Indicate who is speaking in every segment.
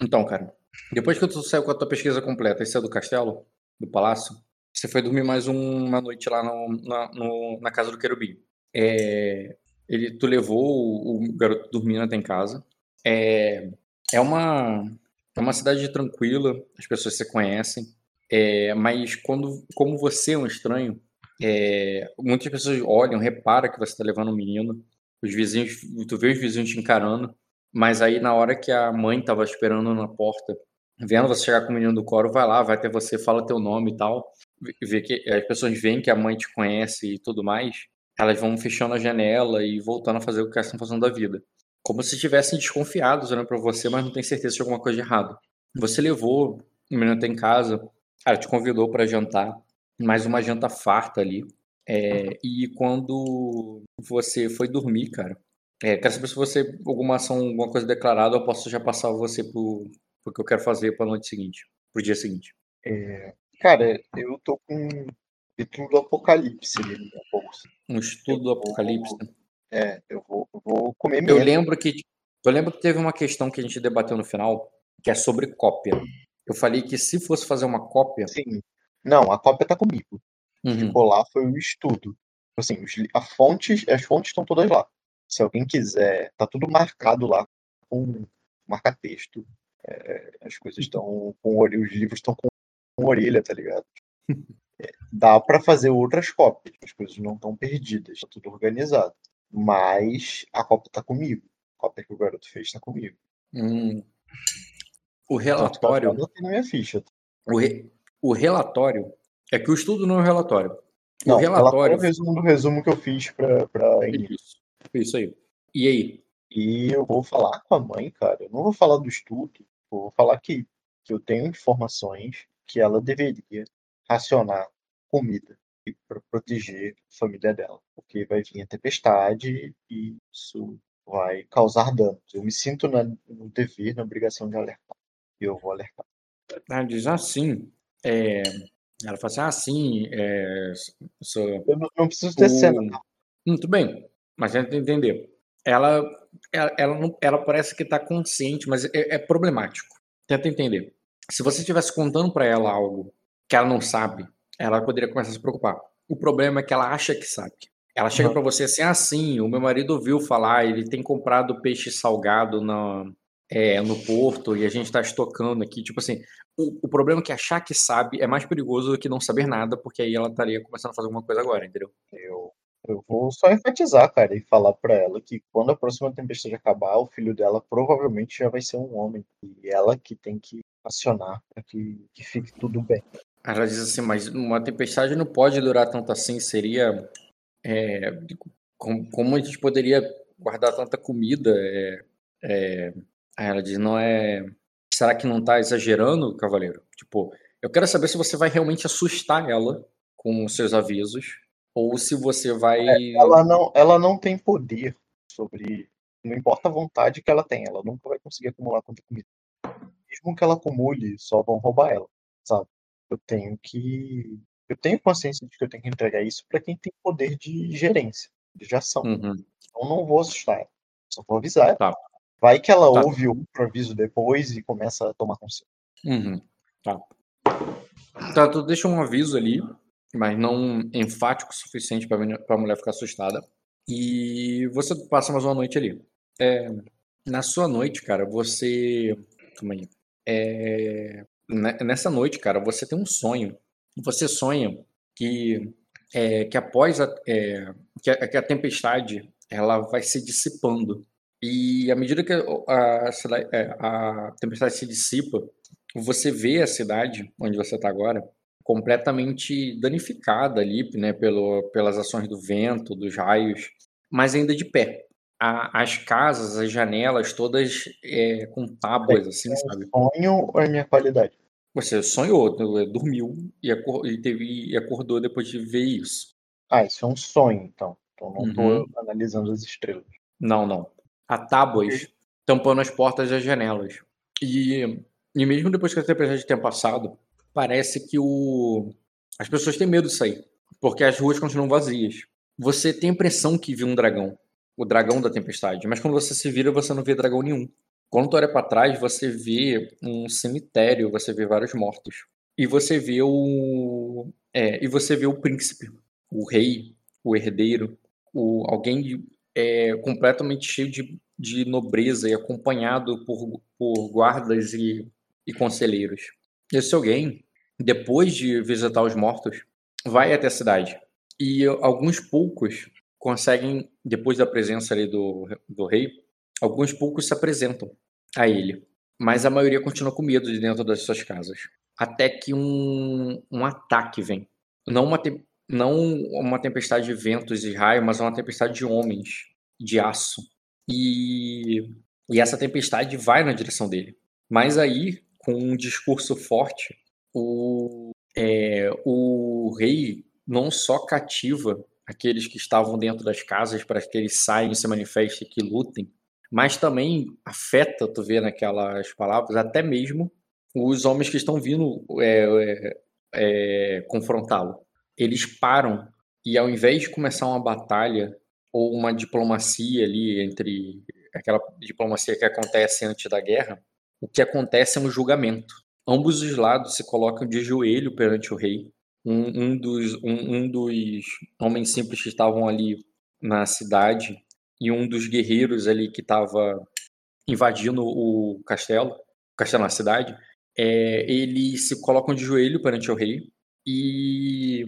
Speaker 1: Então, cara, depois que tu saiu com a tua pesquisa completa e saiu do castelo, do palácio, você foi dormir mais uma noite lá no, na, no, na casa do querubim. É, ele, tu levou o, o garoto dormindo até em casa. É, é uma é uma cidade tranquila, as pessoas se conhecem, é, mas quando, como você é um estranho, é, muitas pessoas olham, reparam que você está levando um menino, os vizinhos, tu vê os vizinhos te encarando, mas aí na hora que a mãe estava esperando na porta, vendo você chegar com o menino do coro, vai lá, vai até você, fala teu nome e tal, vê que as pessoas veem que a mãe te conhece e tudo mais, elas vão fechando a janela e voltando a fazer o que elas estão fazendo da vida como se estivessem desconfiados olhando para você, mas não tem certeza de alguma coisa de errado. Você levou o menino até em casa, ela te convidou para jantar, mais uma janta farta ali. É, e quando você foi dormir, cara, é, quero saber se você alguma ação, alguma coisa declarada, eu posso já passar você pro, pro que eu quero fazer para a noite seguinte, pro dia seguinte.
Speaker 2: É, cara, eu tô com estudo do apocalipse ali na
Speaker 1: bolsa. Um estudo do apocalipse?
Speaker 2: É, eu vou, eu vou comer
Speaker 1: mesmo. Eu lembro que eu lembro que teve uma questão que a gente debateu no final, que é sobre cópia. Eu falei que se fosse fazer uma cópia.
Speaker 2: Sim. Não, a cópia tá comigo. O que uhum. ficou lá foi o estudo. Assim, os, a fontes, as fontes estão todas lá. Se alguém quiser, tá tudo marcado lá com marca-texto. É, as coisas estão com os livros estão com, com orelha, tá ligado? É, dá para fazer outras cópias, as coisas não estão perdidas, tá tudo organizado. Mas a cópia tá comigo. A cópia que o garoto fez tá comigo.
Speaker 1: Hum. O relatório.
Speaker 2: Não tem na minha ficha.
Speaker 1: O, re... o relatório. É que o estudo não é um relatório.
Speaker 2: O não, relatório. É o resumo do resumo que eu fiz pra. pra...
Speaker 1: Isso. Isso aí. E aí?
Speaker 2: E eu vou falar com a mãe, cara. Eu não vou falar do estudo. Vou falar que, que eu tenho informações que ela deveria racionar comida para proteger a família dela, porque vai vir a tempestade e isso vai causar danos. Eu me sinto na, no dever, na obrigação de alertar. E eu vou alertar.
Speaker 1: Ela diz assim. É... Ela fala assim: ah, sim. É...
Speaker 2: Sou... Eu não, não preciso ter o... cena,
Speaker 1: não. Muito bem, mas a gente entender. Ela, ela, ela, não, ela parece que está consciente, mas é, é, problemático. Tenta entender. Se você estivesse contando para ela algo que ela não sabe, ela poderia começar a se preocupar. O problema é que ela acha que sabe. Ela chega uhum. para você assim, assim, o meu marido ouviu falar, ele tem comprado peixe salgado na, é, no porto e a gente está estocando aqui. Tipo assim, o, o, problema é que achar que sabe é mais perigoso do que não saber nada, porque aí ela estaria começando a fazer alguma coisa agora, entendeu?
Speaker 2: Eu, eu vou só enfatizar, cara, e falar para ela que quando a próxima tempestade acabar, o filho dela provavelmente já vai ser um homem. E ela que tem que acionar para que, que fique tudo bem.
Speaker 1: Ela diz assim, mas uma tempestade não pode durar tanto assim, seria... É, como, como, a gente poderia guardar tanta comida? É, é, ela diz, não é... Será que não está exagerando, cavaleiro? Tipo, eu quero saber se você vai realmente assustar ela com os seus avisos, ou se você vai...
Speaker 2: É, ela, não, ela não tem poder sobre... Não importa a vontade que ela tem, ela nunca vai conseguir acumular tanta comida. Mesmo que ela acumule, só vão roubar ela, sabe? Eu tenho que. Eu tenho consciência de que eu tenho que entregar isso para quem tem poder de gerência, de ação. Uhum. Então não vou assustar ela. Só vou avisar
Speaker 1: Tá.
Speaker 2: Vai que ela tá. ouve o aviso depois e começa a tomar consciência.
Speaker 1: Uhum. Tá. Tá, tu deixa um aviso ali, mas não enfático o suficiente para a mulher ficar assustada. E você passa mais uma noite ali. É, na sua noite, cara, você. Calma aí. É, né, nessa noite, cara, você tem um sonho. Você sonha que, é, que após a, é, que a, que a tempestade ela vai se dissipando. E à medida que a, a, é, a tempestade se dissipa, você vê a cidade onde você está agora completamente danificada ali, né, pelo, pelas ações do vento, dos raios, mas ainda de pé. A, as casas, as janelas, todas é, com tábuas, é, assim, sabe?
Speaker 2: Sonho ou é minha qualidade?
Speaker 1: Você sonhou, né, dormiu e, acor e, teve, e acordou depois de ver isso.
Speaker 2: Ah, isso é um sonho, então. Então não estou uhum. analisando as estrelas.
Speaker 1: Não, não. Há tábuas tampando as portas das janelas. E, e mesmo depois que a tempestade tenha passado, parece que o... as pessoas têm medo de sair. Porque as ruas continuam vazias. Você tem a impressão que viu um dragão. O dragão da tempestade. Mas quando você se vira, você não vê dragão nenhum. Quando tu olha para trás, você vê um cemitério, você vê vários mortos. E você vê o. É, e você vê o príncipe, o rei, o herdeiro, o, alguém é, completamente cheio de, de nobreza e acompanhado por, por guardas e, e conselheiros. Esse alguém, depois de visitar os mortos, vai até a cidade. E alguns poucos conseguem, depois da presença ali do, do rei, alguns poucos se apresentam a ele. Mas a maioria continua com medo de dentro das suas casas. Até que um, um ataque vem. Não uma, te, não uma tempestade de ventos e raios, mas uma tempestade de homens, de aço. E, e essa tempestade vai na direção dele. Mas aí, com um discurso forte, o, é, o rei não só cativa aqueles que estavam dentro das casas para que eles saiam, se manifestem, que lutem, mas também afeta, tu vê naquelas palavras, até mesmo os homens que estão vindo é, é, é, confrontá-lo. Eles param e ao invés de começar uma batalha ou uma diplomacia ali entre aquela diplomacia que acontece antes da guerra, o que acontece é um julgamento. Ambos os lados se colocam de joelho perante o rei um, um, dos, um, um dos homens simples que estavam ali na cidade e um dos guerreiros ali que estava invadindo o castelo, o castelo na cidade, é, eles se colocam de joelho perante o rei e,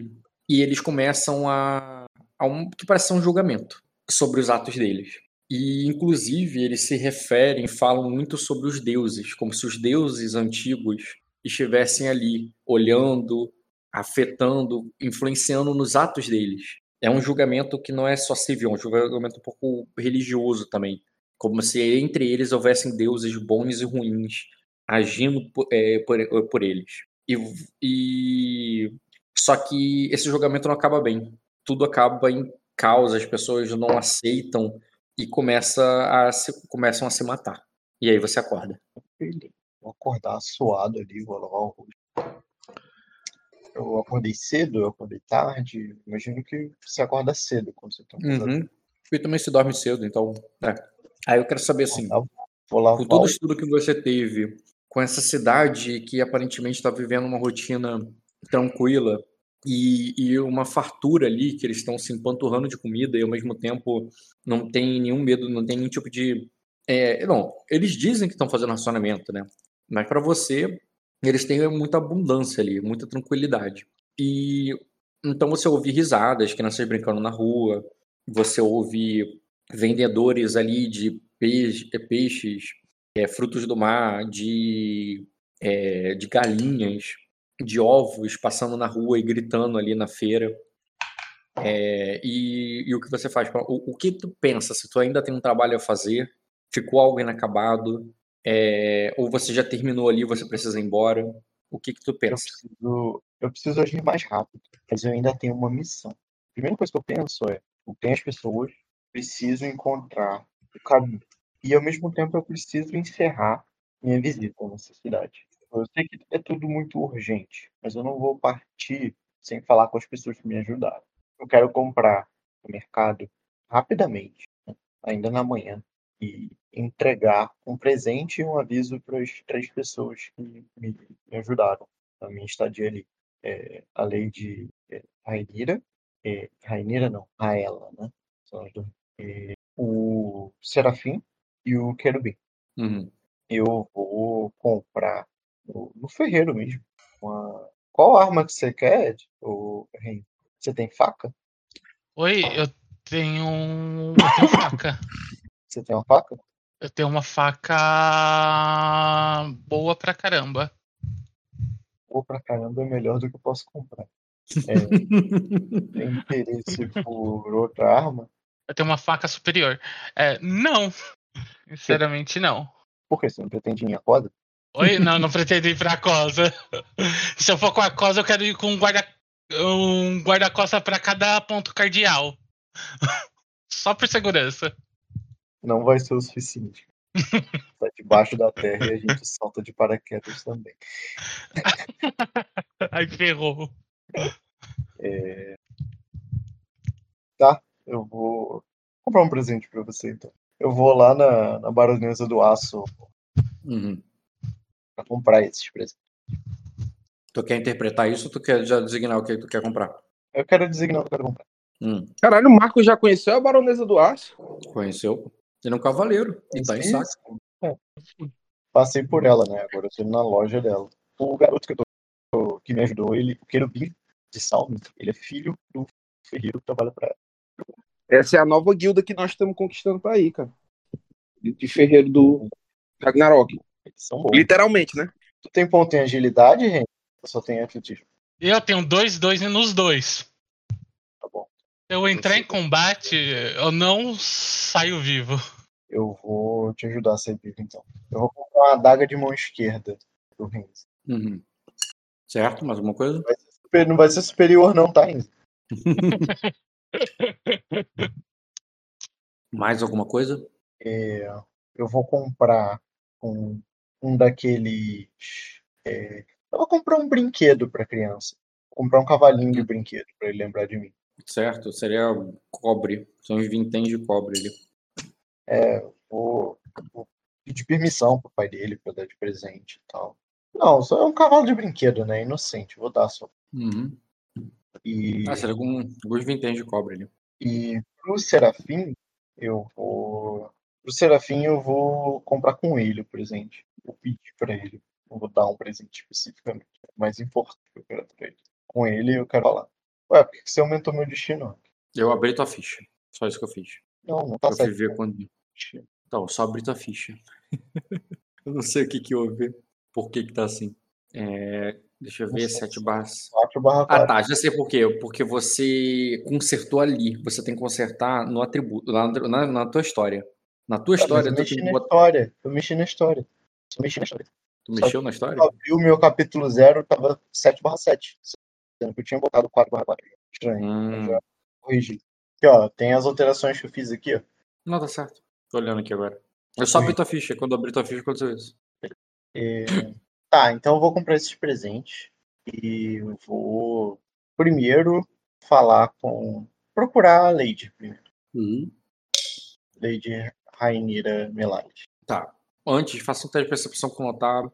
Speaker 1: e eles começam a, a um que parece ser um julgamento sobre os atos deles. E, inclusive, eles se referem, falam muito sobre os deuses, como se os deuses antigos estivessem ali, olhando, afetando, influenciando nos atos deles. É um julgamento que não é só civil, é um julgamento um pouco religioso também. Como se entre eles houvessem deuses bons e ruins agindo por, é, por, por eles. E, e, só que esse julgamento não acaba bem. Tudo acaba em causa, as pessoas não aceitam e começa a se, começam a se matar. E aí você acorda.
Speaker 2: Vou acordar suado ali, vou lavar o rosto eu acordei cedo, eu acordei tarde. Imagino que você acorda cedo quando você
Speaker 1: um uhum. E também se dorme cedo, então. É. Aí eu quero saber assim, Vou lá, com todo o estudo que você teve, com essa cidade que aparentemente está vivendo uma rotina tranquila e, e, uma fartura ali, que eles estão se empanturrando de comida e ao mesmo tempo não tem nenhum medo, não tem nenhum tipo de. É, não, eles dizem que estão fazendo racionamento, né? Mas para você, eles têm muita abundância ali, muita tranquilidade. E então você ouve risadas, crianças brincando na rua, você ouve vendedores ali de peixe, peixes, é, frutos do mar, de, é, de galinhas, de ovos passando na rua e gritando ali na feira. É, e, e, o que você faz? O, o, que tu pensa? Se tu ainda tem um trabalho a fazer, ficou algo inacabado, é, ou você já terminou ali, você precisa ir embora? O que que tu pensa?
Speaker 2: Eu preciso, eu preciso agir mais rápido, mas eu ainda tenho uma missão. A primeira coisa que eu penso é, eu tenho as pessoas, preciso encontrar o caminho. E ao mesmo tempo eu preciso encerrar minha visita nessa cidade. Eu sei que é tudo muito urgente, mas eu não vou partir sem falar com as pessoas que me ajudaram. Eu quero comprar no mercado rapidamente, né, ainda na manhã, e entregar um presente e um aviso para as três pessoas que me, ajudaram na minha estadia ali. É, a Lady é, Rainira, é, Rainira não, Raela, né? São as duas. É, o Serafim e o Querubim.
Speaker 1: Uhum.
Speaker 2: Eu vou comprar no, ferreiro mesmo. Uma... Qual arma que você quer, o Você tem faca?
Speaker 3: Oi, eu tenho. Eu tenho faca.
Speaker 2: Você tem uma faca?
Speaker 3: Eu tenho uma faca boa pra caramba.
Speaker 2: Boa pra caramba é melhor do que eu posso comprar. É, tem interesse por outra arma?
Speaker 3: Eu tenho uma faca superior. É, não. Sinceramente, não.
Speaker 2: Por que você não pretende ir a Cosa?
Speaker 3: Oi? Não, não pretendo ir pra Cosa. Se eu for com a Cosa, eu quero ir com um guarda um guarda-costa para cada ponto cardial. Só por segurança
Speaker 2: não vai ser o suficiente. Tá debaixo da terra e a gente salta de paraquedas também.
Speaker 3: Ai, ferrou.
Speaker 2: É... Tá, eu vou comprar um presente pra você então. eu vou lá na, na Baronesa do Aço
Speaker 1: uhum.
Speaker 2: Pra comprar esses presentes.
Speaker 1: Tu quer interpretar isso ou tu quer já designar o que tu quer comprar?
Speaker 2: Eu quero designar o que eu quero comprar.
Speaker 1: Hum.
Speaker 4: Caralho, o Marco já conheceu a Baronesa do Aço?
Speaker 1: Conheceu? Ele é um cavaleiro. E tá em saco.
Speaker 2: É. Passei por ela, né? Agora eu tô indo na loja dela. O garoto que, eu tô, que me ajudou, ele, o Querubim de Salme, ele é filho do ferreiro que trabalha pra ela.
Speaker 4: Essa é a nova guilda que nós estamos conquistando pra ir, cara. De ferreiro do Ragnarok.
Speaker 2: Eles são bons.
Speaker 4: Literalmente, né?
Speaker 2: Tu tem ponto em agilidade, Ren? Ou só tem atletismo?
Speaker 3: Eu tenho dois, dois nos dois.
Speaker 2: Tá bom.
Speaker 3: Se eu entrar em combate, eu não saio vivo.
Speaker 2: Eu vou te ajudar a ser vivo, então. Eu vou comprar uma adaga de mão esquerda pro Renzo.
Speaker 1: Uhum. Certo? Mais alguma coisa?
Speaker 2: Vai super- Não vai ser superior, não, tá, Renzo?
Speaker 1: Mais alguma coisa?
Speaker 2: É, eu vou comprar um, um daqueles. é, eu vou comprar um brinquedo pra criança. Vou comprar um cavalinho de brinquedo pra ele lembrar de mim.
Speaker 1: Certo? Seria cobre. São uns vinténs de cobre ali.
Speaker 2: É, vou, vou pedir permissão pro pai dele pra dar de presente e tal. Não, só é um cavalo de brinquedo, né? Inocente. Vou dar só.
Speaker 1: Uhum.
Speaker 2: E,
Speaker 1: Ah, seria com alguns vinténs de cobre ali.
Speaker 2: e pro Serafim, eu vou. Pro Serafim, eu vou comprar com ele o presente. Vou pedir pra ele. Não vou dar um presente especificamente. É mais importante que eu quero pra ele. Com ele, eu quero falar. Ué, por que você aumentou meu destino?
Speaker 1: Eu abri tua ficha. Só isso que eu fiz.
Speaker 2: Não, não tá
Speaker 1: Eu fui
Speaker 2: certo.
Speaker 1: ver quando. Então, só abri tua ficha. eu não sei o que que houve. Por que que tá assim. É, Deixa eu ver,
Speaker 2: sei.
Speaker 1: 7 barras.
Speaker 2: 4 barra
Speaker 1: Ah,
Speaker 2: 4.
Speaker 1: tá. Já sei por quê. Porque você consertou ali. Você tem que consertar no atributo, na, na, na tua história. Na tua história,
Speaker 2: eu
Speaker 1: tu
Speaker 2: mexi
Speaker 1: tem
Speaker 2: na história. Eu mexi na história. Só mexi na história.
Speaker 1: Tu mexeu na história?
Speaker 2: Eu abri o meu capítulo 0, tava 7 barra 7. Sendo que eu tinha botado 4 barra 4. Estranho.
Speaker 1: Hum,
Speaker 2: Já corrigi. Aqui, ó. Tem as alterações que eu fiz aqui, ó.
Speaker 1: não, tá certo. Tô olhando aqui agora. Eu só abri tua ficha. Quando eu abri tua ficha, aconteceu isso.
Speaker 2: É, Tá, então eu vou comprar esses presentes. E eu vou primeiro falar com. Procurar a Lady primeiro.
Speaker 1: Uhum.
Speaker 2: Lady Rainira Melade.
Speaker 1: Tá. Antes, faça um teste de percepção com notar.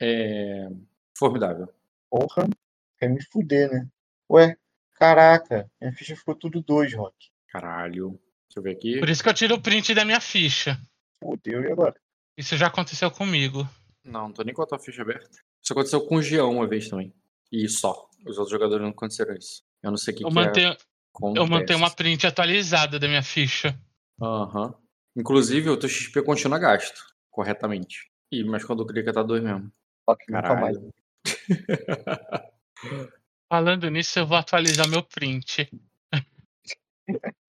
Speaker 1: É... Formidável.
Speaker 2: Porra, quer me fuder, né? Ué, caraca, minha ficha ficou tudo 2, Rock.
Speaker 1: Caralho. Deixa eu ver aqui.
Speaker 3: Por isso que eu tiro o print da minha ficha.
Speaker 2: Fudeu, e agora?
Speaker 3: Isso já aconteceu comigo.
Speaker 1: Não, não tô nem com a tua ficha aberta. Isso aconteceu com o Geão uma vez também. E só. Os outros jogadores não aconteceram isso. Eu não sei o que,
Speaker 3: Eu
Speaker 1: que
Speaker 3: mantenho,
Speaker 1: é.
Speaker 3: eu mantenho uma print atualizada da minha ficha.
Speaker 1: Aham. Inclusive, o teu XP continua gasto. Corretamente. E, mas quando clica tá dois mesmo.
Speaker 2: Mais.
Speaker 1: Caralho.
Speaker 3: Falando nisso, eu vou atualizar meu print.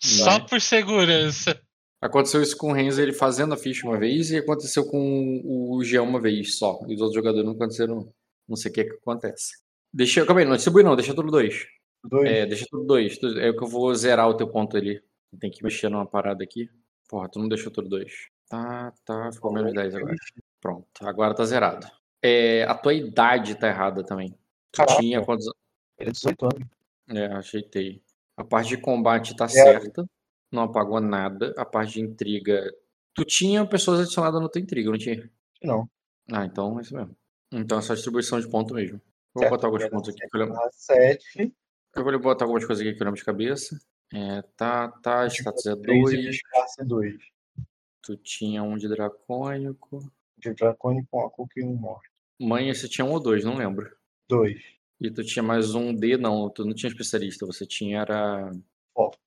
Speaker 3: Só por segurança.
Speaker 1: Aconteceu isso com o Renzo, ele fazendo a ficha uma vez, e aconteceu com o Geão uma vez só. E os outros jogadores não aconteceram. Não sei o que que acontece. Deixa, calma aí, não distribui não, deixa tudo dois.
Speaker 2: Dois.
Speaker 1: É, deixa tudo dois. É o que eu vou zerar o teu ponto ali. Tem que mexer numa parada aqui. Porra, tu não deixou tudo dois. Tá, tá, ficou menos 10 agora. Pronto, agora tá zerado. É, a tua idade tá errada também. Tu
Speaker 2: Caraca.
Speaker 1: tinha quantos
Speaker 2: é 18 anos.
Speaker 1: É, ajeitei. A parte de combate tá
Speaker 2: É.
Speaker 1: certa. Não apagou nada. A parte de intriga. Tu tinha pessoas adicionadas no teu intriga, não tinha?
Speaker 2: Não.
Speaker 1: Ah, então é isso mesmo. Então é só distribuição de ponto mesmo. Vou
Speaker 2: Certo,
Speaker 1: botar alguns pontos aqui que eu lembro.
Speaker 2: Barra 7.
Speaker 1: Eu vou botar algumas coisas aqui que eu lembro de cabeça. É, tá, tá, status é
Speaker 2: 3 e
Speaker 1: 2.
Speaker 2: disfarce 2.
Speaker 1: Tu tinha um de dracônico.
Speaker 2: De dracônico com a Cook e um morto.
Speaker 1: Mãe, você tinha um ou dois, não lembro.
Speaker 2: 2.
Speaker 1: E tu tinha mais um D, não. Tu não tinha especialista. Você tinha era.
Speaker 2: Foco.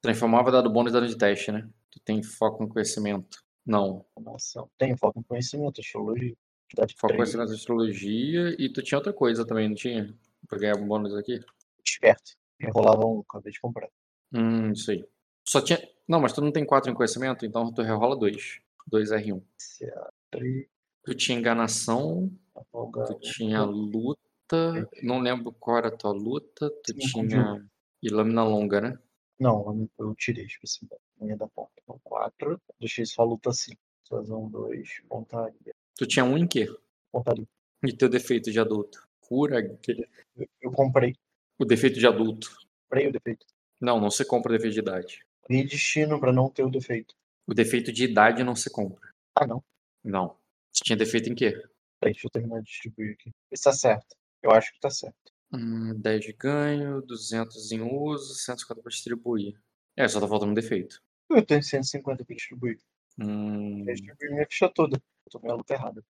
Speaker 1: Transformava dado bônus dado de teste, né? Tu tem foco em conhecimento. Não.
Speaker 2: Formação. Tem foco em conhecimento, astrologia.
Speaker 1: Foco em
Speaker 2: 3.
Speaker 1: conhecimento astrologia. E tu tinha outra coisa também, não tinha? Pra ganhar um bônus aqui?
Speaker 2: Esperto. Enrolava um, acabei de comprar.
Speaker 1: Hum, isso aí. Só tinha. Não, mas tu não tem quatro em conhecimento, então tu rerola dois. Dois R1.
Speaker 2: CA3.
Speaker 1: Tu tinha enganação, tu tinha luta. Não lembro qual era a tua luta. Tu
Speaker 2: Tinha
Speaker 1: tinha. E lâmina longa, né?
Speaker 2: Não, eu tirei especificidade. Não ia dar ponto. Então, 4. Deixei só a luta assim. Suazão 2. Pontaria.
Speaker 1: Tu tinha um em quê?
Speaker 2: Pontaria.
Speaker 1: E teu defeito de adulto? Cura.
Speaker 2: eu comprei.
Speaker 1: O defeito de adulto.
Speaker 2: Comprei o defeito.
Speaker 1: Não, não se compra defeito de idade.
Speaker 2: Redestino para não ter o defeito.
Speaker 1: O defeito de idade não se compra.
Speaker 2: Ah, não.
Speaker 1: Não. Você tinha defeito em quê?
Speaker 2: Peraí, deixa eu terminar de distribuir aqui. Isso tá certo. Eu acho que tá certo.
Speaker 1: Hum, 10 de ganho, 200 em uso, 150 para distribuir. É, só tá faltando um defeito.
Speaker 2: Eu tenho 150 para distribuir.
Speaker 1: Hum...
Speaker 2: Eu distribuí minha ficha toda. Eu tô com a luta errada.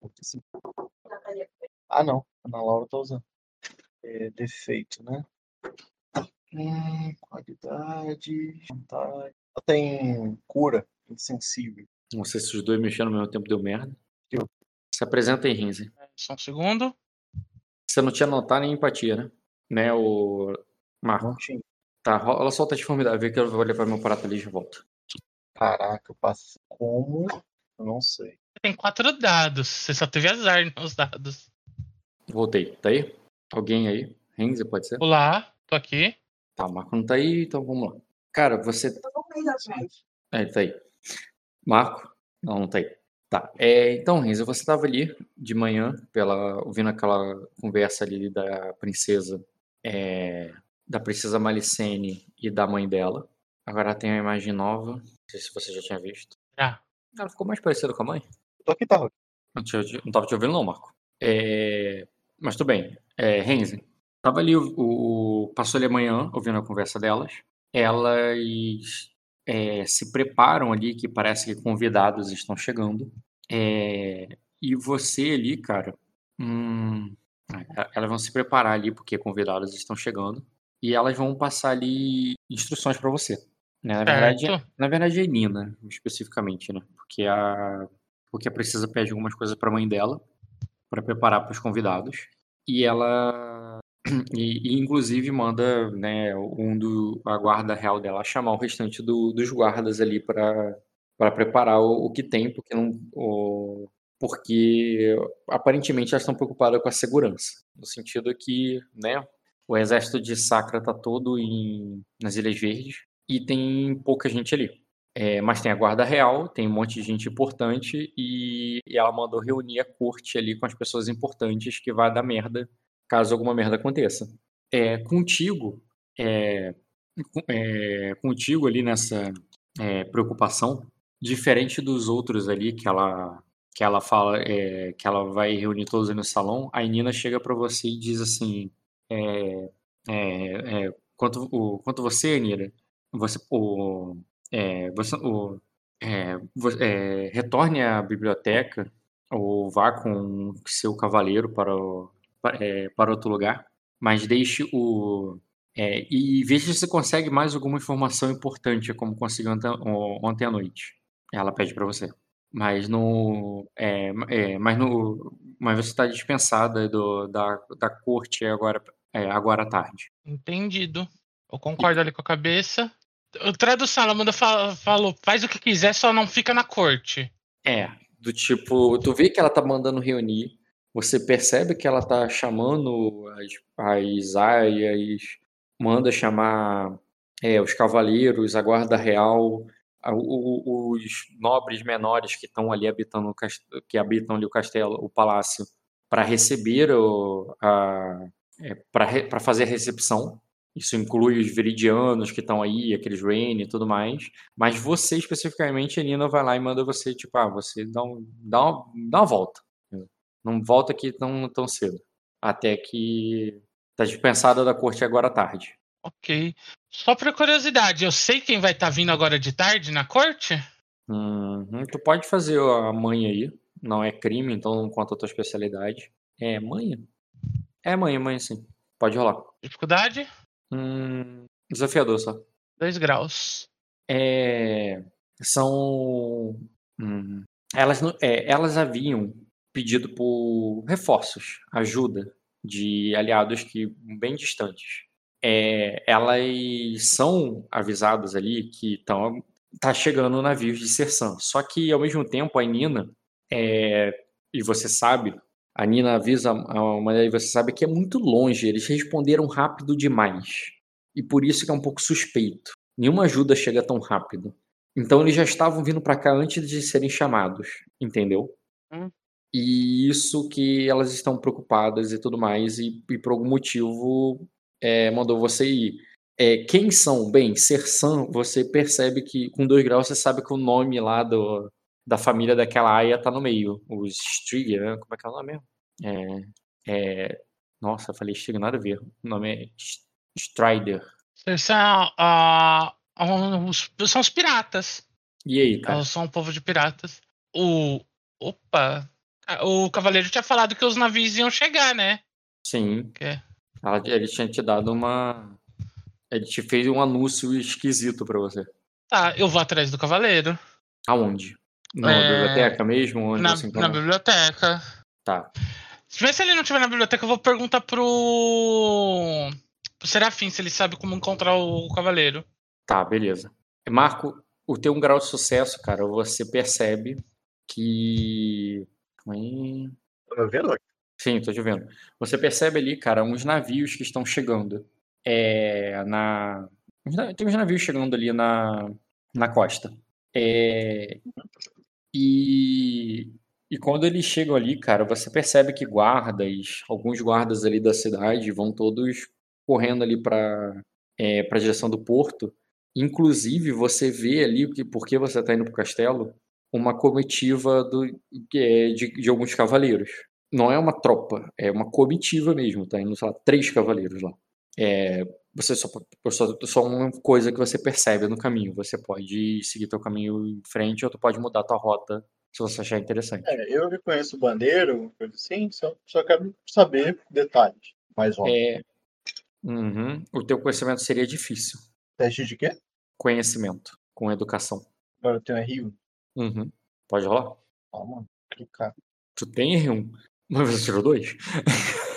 Speaker 2: Ah, não. A Ana Laura tá usando. É, defeito, né? Hum, qualidade. Ela tem cura insensível.
Speaker 1: Não sei se os dois mexendo ao mesmo tempo deu merda.
Speaker 2: Eu.
Speaker 1: Se apresenta aí, Rinze.
Speaker 3: Só um segundo.
Speaker 1: Você não tinha notar nem empatia, né? Né, o Marco?
Speaker 2: Não tinha.
Speaker 1: Tá, ela solta a deformidade. Vê que eu vou levar meu prato ali e já volto.
Speaker 2: Caraca, eu passo como? Eu não sei.
Speaker 3: Tem quatro dados. Você só teve azar nos dados.
Speaker 1: Voltei. Tá aí? Alguém aí? Renze, pode ser?
Speaker 3: Olá, tô aqui.
Speaker 1: Tá, o Marco não tá aí, então vamos lá. Cara, você. É, tá aí. Marco? Não, não tá aí. Tá. É, então, Renzo, você estava ali de manhã, pela, ouvindo aquela conversa ali da princesa, é, da princesa Malicene e da mãe dela. Agora tem uma imagem nova. Não sei se você já tinha visto.
Speaker 3: Já.
Speaker 1: Ela ficou mais parecida com a mãe.
Speaker 2: Tô aqui, tava.
Speaker 1: Não, tinha, não tava te ouvindo, não, Marco. É, mas tudo bem. É, Renzi, tava ali, o, o, passou ali amanhã, ouvindo a conversa delas. Elas é, se preparam ali, que parece que convidados estão chegando. É, e você ali, cara, hum, elas vão se preparar ali porque convidados estão chegando e elas vão passar ali instruções para você. Né? Na verdade, na verdade é Nina, especificamente, né? Porque a porque a princesa pede algumas coisas para a mãe dela para preparar para os convidados e ela e, e, inclusive manda né, um do a guarda real dela chamar o restante do, dos guardas ali para para preparar o, o, que tem, porque não o, porque aparentemente elas estão preocupadas com a segurança, no sentido que, né, o exército de Sacra está todo em, nas Ilhas Verdes e tem pouca gente ali. É, mas tem a guarda real, tem um monte de gente importante e, e, ela mandou reunir a corte ali com as pessoas importantes que vai dar merda caso alguma merda aconteça. É, contigo, é, é, contigo ali nessa é, preocupação, diferente dos outros ali que ela que ela fala é, que ela vai reunir todos no salão, a Nina chega para você e diz assim, é, é, quanto, o, quanto você, Nira, você, o, você, o, retorne à biblioteca ou vá com seu cavaleiro para o, é, para outro lugar, mas deixe o. É, e veja se você consegue mais alguma informação importante, como conseguiu ontem, ontem à noite. Ela pede para você. Mas no. É, é, mas no. Mas você está dispensada do, da, da corte agora, é, agora à tarde.
Speaker 3: Entendido. Eu concordo ali com a cabeça. O tradução, ela falou, faz o que quiser, só não fica na corte.
Speaker 1: É, do tipo, tu vê que ela tá mandando reunir você percebe que ela está chamando as, as aias, manda chamar é, os cavaleiros, a guarda real, a, o, os nobres menores que estão ali habitando que habitam ali o castelo, o palácio, para receber o, a, é, para fazer a recepção. Isso inclui os veridianos que estão aí, aqueles Rain e tudo mais. Mas você, especificamente, a Nina vai lá e manda você, tipo, ah, você dá, um, dá, uma, dá uma volta. Não volta aqui tão, tão cedo. Até que tá dispensada da corte agora à tarde.
Speaker 3: Ok. Só por curiosidade, eu sei quem vai estar tá vindo agora de tarde na corte?
Speaker 1: Uhum. Tu pode fazer a mãe aí. Não é crime, então não conta a tua especialidade. É mãe? É mãe, mãe sim. Pode rolar.
Speaker 3: Dificuldade?
Speaker 1: Hum, desafiador só.
Speaker 3: Dois graus.
Speaker 1: É, são. Hum, elas, é, elas haviam pedido por reforços, ajuda de aliados que bem distantes. É, elas são avisadas ali que estão tá chegando navios de Sersan. Só que ao mesmo tempo a Nina é, e você sabe, a Nina avisa a mulher e você sabe que é muito longe. Eles responderam rápido demais e por isso que é um pouco suspeito. Nenhuma ajuda chega tão rápido. Então eles já estavam vindo para cá antes de serem chamados, entendeu? Hum. E isso que elas estão preocupadas e tudo mais, e, e por algum motivo é, mandou você ir. É, quem são? Bem, Sersan, você percebe que com dois graus você sabe que o nome lá do, da família daquela aia tá no meio. Os Striger, né? como é que é o nome mesmo? É, é, nossa, falei Striger, nada a ver. O nome é Strider.
Speaker 3: São, uh, são os piratas.
Speaker 1: E aí, cara?
Speaker 3: São um povo de piratas. O. Opa! O cavaleiro tinha falado que os navios iam chegar, né?
Speaker 1: Sim. Que... Ele tinha te dado uma. Ele te fez um anúncio esquisito para você.
Speaker 3: Tá, eu vou atrás do cavaleiro.
Speaker 1: Aonde? Na é... biblioteca mesmo? Onde
Speaker 3: na, na biblioteca.
Speaker 1: Tá.
Speaker 3: Se ele não estiver na biblioteca, eu vou perguntar pro. pro Serafim se ele sabe como encontrar o cavaleiro.
Speaker 1: Tá, beleza. Marco, o teu um grau de sucesso, cara, você percebe que.
Speaker 2: Tá me?
Speaker 1: Sim, tô te vendo. Você percebe ali, cara, uns navios que estão chegando. É, na... Tem uns navios chegando ali na, na costa. É, e, e quando eles chegam ali, cara, você percebe que guardas, alguns guardas ali da cidade, vão todos correndo ali para é, a direção do porto. Inclusive, você vê ali, que porque você está indo para o castelo, uma comitiva do, de, de alguns cavaleiros. Não é uma tropa, é uma comitiva mesmo, tá indo, sei lá, três cavaleiros lá. É, você só, só, só uma coisa que você percebe no caminho. Você pode seguir teu caminho em frente ou tu pode mudar tua rota se você achar interessante.
Speaker 2: É, eu reconheço o bandeiro, coisa assim, só, só quero saber detalhes mais óbvio.
Speaker 1: É, uhum, o teu conhecimento seria difícil.
Speaker 2: Teste de quê?
Speaker 1: Conhecimento, com educação.
Speaker 2: Agora eu tenho R1.
Speaker 1: Uhum. Pode rolar?
Speaker 2: Calma, clicar.
Speaker 1: Tu tem R1? Mas você tirou dois?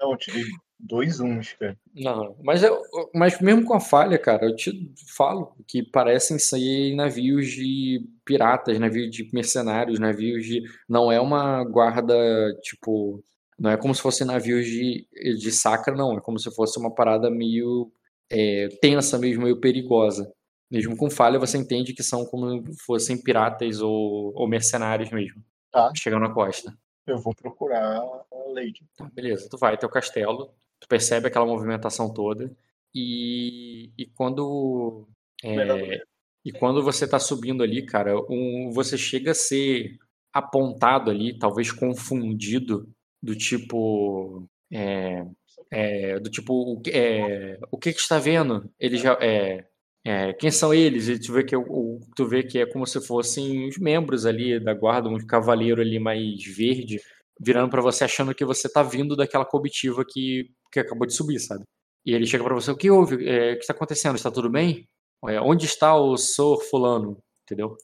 Speaker 2: Não, eu tirei dois uns, cara.
Speaker 1: Não, mas, eu, mas mesmo com a falha, cara, eu te falo que parecem ser navios de piratas, navios de mercenários, navios de. Não é uma guarda, tipo. Não é como se fosse navios de, de sacra, não. É como se fosse uma parada meio é, tensa mesmo, meio perigosa. Mesmo com falha, você entende que são como fossem piratas ou, ou mercenários mesmo.
Speaker 2: Tá.
Speaker 1: Chegando na costa.
Speaker 2: Eu vou procurar a Lady.
Speaker 1: Tá, beleza, tu vai até o castelo, tu percebe aquela movimentação toda e, e quando é, e quando você tá subindo ali, cara, um, você chega a ser apontado ali, talvez confundido, do tipo é, é, do tipo é, o que que está vendo? Ele já é, é, quem são eles? E tu vê que o, tu vê que é como se fossem os membros ali da guarda, um cavaleiro ali mais verde, virando para você achando que você tá vindo daquela comitiva que, que acabou de subir, sabe? E ele chega para você, o que houve? É, o que está acontecendo? Está tudo bem? É, onde está o Sor fulano? Entendeu?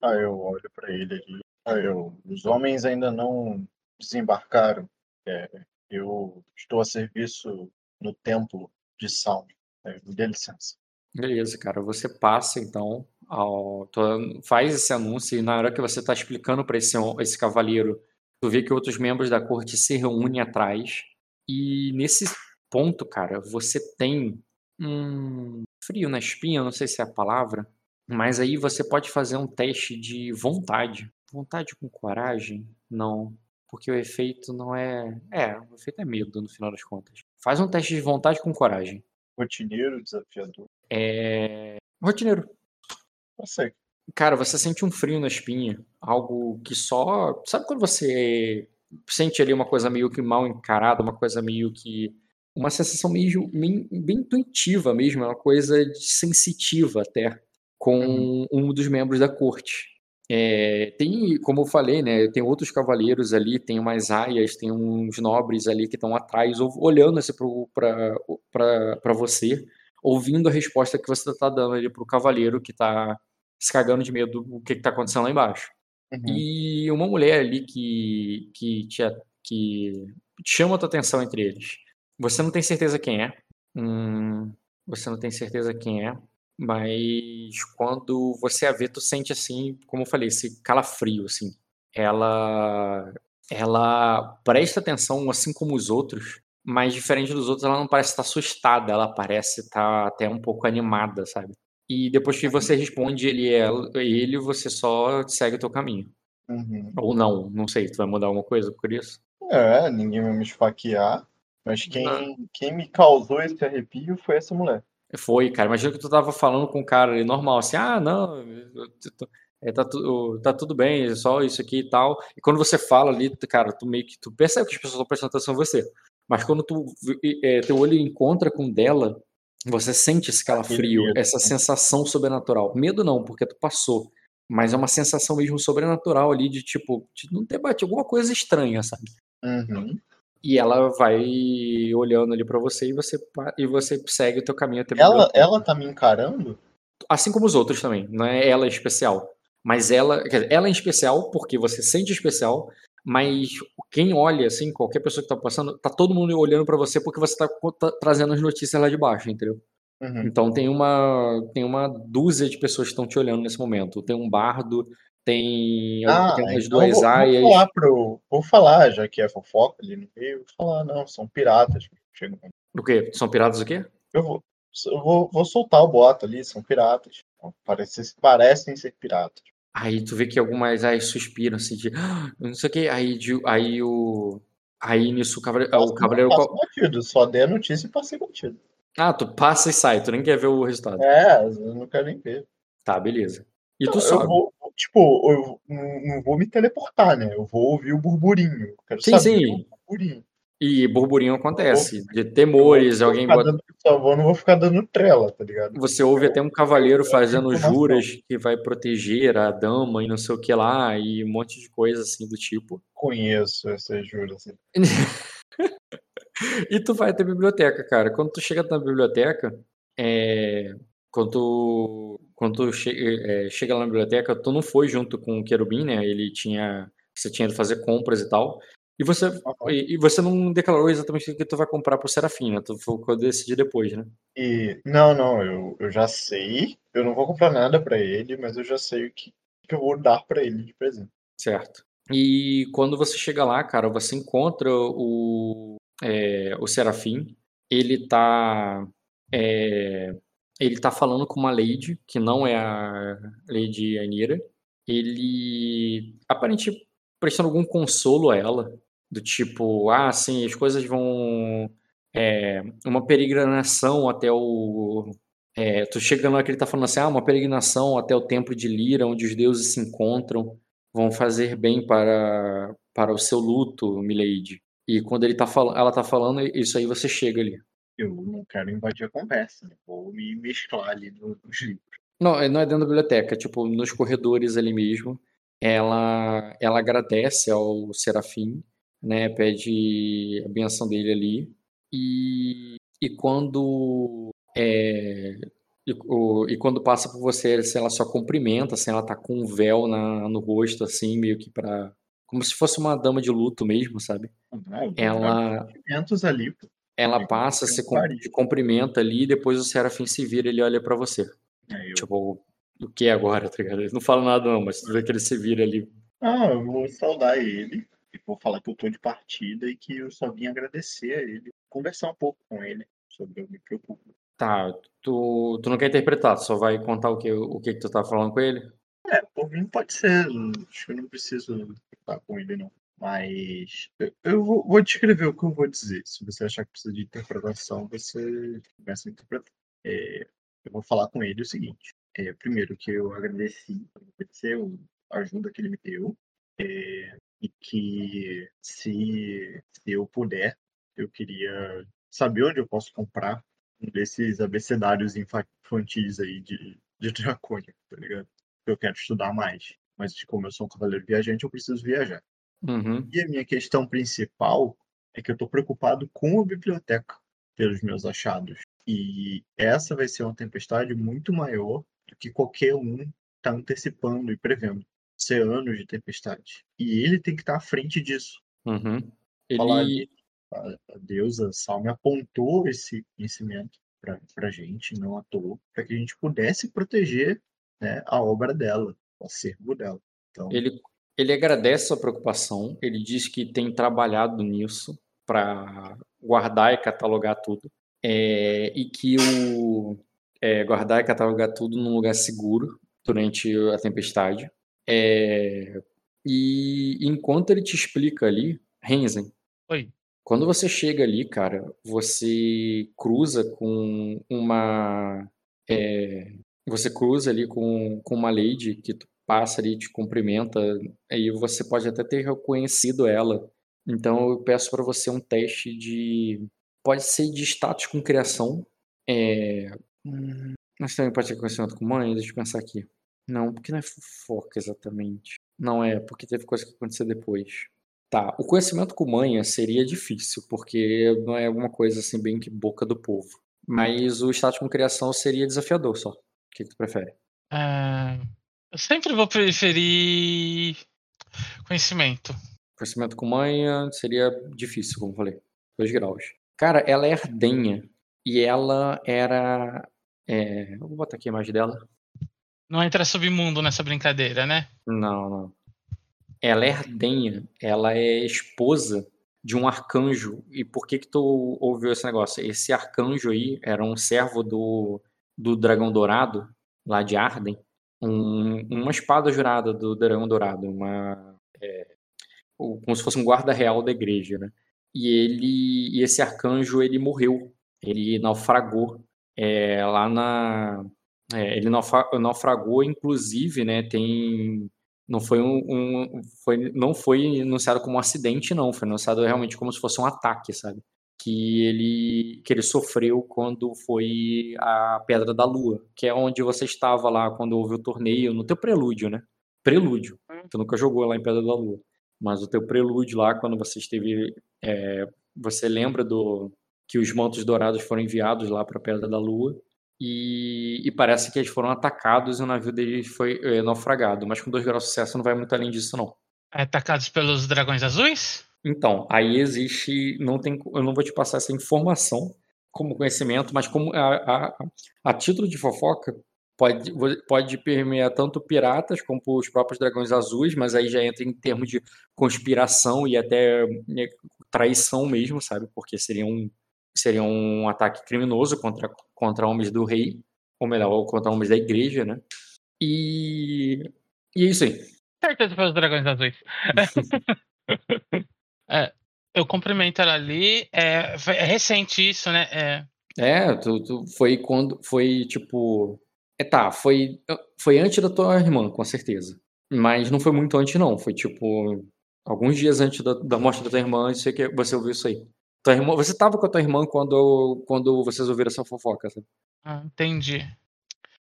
Speaker 2: Ah, eu olho para ele ali. Ah, eu, os homens ainda não desembarcaram. É, eu estou a serviço no templo de Sal. É, dê licença.
Speaker 1: Beleza, cara. Você passa então, ao, faz esse anúncio e na hora que você está explicando para esse, esse cavaleiro, tu vê que outros membros da corte se reúnem atrás. E nesse ponto, cara, você tem um frio na espinha, não sei se é a palavra, mas aí você pode fazer um teste de vontade. Vontade com coragem? Não. Porque o efeito não é. É, o efeito é medo no final das contas. Faz um teste de vontade com coragem.
Speaker 2: Rotineiro, desafiador.
Speaker 1: É. Rotineiro.
Speaker 2: Consegue.
Speaker 1: Cara, você sente um frio na espinha. Algo que só. Sabe quando você sente ali uma coisa meio que mal encarada, uma coisa meio que. Uma sensação meio, bem, bem intuitiva mesmo, uma coisa sensitiva até, com uhum. um dos membros da corte. É, tem, como eu falei, né, tem outros cavaleiros ali, tem umas aias, tem uns nobres ali que estão atrás, olhando assim para você, ouvindo a resposta que você está dando ali para o cavaleiro que está se cagando de medo do que está acontecendo lá embaixo. Uhum. E uma mulher ali que, que, te, que chama a tua atenção entre eles. Você não tem certeza quem é. Hum, você não tem certeza quem é. Mas quando você a vê, tu sente assim, como eu falei, esse calafrio, assim. Ela, ela presta atenção, assim como os outros, mas diferente dos outros, ela não parece estar assustada, ela parece estar até um pouco animada, sabe? E depois que você responde ele é ele, você só segue o teu caminho.
Speaker 2: Uhum.
Speaker 1: Ou não, não sei, tu vai mudar alguma coisa por isso?
Speaker 2: É, ninguém vai me esfaquear. Mas quem, quem me causou esse arrepio foi essa mulher.
Speaker 1: Foi, cara. Imagina que tu tava falando com um cara ali normal, assim, ah, não, é, tá, tu, tá tudo bem, é só isso aqui e tal. E quando você fala ali, cara, tu meio que tu percebe que as pessoas estão prestando atenção em você. Mas quando tu é, teu olho encontra com dela, você sente esse calafrio, essa né? sensação sobrenatural. Medo não, porque tu passou. Mas é uma sensação mesmo sobrenatural ali de tipo, de não ter batido alguma coisa estranha, sabe?
Speaker 2: Uhum.
Speaker 1: E ela vai olhando ali para você e você e você segue o teu caminho até
Speaker 2: Ela, ela tá me encarando?
Speaker 1: Assim como os outros também, não é ela especial. Mas ela, ela é especial porque você sente especial, mas quem olha, assim, qualquer pessoa que tá passando, tá todo mundo olhando para você porque você tá, tá, trazendo as notícias lá de baixo, entendeu? Uhum. Então tem uma, tem uma dúzia de pessoas que estão te olhando nesse momento. Tem um bardo, tem,
Speaker 2: ah, tem as então duas vou, aias. Vou falar, pro, vou falar, já que é fofoca ali no meio, vou falar, não, são piratas. Chegam.
Speaker 1: O quê? São piratas o quê?
Speaker 2: Eu vou, eu vou, vou soltar o boato ali, são piratas. Parecem, parecem ser piratas.
Speaker 1: Aí tu vê que algumas aí suspiram assim de ah, não sei o que, aí, de, aí o. Aí nisso o cavaleiro. o cavaleiro
Speaker 2: não batido, só dei a notícia e passei batido.
Speaker 1: Ah, tu passa e sai, tu nem quer ver o resultado.
Speaker 2: É, eu não quero nem ver.
Speaker 1: Tá, beleza. E
Speaker 2: tu
Speaker 1: então.
Speaker 2: Vou, tipo, eu não vou me teleportar, né? Eu vou ouvir o burburinho. quero sim, sim. burburinho.
Speaker 1: E burburinho acontece, de temores, alguém
Speaker 2: bota... Dando, eu não vou ficar dando trela, tá ligado?
Speaker 1: Você ouve até um cavaleiro fazendo juras que vai proteger a dama e não sei o que lá, e um monte de coisa assim do tipo.
Speaker 2: Conheço essas juras. Assim.
Speaker 1: e tu vai até a biblioteca, cara. Quando tu chega na biblioteca, é... quando tu, quando tu che... é, chega lá na biblioteca, tu não foi junto com o Querubim, né? Ele tinha. Você tinha de fazer compras e tal. E você, e, e, você não declarou exatamente o que tu vai comprar pro Serafim, né? Tu foi decidir depois, né?
Speaker 2: E, não, não, eu, eu já sei. Eu não vou comprar nada para ele, mas eu já sei o que, que eu vou dar para ele de presente.
Speaker 1: Certo. E quando você chega lá, cara, você encontra o, é, o Serafim. Ele tá. É, ele tá falando com uma lady, que não é a Lady Anira. Ele aparentemente prestando algum consolo a ela, do tipo, ah, sim, as coisas vão. É, uma peregrinação até o. É, tu chegando lá que ele tá falando assim, ah, uma peregrinação até o templo de Lira, onde os deuses se encontram, vão fazer bem para, para o seu luto, Milady. E quando ele tá falando, ela tá falando, isso aí você chega ali.
Speaker 2: Eu não quero invadir a conversa, né? vou me mesclar ali nos livros.
Speaker 1: Não, é, não é dentro da biblioteca, é tipo nos corredores ali mesmo. Ela, ela agradece ao Serafim né? Pede a benção dele ali. E, e quando é, e, o, e, quando passa por você, assim, ela só cumprimenta, assim, ela tá com um véu na, no rosto, assim, meio que para como se fosse uma dama de luto mesmo, sabe? ela
Speaker 2: ali.
Speaker 1: Ela passa, se cumprimenta ali, e depois o Serafim se vira, ele olha para você.
Speaker 2: É, eu...
Speaker 1: Tipo, o que agora, tá ligado? Ele não fala nada não, mas tu vê que ele se vira ali.
Speaker 2: Ah, eu vou saudar ele vou falar que eu tô de partida e que eu só vim agradecer a ele, conversar um pouco com ele sobre o que me preocupa.
Speaker 1: Tá, tu, tu não quer interpretar, tu só vai contar o que, o que, que tu tá falando com ele?
Speaker 2: É, por mim pode ser, acho que eu não preciso estar com ele não. Mas eu, vou, descrever o que eu vou dizer. Se você achar que precisa de interpretação, você começa a interpretar. É, eu vou falar com ele o seguinte. É, primeiro que eu agradeci, agradecer a ajuda que ele me deu. É, e que se, se eu puder, eu queria saber onde eu posso comprar um desses abecedários infantis aí de, de Dracônia, tá ligado? Eu quero estudar mais. Mas como eu sou um cavaleiro viajante, eu preciso viajar.
Speaker 1: Uhum.
Speaker 2: E a minha questão principal é que eu estou preocupado com a biblioteca, pelos meus achados. E essa vai ser uma tempestade muito maior do que qualquer um está antecipando e prevendo oceanos de tempestade. E ele tem que estar à frente disso.
Speaker 1: Uhum.
Speaker 2: Ele... a, deusa Salme apontou esse conhecimento para a gente, não à toa, para que a gente pudesse proteger né, a obra dela, o acervo dela. Então...
Speaker 1: Ele, ele agradece a preocupação, ele diz que tem trabalhado nisso para guardar e catalogar tudo, é, e que o é, guardar e catalogar tudo num lugar seguro durante a tempestade. É, e enquanto ele te explica ali, Renzen,
Speaker 3: Oi.
Speaker 1: Quando você chega ali, cara, você cruza com uma. É, você cruza ali com, com uma lady que tu passa ali, te cumprimenta, aí você pode até ter reconhecido ela. Então eu peço para você um teste de. Pode ser de status com criação. É... Mas também pode ser conhecimento com mãe, deixa eu pensar aqui. Não, porque não é fofoca exatamente. Não é, porque teve coisa que aconteceu depois. Tá, o conhecimento com manha seria difícil, porque não é alguma coisa assim bem que boca do povo. Mas o status com criação seria desafiador só. O que, que tu prefere?
Speaker 3: Uh, eu sempre vou preferir conhecimento.
Speaker 1: Conhecimento com manha seria difícil, como falei. Dois graus. Cara, ela é ardenha. E ela era. É... Vou botar aqui a imagem dela.
Speaker 3: Não entra submundo nessa brincadeira, né?
Speaker 1: Não, não. Ela é Ardenha, ela é esposa de um arcanjo. E por que que tu ouviu esse negócio? Esse arcanjo aí era um servo do, do dragão dourado, lá de Arden. Um, uma espada jurada do dragão dourado, uma... É, como se fosse um guarda real da igreja, né? E ele, e esse arcanjo, ele morreu. Ele naufragou é, lá na... É, ele naufragou, inclusive, né? Tem não foi um, um, foi, não foi anunciado como um acidente, não. Foi anunciado realmente como se fosse um ataque, sabe? Que ele, que ele sofreu quando foi a Pedra da Lua, que é onde você estava lá quando houve o torneio, no teu prelúdio, né? Prelúdio. Hum. Tu nunca jogou lá em Pedra da Lua. Mas o teu prelúdio lá, quando você esteve. É, você lembra do que os mantos dourados foram enviados lá para a Pedra da Lua e, e, parece que eles foram atacados e o navio deles foi é, naufragado. Mas com dois graus de sucesso não vai muito além disso, não.
Speaker 3: Atacados pelos dragões azuis?
Speaker 1: Então, aí existe. Não tem, eu não vou te passar essa informação como conhecimento, mas como a, a, a título de fofoca, pode, pode permear tanto piratas como os próprios dragões azuis, mas aí já entra em termos de conspiração e até né, traição mesmo, sabe? Porque seria um, seria um ataque criminoso contra, contra homens do rei, ou melhor, contra homens da igreja, né? E, e é isso aí.
Speaker 3: Certeza para os dragões azuis. é, eu cumprimento ela ali. É, é recente isso, né?
Speaker 1: É, é tu, tu, foi quando. Foi tipo. É, tá, foi, foi antes da tua irmã, com certeza. Mas não foi muito antes, não. Foi tipo. Alguns dias antes da, da morte da tua irmã, você, que, você ouviu isso aí. Tua irmã, você tava com a tua irmã quando, quando vocês ouviram essa fofoca, sabe?
Speaker 3: Ah, entendi.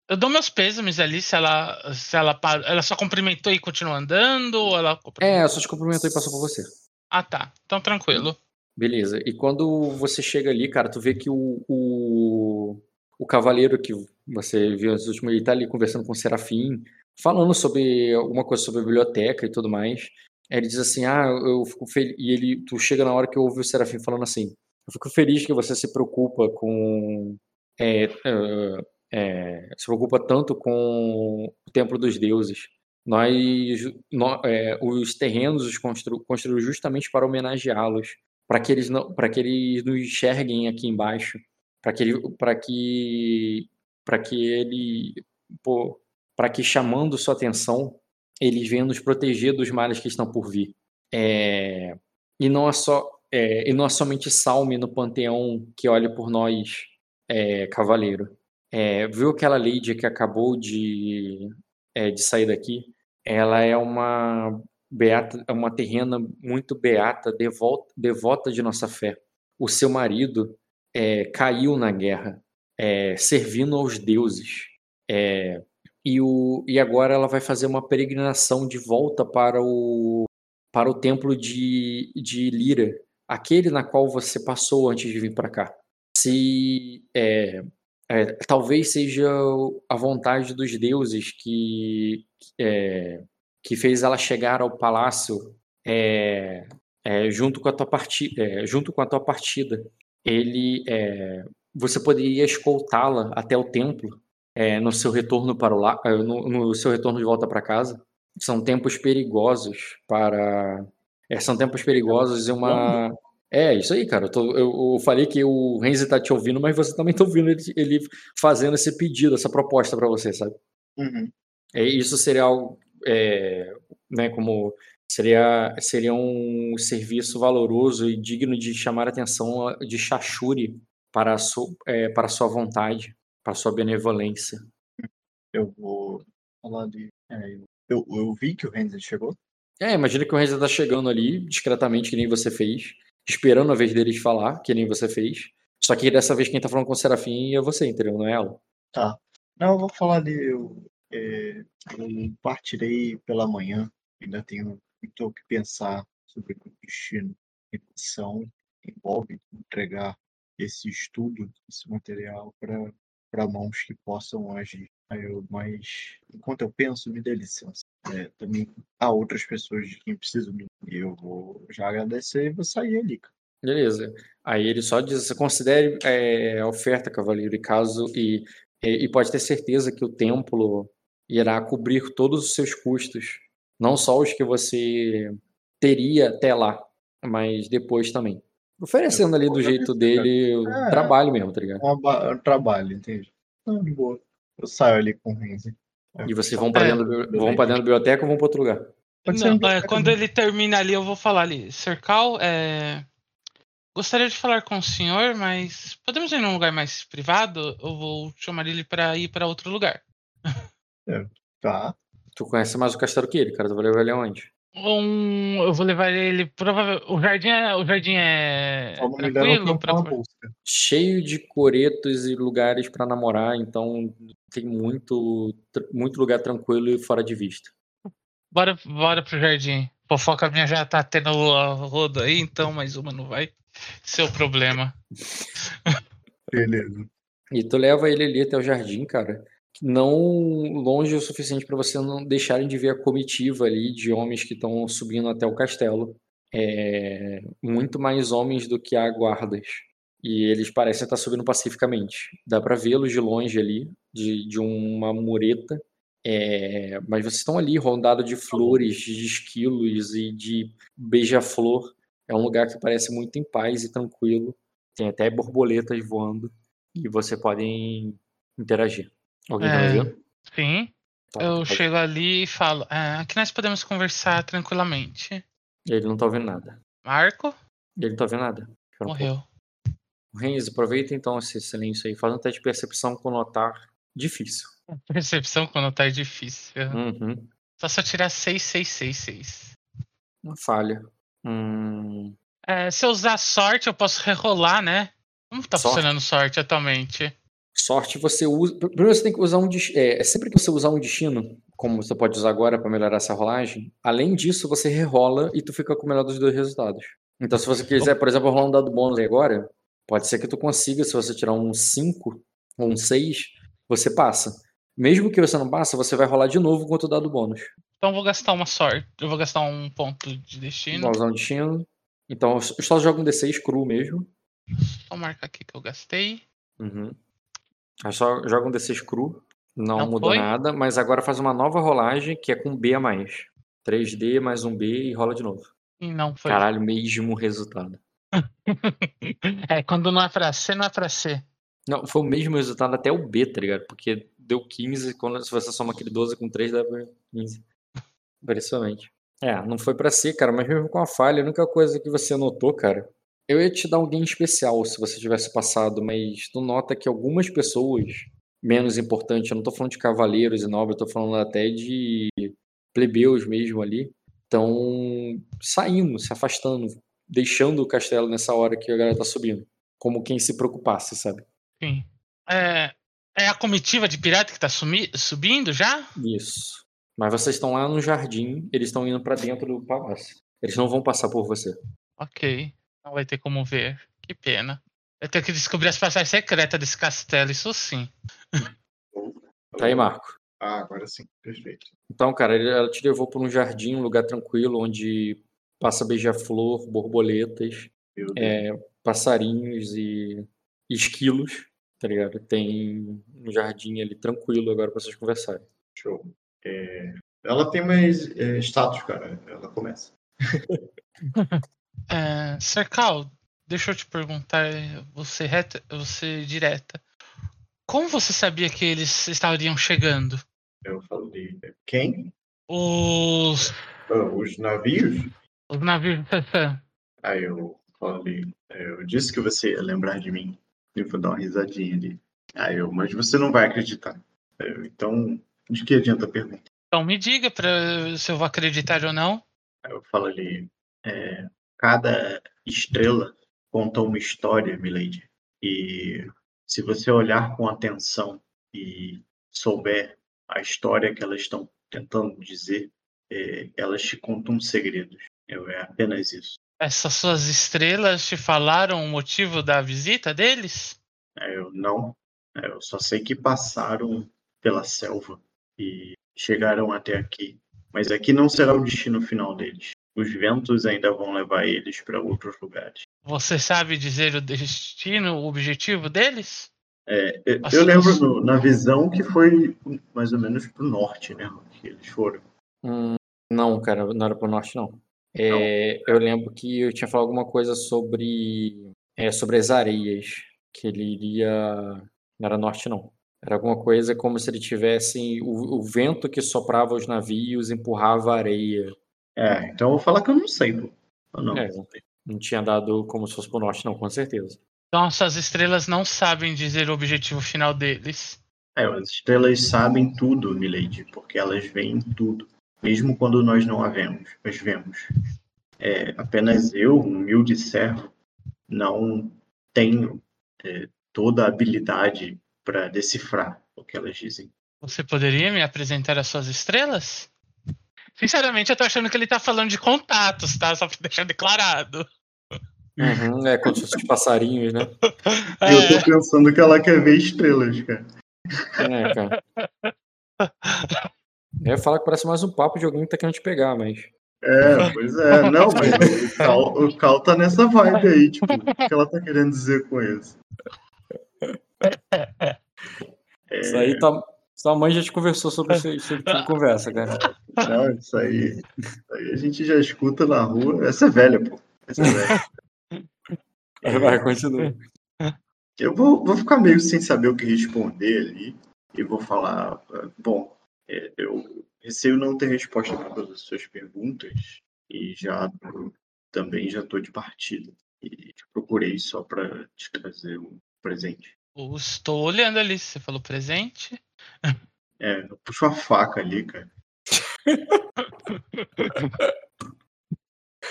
Speaker 3: Eu dou meus pêsames ali se ela, se ela parou. Ela só cumprimentou e continuou andando? Ou ela
Speaker 1: É, só te cumprimentou e passou por você.
Speaker 3: Ah, tá. Então tranquilo.
Speaker 1: Beleza. E quando você chega ali, cara, tu vê que o, o, o cavaleiro que você viu nos últimos, ele tá ali conversando com o Serafim, falando sobre alguma coisa sobre a biblioteca e tudo mais ele diz assim: Ah, eu fico feliz. E ele, tu chega na hora que eu ouvi o Serafim falando assim: Eu fico feliz que você se preocupa com. É, é, é, se preocupa tanto com o templo dos deuses. Nós, nós é, os terrenos os constru, construímos justamente para homenageá-los, para que eles não, para que eles nos enxerguem aqui embaixo, para que ele, para que, para que ele, para que chamando sua atenção eles vêm nos proteger dos males que estão por vir. É, e, não é só, é, e não é somente Salme no panteão que olha por nós, é, cavaleiro. É, viu aquela lady que acabou de, é, de sair daqui? Ela é uma beata, é uma terrena muito beata, devota, devota de nossa fé. O seu marido é, caiu na guerra, servindo aos deuses. É, e, o, e agora ela vai fazer uma peregrinação de volta para o, para o templo de, de Lira, aquele na qual você passou antes de vir para cá. Se é, é, talvez seja a vontade dos deuses que, é, que fez ela chegar ao palácio é, é, junto com a tua partida, é, junto com a tua partida. Ele, você poderia escoltá-la até o templo é, no seu retorno para o la... No, no seu retorno de volta para casa. São tempos perigosos para é, são tempos perigosos e uma é, isso aí, cara. Eu, tô, eu, eu, falei que o Renzi tá te ouvindo, mas você também tá ouvindo ele, ele fazendo esse pedido, essa proposta para você, sabe?
Speaker 2: Uhum.
Speaker 1: É, isso seria algo, é, né, como Seria, seria um serviço valoroso e digno de chamar a atenção de Shashuri para a, su, é, para a sua vontade, para a sua benevolência.
Speaker 2: Eu vou falar de. É, eu, eu vi que o Renzo chegou.
Speaker 1: É, imagina que o Renzo está chegando ali, discretamente, que nem você fez, esperando a vez deles falar, que nem você fez. Só que dessa vez quem está falando com o Serafim é você, entendeu? Não é ela.
Speaker 2: Tá. Não, eu vou falar de. Eu, é, eu partirei pela manhã, ainda tenho muito o que pensar sobre o destino. Missão envolve entregar esse estudo, esse material para mãos que possam agir. Eu, mas enquanto eu penso, me dê licença. É, também há outras pessoas de quem preciso me. Eu vou já agradecer e vou sair ali.
Speaker 1: Beleza. Aí ele só diz: considere é, a oferta, cavaleiro, e caso. E, e, e pode ter certeza que o templo irá cobrir todos os seus custos. Não só os que você teria até lá, mas depois também. Oferecendo ali do jeito dele o é, trabalho mesmo, tá ligado?
Speaker 2: Um trabalho, entendi. Ah, boa. Eu saio ali com o Renzi.
Speaker 1: E vocês vão para dentro, é, vão pra dentro da biblioteca ou vão para outro lugar?
Speaker 3: Não, é, quando ele termina ali, eu vou falar ali. Cercal, é... gostaria de falar com o senhor, mas podemos ir num lugar mais privado? Eu vou chamar ele para ir para outro lugar.
Speaker 2: É, tá.
Speaker 1: Tu conhece mais o castelo que ele, cara. Tu vai levar ele aonde?
Speaker 3: Um, eu vou levar ele. Provavelmente. O jardim é. O jardim é.
Speaker 1: Tranquilo pra... Cheio de coretos e lugares para namorar, então tem muito, muito lugar tranquilo e fora de vista.
Speaker 3: Bora, bora pro jardim. Fofoca minha já tá tendo a roda aí, então mais uma não vai ser o problema.
Speaker 2: Beleza.
Speaker 1: E tu leva ele ali até o jardim, cara não longe o suficiente para você não deixarem de ver a comitiva ali de homens que estão subindo até o castelo. É, muito mais homens do que há guardas. E eles parecem estar subindo pacificamente. Dá para vê-los de longe ali, de, de uma mureta. É, mas vocês estão ali rondado de flores, de esquilos e de beija-flor. É um lugar que parece muito em paz e tranquilo. Tem até borboletas voando. E você podem interagir. Alguém tá é, tá
Speaker 3: Sim. Tá, eu pode... chego ali e falo: é, aqui nós podemos conversar tranquilamente.
Speaker 1: Ele não tá ouvindo nada.
Speaker 3: Marco?
Speaker 1: Ele não tá ouvindo nada.
Speaker 3: Morreu.
Speaker 1: Renzo, aproveita então esse silêncio aí. Faz um teste de percepção com notar difícil.
Speaker 3: Percepção com notar difícil.
Speaker 1: Uhum.
Speaker 3: Só se eu tirar 6, 6, 6, 6.
Speaker 1: Uma falha. Hum...
Speaker 3: É, se eu usar sorte, eu posso rerolar, né? Como tá sorte? funcionando sorte atualmente?
Speaker 1: Sorte você usa. Primeiro você tem que usar um. É, é, sempre que você usar um destino, como você pode usar agora para melhorar essa rolagem, além disso você rerola e tu fica com o melhor dos dois resultados. Então, se você quiser, por exemplo, rolar um dado bônus agora, pode ser que tu consiga, se você tirar um 5 ou um 6, você passa. Mesmo que você não passe, você vai rolar de novo com o dado bônus.
Speaker 3: Então eu vou gastar uma sorte. Eu vou gastar um ponto de destino.
Speaker 1: Vou usar um destino. Então eu só jogo um D6 cru mesmo.
Speaker 3: Só marcar aqui que eu gastei.
Speaker 1: Uhum. Aí só joga um D6 cru, não, não mudou foi? nada, mas agora faz uma nova rolagem que é com B a mais. 3D mais um B e rola de novo.
Speaker 3: E não foi.
Speaker 1: Caralho, mesmo resultado.
Speaker 3: é, quando não é pra C, não é pra C.
Speaker 1: Não, foi o mesmo resultado até o B, tá ligado? Porque deu 15, quando, se você soma aquele 12 com 3, dá 15. Impressionante. É, não foi pra C, cara, mas mesmo com a falha, a única coisa que você notou, cara, eu ia te dar alguém especial se você tivesse passado, mas tu nota que algumas pessoas menos importantes, eu não tô falando de cavaleiros e nobres, eu tô falando até de plebeus mesmo ali, estão saindo, se afastando, deixando o castelo nessa hora que a galera tá subindo. Como quem se preocupasse, sabe?
Speaker 3: Sim. É, é a comitiva de pirata que tá subindo já?
Speaker 1: Isso. Mas vocês estão lá no jardim, eles estão indo para dentro do palácio. Eles não vão passar por você.
Speaker 3: Ok. Não vai ter como ver. Que pena. Eu tenho que descobrir as passagens secretas desse castelo, isso sim.
Speaker 1: Tá aí, Marco.
Speaker 2: Ah, agora sim. Perfeito.
Speaker 1: Então, cara, ela te levou para um jardim, um lugar tranquilo, onde passa beija-flor, borboletas, é, passarinhos e esquilos, tá ligado? Tem um jardim ali tranquilo agora para vocês conversarem.
Speaker 2: Show. É... Ela tem mais é, status, cara. Ela começa.
Speaker 3: É, Cercal, deixa eu te perguntar, você, reta, você direta. Como você sabia que eles estariam chegando?
Speaker 2: Eu falei, quem?
Speaker 3: Os
Speaker 2: os navios?
Speaker 3: Os navios
Speaker 2: Aí eu falei, eu disse que você ia lembrar de mim. E vou dar uma risadinha ali. Aí eu, mas você não vai acreditar. Eu, então, de que adianta a pergunta?
Speaker 3: Então me diga pra, se eu vou acreditar ou não.
Speaker 2: Aí eu falo ali, é, cada estrela conta uma história, Milady. E se você olhar com atenção e souber a história que elas estão tentando dizer, é, elas te contam segredos. É apenas isso.
Speaker 3: Essas suas estrelas te falaram o motivo da visita deles?
Speaker 2: É, eu não. É, eu só sei que passaram pela selva e chegaram até aqui. Mas aqui não será o destino final deles. Os ventos ainda vão levar eles para outros lugares.
Speaker 3: Você sabe dizer o destino, o objetivo deles?
Speaker 2: É, eu, eu lembro no, na visão que foi mais ou menos pro norte, né? Que eles foram.
Speaker 1: Hum, não, cara, não era pro norte, não. É, eu lembro que eu tinha falado alguma coisa sobre, é, sobre as areias, que ele iria. Não era norte, não. Era alguma coisa como se ele tivesse. O, o vento que soprava os navios empurrava a areia.
Speaker 2: É, então eu vou falar que eu não sei, pô.
Speaker 1: não. É, não tinha dado como se fosse pro norte, não, com certeza.
Speaker 3: Então essas estrelas não sabem dizer o objetivo final deles.
Speaker 2: É, as estrelas sabem tudo, Milady, porque elas veem tudo mesmo quando nós não a vemos, as vemos. É, apenas eu, um humilde servo, não tenho é, toda a habilidade para decifrar o que elas dizem.
Speaker 3: Você poderia me apresentar as suas estrelas? Sinceramente, eu tô achando que ele tá falando de contatos, tá? Só pra deixar declarado.
Speaker 1: Uhum, é, como se fosse de passarinhos, né?
Speaker 2: É. Eu tô pensando que ela quer ver estrelas, cara.
Speaker 1: É, cara. Eu ia falar que parece mais um papo de alguém que tá querendo te pegar, mas.
Speaker 2: É, pois é. Não, mas o Cal, o Cal tá nessa vibe aí, tipo, o que ela tá querendo dizer com isso?
Speaker 1: É... Isso aí tá. Sua mãe já te conversou sobre esse tipo de conversa, cara.
Speaker 2: Não, isso aí, isso aí a gente já escuta na rua. Essa é velha, pô. Essa é velha.
Speaker 1: Vai, continua.
Speaker 2: Eu vou, vou ficar meio sem saber o que responder ali. E vou falar, bom, é, eu receio não ter resposta para todas as suas perguntas e já também já estou de partida. E te procurei só para te trazer um presente.
Speaker 3: Estou olhando ali, você falou presente?
Speaker 2: É, eu puxo a faca ali, cara.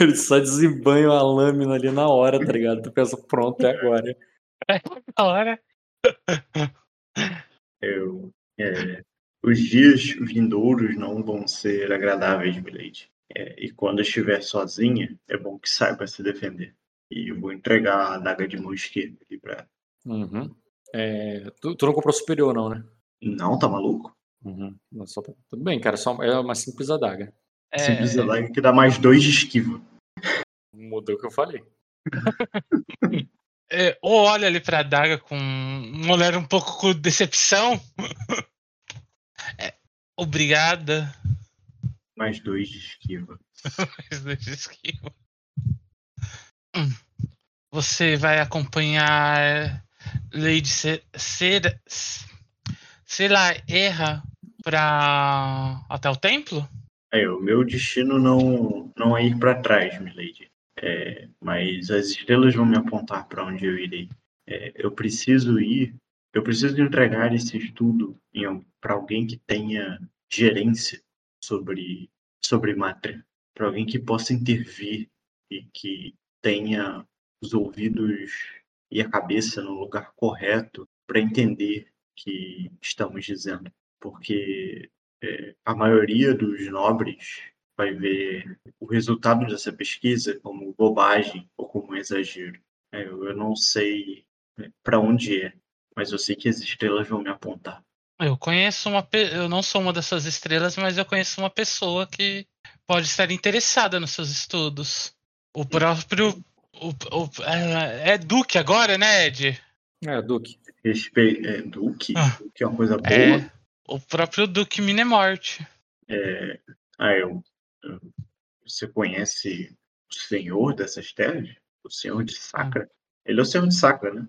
Speaker 1: Ele só desembanha a lâmina ali na hora, tá ligado? Tu pensa, pronto, é agora.
Speaker 3: É na hora.
Speaker 2: Eu é, os dias vindouros não vão ser agradáveis, Milady. É, e quando estiver sozinha, é bom que saiba se defender. E eu vou entregar a daga de mão esquerda aqui pra ela.
Speaker 1: Uhum. É, tu, tu, não comprou superior, não, né?
Speaker 2: Não, tá maluco?
Speaker 1: Uhum. Só, tudo bem, cara, só, é uma simples adaga.
Speaker 2: É... Simples adaga que dá mais dois de esquiva.
Speaker 1: Mudou o que eu falei.
Speaker 3: é, ou olha ali pra adaga com um olhar um pouco com decepção. É, obrigada.
Speaker 2: Mais dois de esquiva.
Speaker 3: Mais dois de esquiva. Hum. Você vai acompanhar Lady. Sei lá, erra pra. até o templo?
Speaker 2: É, o meu destino não, não é ir para trás, Milady. É, mas as estrelas vão me apontar para onde eu irei. É, eu preciso ir eu preciso entregar esse estudo para alguém que tenha gerência sobre, sobre Mátria, para alguém que possa intervir e que tenha os ouvidos e a cabeça no lugar correto para entender o que estamos dizendo. Porque é, a maioria dos nobres vai ver o resultado dessa pesquisa como bobagem ou como exagero. É, eu não sei é, para onde é mas eu sei que as estrelas vão me apontar.
Speaker 3: Eu conheço uma. Eu não sou uma dessas estrelas, mas eu conheço uma pessoa que pode estar interessada nos seus estudos. O próprio. O, o, é, é Duque agora, né, Ed?
Speaker 1: É, Duque.
Speaker 2: Respe... É, Duque? Ah, Duque é uma coisa boa.
Speaker 3: É, o próprio Duque Minemorte.
Speaker 2: É, ah, eu, Você conhece o senhor dessas terras? O senhor de Sacra? Ele é o senhor de Sacra, né?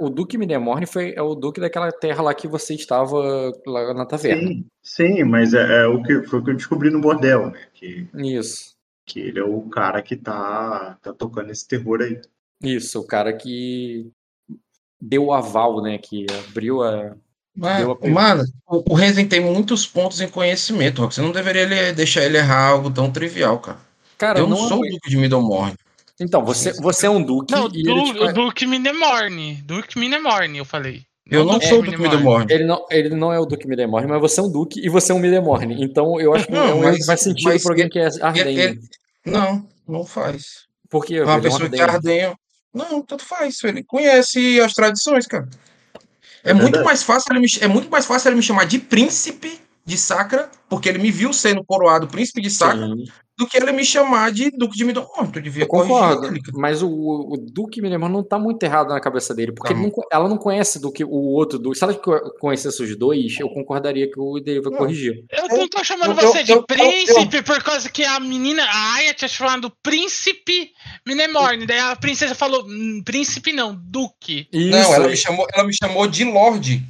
Speaker 1: O Duque Midemorne foi é o Duque daquela terra lá que você estava lá na taverna.
Speaker 2: Sim, sim mas é, é o que foi o que eu descobri no bordel, né? Que,
Speaker 1: Isso.
Speaker 2: Que ele é o cara que tá, tá tocando esse terror aí.
Speaker 1: Isso, o cara que deu o aval, né? Que abriu a.
Speaker 4: Mas, mano, o, o Rezen tem muitos pontos em conhecimento, Você não deveria deixar ele errar algo tão trivial, cara. Cara, eu não, não sou o Duque de Middlemorne.
Speaker 1: Então, você, você é um Duque.
Speaker 3: Não, e du, ele te... Duque Minemorne. Duque Minemorne, eu falei.
Speaker 4: Eu não, não sou o Duque Midemorne.
Speaker 1: Ele não, ele não é o Duque Midemorne, mas você é um Duque e você é um Midemorne. Então eu acho que não, é mas, faz sentido para alguém que é ardenho.
Speaker 4: não, não faz.
Speaker 1: Porque
Speaker 4: uma pessoa que é ardenho. Não, tanto faz. Ele conhece as tradições, cara. É, é muito mais fácil ele me, é muito mais fácil ele me chamar de príncipe de Sacra, porque ele me viu sendo coroado príncipe de Sacra, Sim do que ele me chamar de Duque de Midemont. Tu devia
Speaker 1: eu concordo, mas o, o Duque Midemont não tá muito errado na cabeça dele, porque não, ela não conhece do que o outro Duque. Se ela conhecesse os dois, eu concordaria que o dele vai corrigir.
Speaker 3: Eu não tô chamando eu, você eu, de eu, príncipe por causa que a menina, a Aya tinha chamado príncipe Minemorn. Daí a princesa falou, hum, príncipe não, Duque.
Speaker 4: Isso. Não, ela me chamou, ela me chamou de Lorde.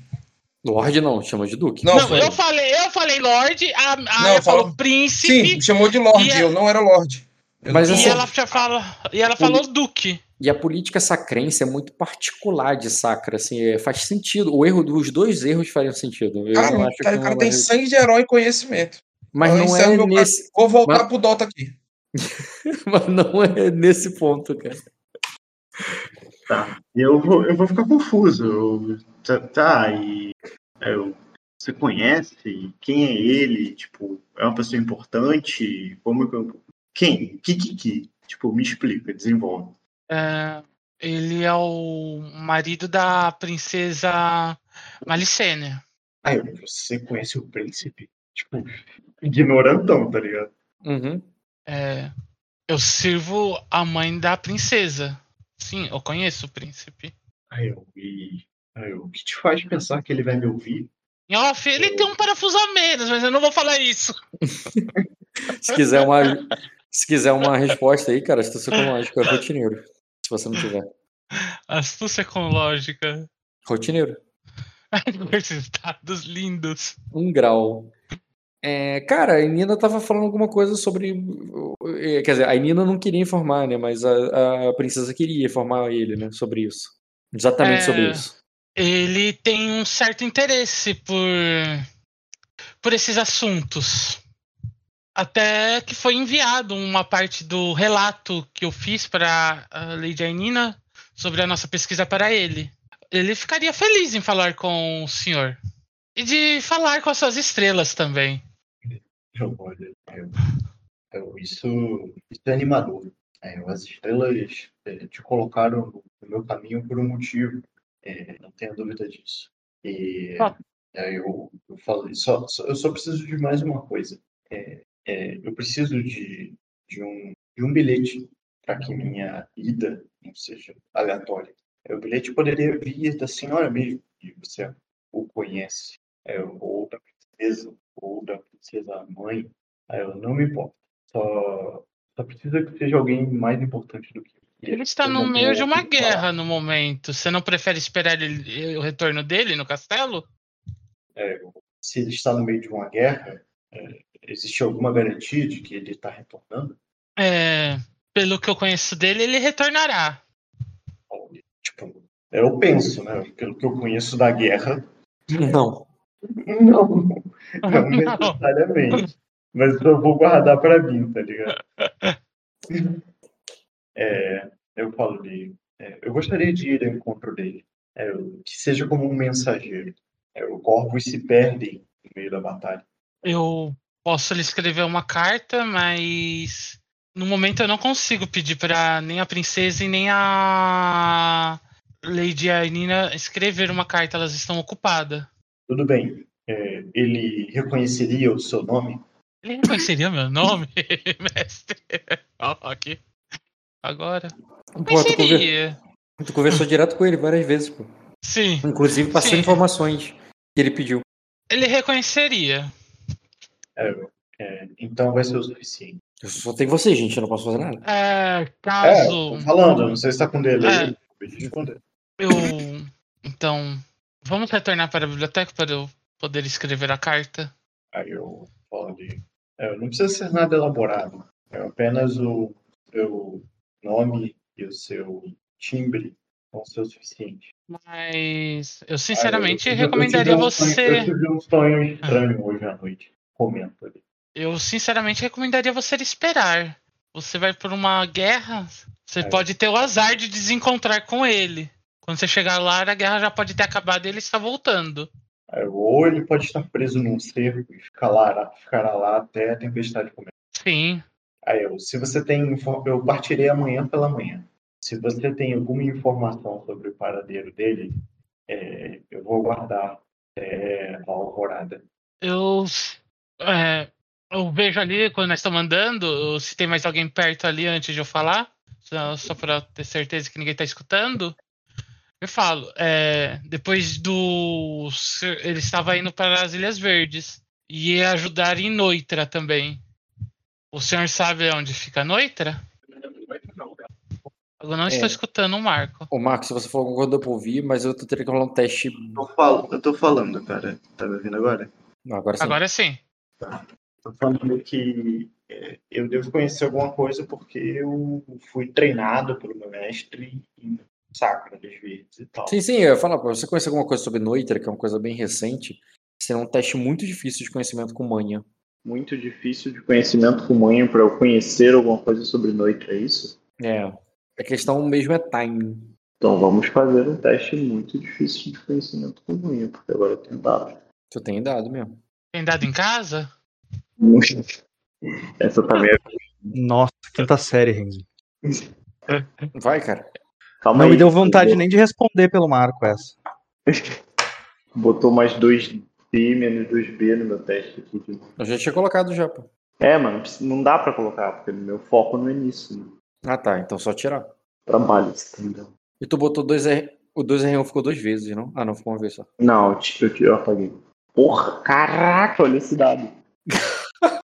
Speaker 1: Lorde não, chama de Duque.
Speaker 3: Não, não eu falei, eu falei Lorde, a, a não, falou príncipe.
Speaker 4: Sim, chamou de Lorde, a... eu não era Lorde.
Speaker 3: Mas, assim, e ela já fala, e ela falou Duque.
Speaker 1: E a política sacrense é muito particular de Sacra, assim, é, faz sentido. O erro dos dois erros fariam sentido.
Speaker 4: Eu cara, acho cara, o cara tem sangue de herói e conhecimento.
Speaker 1: Mas não é nesse.
Speaker 4: Vou voltar mas... pro Dota aqui.
Speaker 1: mas não é nesse ponto, cara.
Speaker 2: Tá. Eu vou, eu vou ficar confuso. Tá, tá e eu, você conhece? Quem é ele? Tipo, é uma pessoa importante? Como que eu... Quem? Que, que, que? Tipo, me explica, desenvolve.
Speaker 3: É, ele é o marido da princesa Malicênia.
Speaker 2: Ah, você conhece o príncipe? Tipo, ignorantão, tá ligado?
Speaker 1: Uhum.
Speaker 3: É, eu sirvo a mãe da princesa. Sim, eu conheço o príncipe.
Speaker 2: Ah, eu, e o que te faz pensar que ele vai me ouvir?
Speaker 3: Off, ele tem um parafuso a menos, mas eu não vou falar isso.
Speaker 1: se quiser uma, se quiser uma resposta aí, cara, astúcia com lógica, rotineiro. Se você não tiver.
Speaker 3: Astúcia com lógica.
Speaker 1: Rotineiro.
Speaker 3: Esses dados lindos.
Speaker 1: Um grau. É, cara, a Nina tava falando alguma coisa sobre. É, quer dizer, a Nina não queria informar, né? Mas a, a princesa queria informar ele, né? Sobre isso. Exatamente é... sobre isso
Speaker 3: ele tem um certo interesse por, por esses assuntos. Até que foi enviado uma parte do relato que eu fiz para a Lady Ainina sobre a nossa pesquisa para ele. Ele ficaria feliz em falar com o senhor. E de falar com as suas estrelas também.
Speaker 2: Olha, eu, eu, isso, isso é animador. É, as estrelas é, te colocaram no meu caminho por um motivo. É, não tenha dúvida disso. E ah. eu, eu falei, só, só, eu só preciso de mais uma coisa. É, é, eu preciso de, de, um, de um bilhete para que minha ida não seja aleatória. É, o bilhete poderia vir da senhora mesmo, que você o conhece, é, ou da princesa, ou da princesa mãe. Eu não me importo. Só, só precisa que seja alguém mais importante do que
Speaker 3: ele está no meio de uma guerra no momento. Você não prefere esperar ele, o retorno dele no castelo?
Speaker 2: É, se ele está no meio de uma guerra, é, existe alguma garantia de que ele está retornando?
Speaker 3: É, pelo que eu conheço dele, ele retornará.
Speaker 2: Tipo, eu penso, né? Pelo que eu conheço da guerra.
Speaker 1: Não.
Speaker 2: Não, não necessariamente. Mas eu vou guardar para mim, tá ligado? É, eu falo dele. É, eu gostaria de ir ao encontro dele. É, que seja como um mensageiro. É, os corvos se perdem no meio da batalha.
Speaker 3: Eu posso lhe escrever uma carta, mas no momento eu não consigo pedir para nem a princesa e nem a Lady Ainina escrever uma carta, elas estão ocupadas.
Speaker 2: Tudo bem. É, ele reconheceria o seu nome?
Speaker 3: Ele reconheceria meu nome, mestre? aqui agora. Pô,
Speaker 1: tu, conver... tu, conversou direto com ele várias vezes, pô.
Speaker 3: Sim.
Speaker 1: Inclusive passando Sim. informações que ele pediu.
Speaker 3: Ele reconheceria.
Speaker 2: É, é, então vai ser o suficiente.
Speaker 1: Eu só tenho você, gente, eu não posso fazer nada.
Speaker 3: É, caso.
Speaker 2: É, falando, não sei se tá com dele é. aí.
Speaker 3: Eu. Então. Vamos retornar para a biblioteca para eu poder escrever a carta?
Speaker 2: Aí eu falo ali. É, não precisa ser nada elaborado. É apenas o seu nome e o seu timbre vão ser o suficiente.
Speaker 3: Mas eu sinceramente eu, eu, recomendaria eu você.
Speaker 2: eu tive um sonho estranho ah. hoje à noite. Comento ali.
Speaker 3: Eu sinceramente recomendaria você esperar. Você vai por uma guerra, você é. pode ter o azar de desencontrar com ele. Quando você chegar lá, a guerra já pode ter acabado e ele está voltando.
Speaker 2: É, ou ele pode estar preso num cerco e ficar lá, ficará lá até a tempestade começar.
Speaker 3: Sim.
Speaker 2: Aí eu, se você tem, eu partirei amanhã pela manhã. Se você tem alguma informação sobre o paradeiro dele, é, eu vou guardar é, a alvorada.
Speaker 3: Eu, é, eu vejo ali quando nós estamos andando, se tem mais alguém perto ali antes de eu falar, só, para ter certeza que ninguém está escutando. Eu falo, é, depois do. Ele estava indo para as Ilhas Verdes. E ia ajudar em Noitra também. O senhor sabe onde fica Noitra? Eu não é. estou escutando o Marco.
Speaker 1: O Marco, se você for alguma coisa eu ouvir, mas eu teria que rolar um teste.
Speaker 2: Eu, falo, eu tô falando, cara. Tá me ouvindo agora?
Speaker 3: Não, agora sim. Agora sim.
Speaker 2: Tá. Tô falando que é, eu devo conhecer alguma coisa porque eu fui treinado pelo meu mestre em Sacra das Verdes e tal.
Speaker 1: Sim, sim, eu ia falar, você conhece alguma coisa sobre Noitra, que é uma coisa bem recente, será um teste muito difícil de conhecimento com manha.
Speaker 2: Muito difícil de conhecimento com manha para eu conhecer alguma coisa sobre Noitra, é isso?
Speaker 1: É. A questão mesmo é timing.
Speaker 2: Então vamos fazer um teste muito difícil de conhecimento com manha, porque agora eu tenho dado.
Speaker 1: Tu tem dado mesmo.
Speaker 3: Tem dado em casa?
Speaker 2: Essa também é.
Speaker 5: Nossa, quinta série, Renzi.
Speaker 1: Vai, cara.
Speaker 5: Calma não aí, me deu vontade nem de responder pelo Marco essa.
Speaker 2: Botou mais 2B menos 2B no meu teste aqui.
Speaker 1: Eu já tinha colocado já, pô.
Speaker 2: É, mano, não dá pra colocar, porque meu foco não é nisso. Né?
Speaker 1: Ah, tá. Então só tirar.
Speaker 2: Trabalho, entendeu?
Speaker 1: E tu botou 2R. O 2R1 ficou duas vezes, não? Ah, não, ficou uma vez só.
Speaker 2: Não, eu, eu, eu apaguei. Porra, caraca, olha esse dado.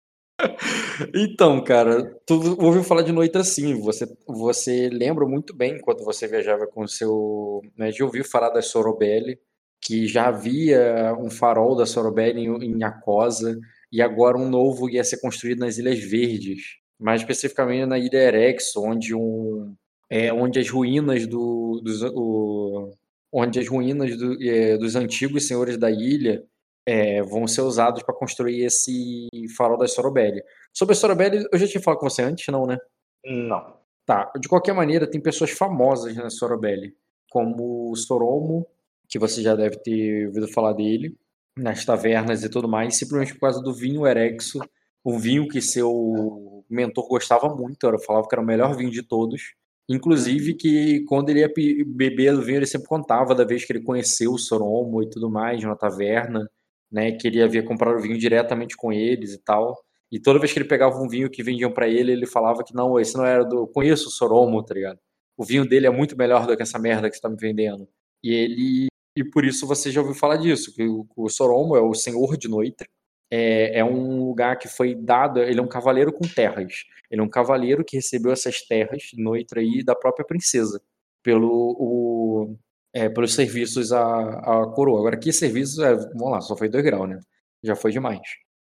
Speaker 1: Então, cara, tu ouviu falar de Noite assim, você, você lembra muito bem quando você viajava com o seu. Né, já ouviu falar da Sorobelli, que já havia um farol da Sorobelli em, em Acosa, e agora um novo ia ser construído nas Ilhas Verdes, mais especificamente na Ilha Erex, onde um. É, onde as ruínas do, dos, o, onde as ruínas do, é, dos antigos senhores da ilha é, vão ser usados para construir esse farol da Sorobelli. Sobre a Sorobelli, eu já tinha falado com você antes, não, né?
Speaker 2: Não.
Speaker 1: Tá, de qualquer maneira, tem pessoas famosas na Sorobelli, como Soromo, que você já deve ter ouvido falar dele, nas tavernas e tudo mais, simplesmente por causa do vinho Erexo, um vinho que seu mentor gostava muito, eu falava que era o melhor vinho de todos. Inclusive que quando ele ia beber o vinho, ele sempre contava da vez que ele conheceu o Soromo e tudo mais na taverna né? Que ele havia comprado o vinho diretamente com eles e tal. E toda vez que ele pegava um vinho que vendiam para ele, ele falava que não, esse não era do. Eu conheço o Soromo, tá ligado? O vinho dele é muito melhor do que essa merda que você tá me vendendo. E ele. E por isso você já ouviu falar disso, que o, o Soromo é o senhor de Noitra. É, é um lugar que foi dado. Ele é um cavaleiro com terras. Ele é um cavaleiro que recebeu essas terras, Noitra aí, da própria princesa. Pelo. O, é, pelos serviços à, à coroa. Agora, que serviços, é, vamos lá, só foi dois graus, né? Já foi demais.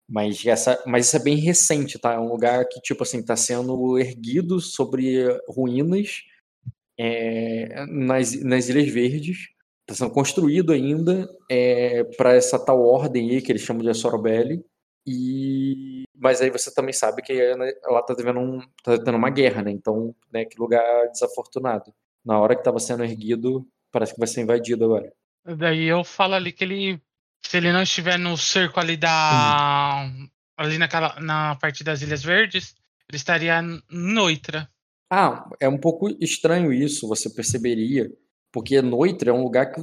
Speaker 1: Mas, essa, mas isso é bem recente, tá? É um lugar que, tipo assim, tá sendo erguido sobre ruínas é, nas, nas Ilhas Verdes. Está sendo construído ainda é, para essa tal ordem aí que eles chamam de Assorobelli. E mas aí você também sabe que ela tá tendo, um, tá tendo uma guerra, né? Então, né, que lugar desafortunado. Na hora que estava sendo erguido, Parece que vai ser invadido agora.
Speaker 3: Daí eu falo ali que ele. Se ele não estiver no cerco ali da. Uhum. Ali naquela, na parte das Ilhas Verdes, ele estaria Noitra.
Speaker 1: Ah, é um pouco estranho isso, você perceberia. Porque Noitra é um lugar que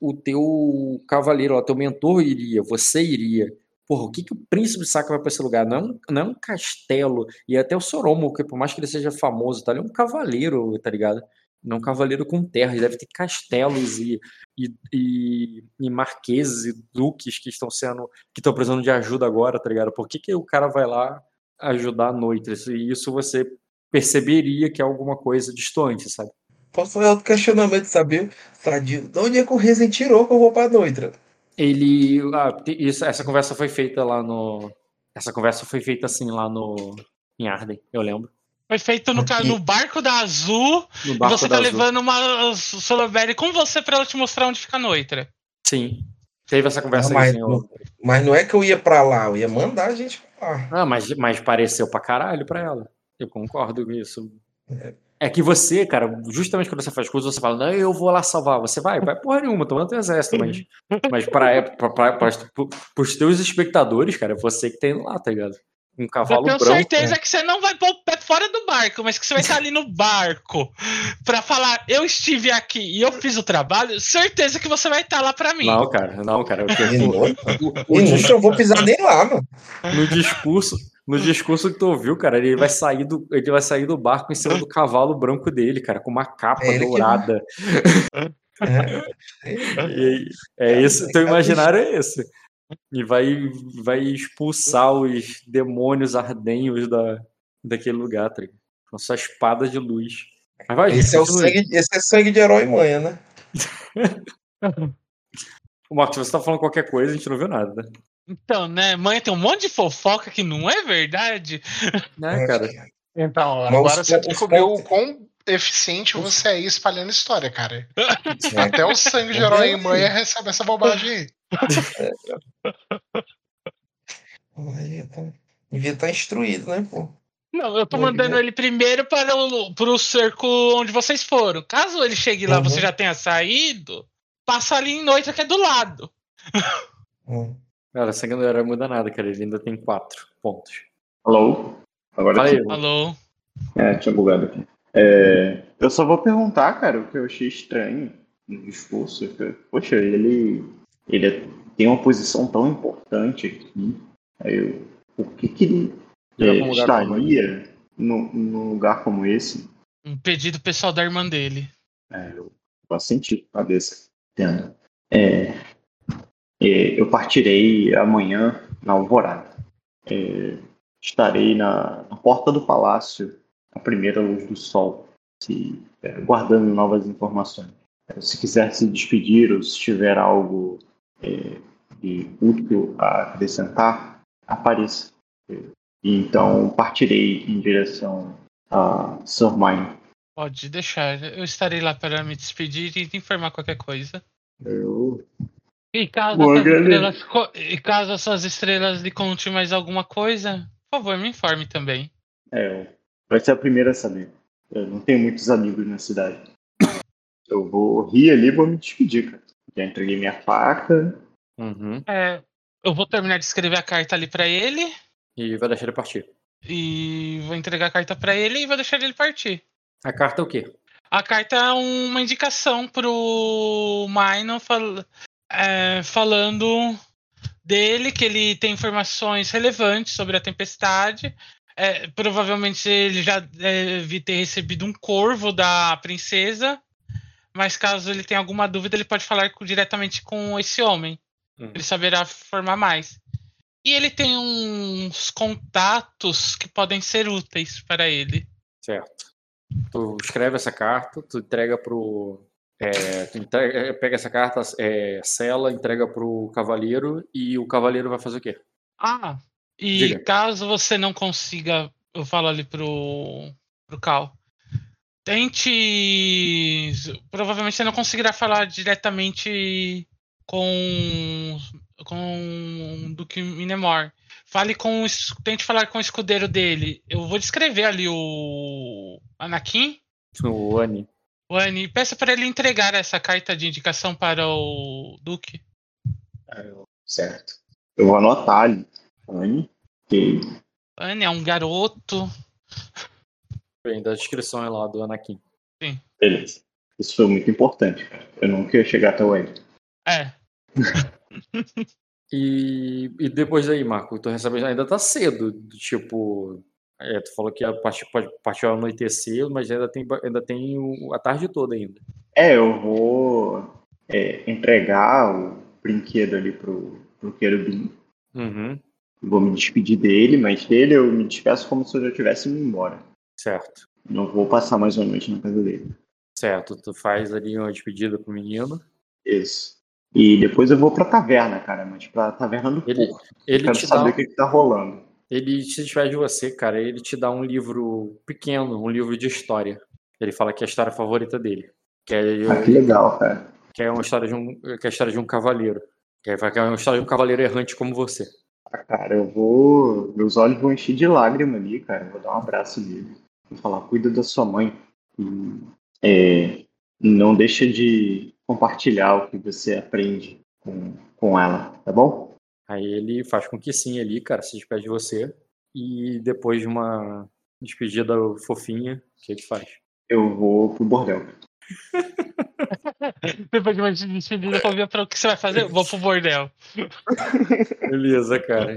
Speaker 1: o teu cavaleiro, o teu mentor iria, você iria. Porra, o que, que o príncipe saca vai pra esse lugar? Não é, um, não é um castelo. E até o Soromo, que por mais que ele seja famoso, tá? ele é um cavaleiro, tá ligado? não é um cavaleiro com terras, deve ter castelos e, e, e, e, marqueses e duques que estão sendo que estão precisando de ajuda agora, tá ligado? Por que, que o cara vai lá ajudar a noite? E isso você perceberia que é alguma coisa distante, sabe?
Speaker 4: Posso fazer outro questionamento de saber, tadinho, de onde é que o Rezen tirou que eu vou pra Noitra?
Speaker 1: Ele. Ah, isso, essa conversa foi feita lá no. Essa conversa foi feita assim lá no. Em Arden, eu lembro.
Speaker 3: Foi feito no, no barco da Azul. No barco e você tá Azul. levando uma Soloberry com você pra ela te mostrar onde fica a Noitra.
Speaker 1: Sim. Teve essa conversa
Speaker 4: não,
Speaker 1: mas,
Speaker 4: aí, não, mas não é que eu ia pra lá, eu ia mandar a gente pra lá.
Speaker 1: Ah, mas, mas pareceu pra caralho pra ela. Eu concordo com isso. É. é. que você, cara, justamente quando você faz coisas, você fala, não, eu vou lá salvar. Você vai, vai porra nenhuma, tomando teu exército, mas, mas pra, pra, pros teus espectadores, cara, é você que tem lá, tá ligado? um cavalo branco. Eu tenho
Speaker 3: branco, certeza né? que você não vai pôr o pé fora do barco, mas que você vai estar ali no barco para falar, eu estive aqui e eu fiz o trabalho, certeza que você vai estar lá para mim.
Speaker 1: Não, cara, não, cara.
Speaker 4: Eu, o, o, o, eu vou pisar nem lá, mano.
Speaker 1: No discurso, no discurso que tu ouviu, cara, ele vai sair do, ele vai sair do barco em cima do cavalo branco dele, cara, com uma capa é dourada. Que... É, é, é isso, teu imaginário é esse e vai, vai expulsar os demônios ardenhos da, daquele lugar, tá com sua espada de luz.
Speaker 4: Vai, esse, é o sangue, esse é sangue de herói manha, né?
Speaker 1: o Marcos, você tá falando qualquer coisa, a gente não viu nada. Né?
Speaker 3: Então, né? Mãe tem um monte de fofoca que não é verdade.
Speaker 1: Né, cara?
Speaker 6: Então, agora você descobriu o quão eficiente você é espalhando história, cara. É. Até o sangue de herói e mãe recebe essa bobagem aí.
Speaker 4: Devia estar tá instruído, né, pô?
Speaker 3: Não, eu tô mandando ele primeiro para o pro cerco onde vocês foram. Caso ele chegue lá, uhum. você já tenha saído, passa ali em noite que é do lado.
Speaker 1: Uhum. Cara, essa galera não muda nada, cara. Ele ainda tem quatro pontos.
Speaker 2: Alô?
Speaker 3: Agora Fala aí. Alô?
Speaker 2: É, tinha bugado aqui. É, eu só vou perguntar, cara, o que eu achei estranho no discurso. Poxa, ele ele tem uma posição tão importante aqui. Aí eu, por que, que ele é, estaria no, num lugar como esse?
Speaker 3: Um pedido pessoal da irmã dele.
Speaker 2: É, eu faço sentido, cabeça. Entendo. É, eu partirei amanhã na alvorada. É, estarei na, na, porta do palácio, à primeira luz do sol, se, é, guardando novas informações. É, se quiser se despedir ou se tiver algo é, de útil a acrescentar, apareça. E então partirei em direção a Sormine.
Speaker 3: Pode deixar, eu estarei lá para me despedir e te informar qualquer coisa.
Speaker 2: Eu...
Speaker 3: E caso, estrelas, e caso as suas estrelas lhe conte mais alguma coisa, por favor, me informe também.
Speaker 2: É, vai ser a primeira a saber. Eu não tenho muitos amigos na cidade. Eu vou rir ali e vou me despedir, cara. Já entreguei minha faca.
Speaker 1: Uhum.
Speaker 3: É, eu vou terminar de escrever a carta ali para ele.
Speaker 1: E vai deixar ele partir.
Speaker 3: E vou entregar a carta para ele e vou deixar ele partir.
Speaker 1: A carta é o quê?
Speaker 3: A carta é uma indicação pro Minor é, falando dele, que ele tem informações relevantes sobre a tempestade. É, provavelmente ele já deve ter recebido um corvo da princesa mas caso ele tenha alguma dúvida, ele pode falar diretamente com esse homem. Uhum. Ele saberá formar mais. E ele tem uns contatos que podem ser úteis para ele.
Speaker 1: Certo. Tu escreve essa carta, tu entrega pro. É, entrega, é, pega essa carta, é, sela, entrega pro cavaleiro e o cavaleiro vai fazer o quê?
Speaker 3: Ah, e Diga. caso você não consiga, eu falo ali pro, pro Cal, Tente. Provavelmente você não conseguirá falar diretamente com. com o Duque Minemor. Fale com. Tente falar com o escudeiro dele. Eu vou descrever ali o. Anakin.
Speaker 1: O Ani.
Speaker 3: O Ani. Peça para ele entregar essa carta de indicação para o Duque.
Speaker 2: É, certo. Eu vou anotar ali. Ani. Que...
Speaker 3: Ani é um garoto
Speaker 1: Bem, da descrição lá do Anakin.
Speaker 3: Sim.
Speaker 2: Beleza. Isso foi muito importante, cara. Eu não queria chegar até o Ed.
Speaker 3: É.
Speaker 1: e, e depois daí, Marco, tu recebe ainda tá cedo, tipo. É, tu falou que a partir, pode partir ao anoitecer, mas ainda tem, ainda tem a tarde toda ainda.
Speaker 2: É, eu vou é, entregar o brinquedo ali pro, pro querubim.
Speaker 1: Uhum.
Speaker 2: Vou me despedir dele, mas dele eu me despeço como se eu já tivesse ido embora.
Speaker 1: Certo.
Speaker 2: Não vou passar mais uma noite na casa dele.
Speaker 1: Certo, tu faz ali uma despedida pro menino.
Speaker 2: Isso. E depois eu vou pra taverna, cara, mas pra taverna do
Speaker 1: ele,
Speaker 2: porto.
Speaker 1: Ele
Speaker 2: quero saber
Speaker 1: dá,
Speaker 2: o que, que tá rolando.
Speaker 1: Ele se despede de você, cara. Ele te dá um livro pequeno, um livro de história. Ele fala que é a história favorita dele. Que é,
Speaker 2: ah, que legal, cara.
Speaker 1: Que é uma história de um, que é a história de um cavaleiro. Que é, que é uma história de um cavaleiro errante como você.
Speaker 2: Ah, cara, eu vou. Meus olhos vão encher de lágrima ali, cara. Eu vou dar um abraço nele. Vou falar, cuida da sua mãe. E, é, não deixa de compartilhar o que você aprende com, com ela, tá bom?
Speaker 1: Aí ele faz com que sim ali, cara, se despede de você. E depois de uma despedida fofinha, o que ele faz?
Speaker 2: Eu vou pro bordel.
Speaker 3: depois de uma despedida fofinha, o que você vai fazer? Eu vou pro bordel.
Speaker 1: Beleza, cara.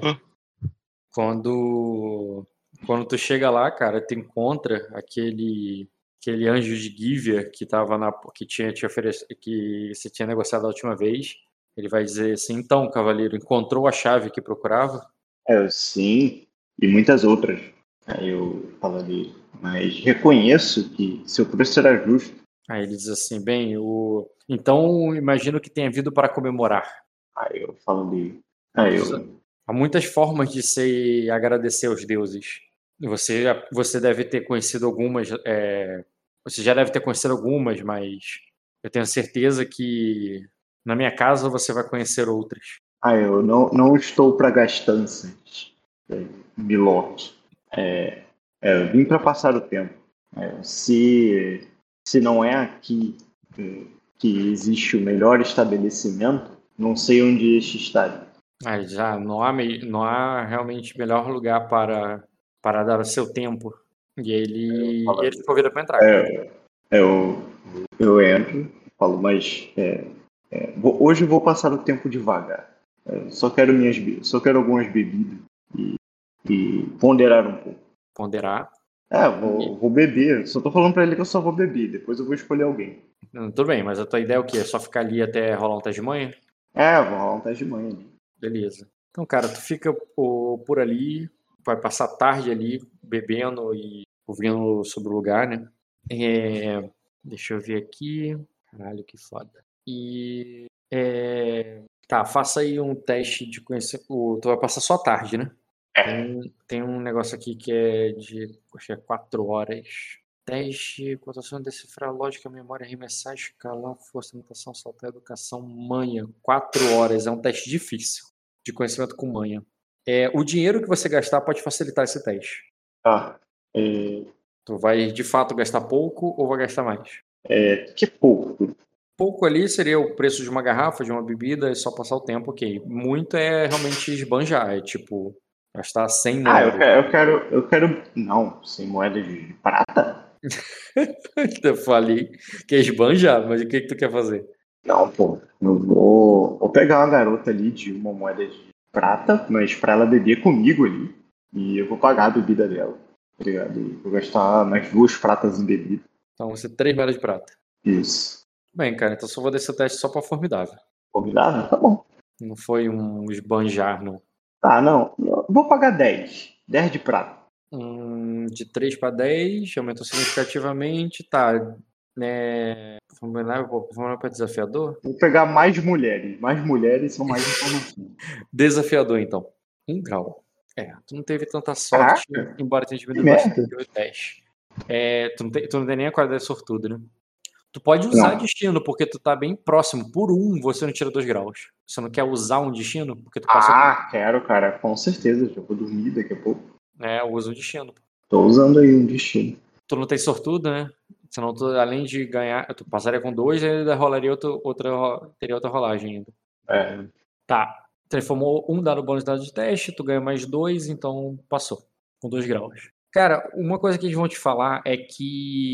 Speaker 1: Quando, quando tu chega lá, cara, tu encontra aquele aquele anjo de Givia que tava na que tinha te oferecido que você tinha negociado a última vez. Ele vai dizer assim: "Então, cavaleiro, encontrou a chave que procurava?"
Speaker 2: É, sim, e muitas outras. Aí eu falo ali, mas reconheço que seu preço será justo.
Speaker 1: Aí ele diz assim: "Bem, o então imagino que tenha vindo para comemorar."
Speaker 2: Aí eu falo ali, aí eu
Speaker 1: Há muitas formas de se agradecer aos deuses. Você, você deve ter conhecido algumas, é, você já deve ter conhecido algumas, mas eu tenho certeza que na minha casa você vai conhecer outras.
Speaker 2: Ah, eu não, não estou para gastanças, é, Milord. É, é, eu vim para passar o tempo. É, se, se não é aqui é, que existe o melhor estabelecimento, não sei onde este estaria.
Speaker 1: Ah, já não há, não há realmente melhor lugar para para dar o seu tempo. E ele, eu ele te convida para entrar.
Speaker 2: É, eu, eu entro, falo, mas é, é, vou, hoje vou passar o tempo devagar. É, só quero minhas só quero algumas bebidas e, e ponderar um pouco.
Speaker 1: Ponderar?
Speaker 2: É, vou, vou beber. Só tô falando para ele que eu só vou beber. Depois eu vou escolher alguém.
Speaker 1: Tudo bem, mas a tua ideia é o quê? É só ficar ali até rolar um teste de manhã?
Speaker 2: É, vou rolar um teste de manhã.
Speaker 1: Beleza. Então, cara, tu fica por, por ali, vai passar a tarde ali bebendo e ouvindo sobre o lugar, né? É, deixa eu ver aqui. Caralho, que foda. E. É, tá, faça aí um teste de conhecer. Tu vai passar só tarde, né? Tem, tem um negócio aqui que é de. Acho que é 4 horas. Teste, cotação, decifrar lógica, memória, arremessar, escalar, força, mutação, saltar, educação, manha. 4 horas. É um teste difícil de conhecimento com manha. É, o dinheiro que você gastar pode facilitar esse teste.
Speaker 2: Tá. É...
Speaker 1: Tu vai de fato gastar pouco ou vai gastar mais?
Speaker 2: É, que pouco?
Speaker 1: Pouco ali seria o preço de uma garrafa, de uma bebida, é só passar o tempo, ok. Muito é realmente esbanjar, é tipo gastar 100
Speaker 2: moedas. Ah, eu quero, eu quero, eu quero, não, 100 moedas de prata?
Speaker 1: eu falei que é esbanjar, mas o que, que tu quer fazer?
Speaker 2: Não, pô, eu vou, vou pegar uma garota ali de uma moeda de prata, mas para ela beber comigo ali. E eu vou pagar a bebida dela. Tá vou gastar mais duas pratas em bebida.
Speaker 1: Então você três moedas de prata.
Speaker 2: Isso.
Speaker 1: Bem, cara, então só vou descer o teste só pra formidável.
Speaker 2: Formidável? Tá bom.
Speaker 1: Não foi um esbanjar, não.
Speaker 2: Tá, não. Vou pagar 10. 10 de prata.
Speaker 1: Hum, de 3 para 10, aumentou significativamente. Tá. Né, Formulável para desafiador?
Speaker 2: Vou pegar mais mulheres. Mais mulheres são mais informações.
Speaker 1: desafiador, então. Um grau. É, tu não teve tanta sorte, Caraca. embora tenha diminuído bastante o teste. É, tu, não tem, tu não tem nem a qualidade sortuda, né? Tu pode usar não. destino, porque tu tá bem próximo. Por um, você não tira dois graus. Você não quer usar um destino? Porque tu
Speaker 2: passou... Ah, quero, cara. Com certeza. Já vou dormir daqui a pouco.
Speaker 1: É, usa um destino.
Speaker 2: Tô usando aí um destino.
Speaker 1: Tu não tem sortudo, né? Senão, tu, além de ganhar, tu passaria com dois e ainda rolaria outro, outra, teria outra rolagem ainda.
Speaker 2: É.
Speaker 1: Tá. Transformou um dado bônus dado de teste, tu ganha mais dois, então passou. Com dois graus. Cara, uma coisa que eles vão te falar é que.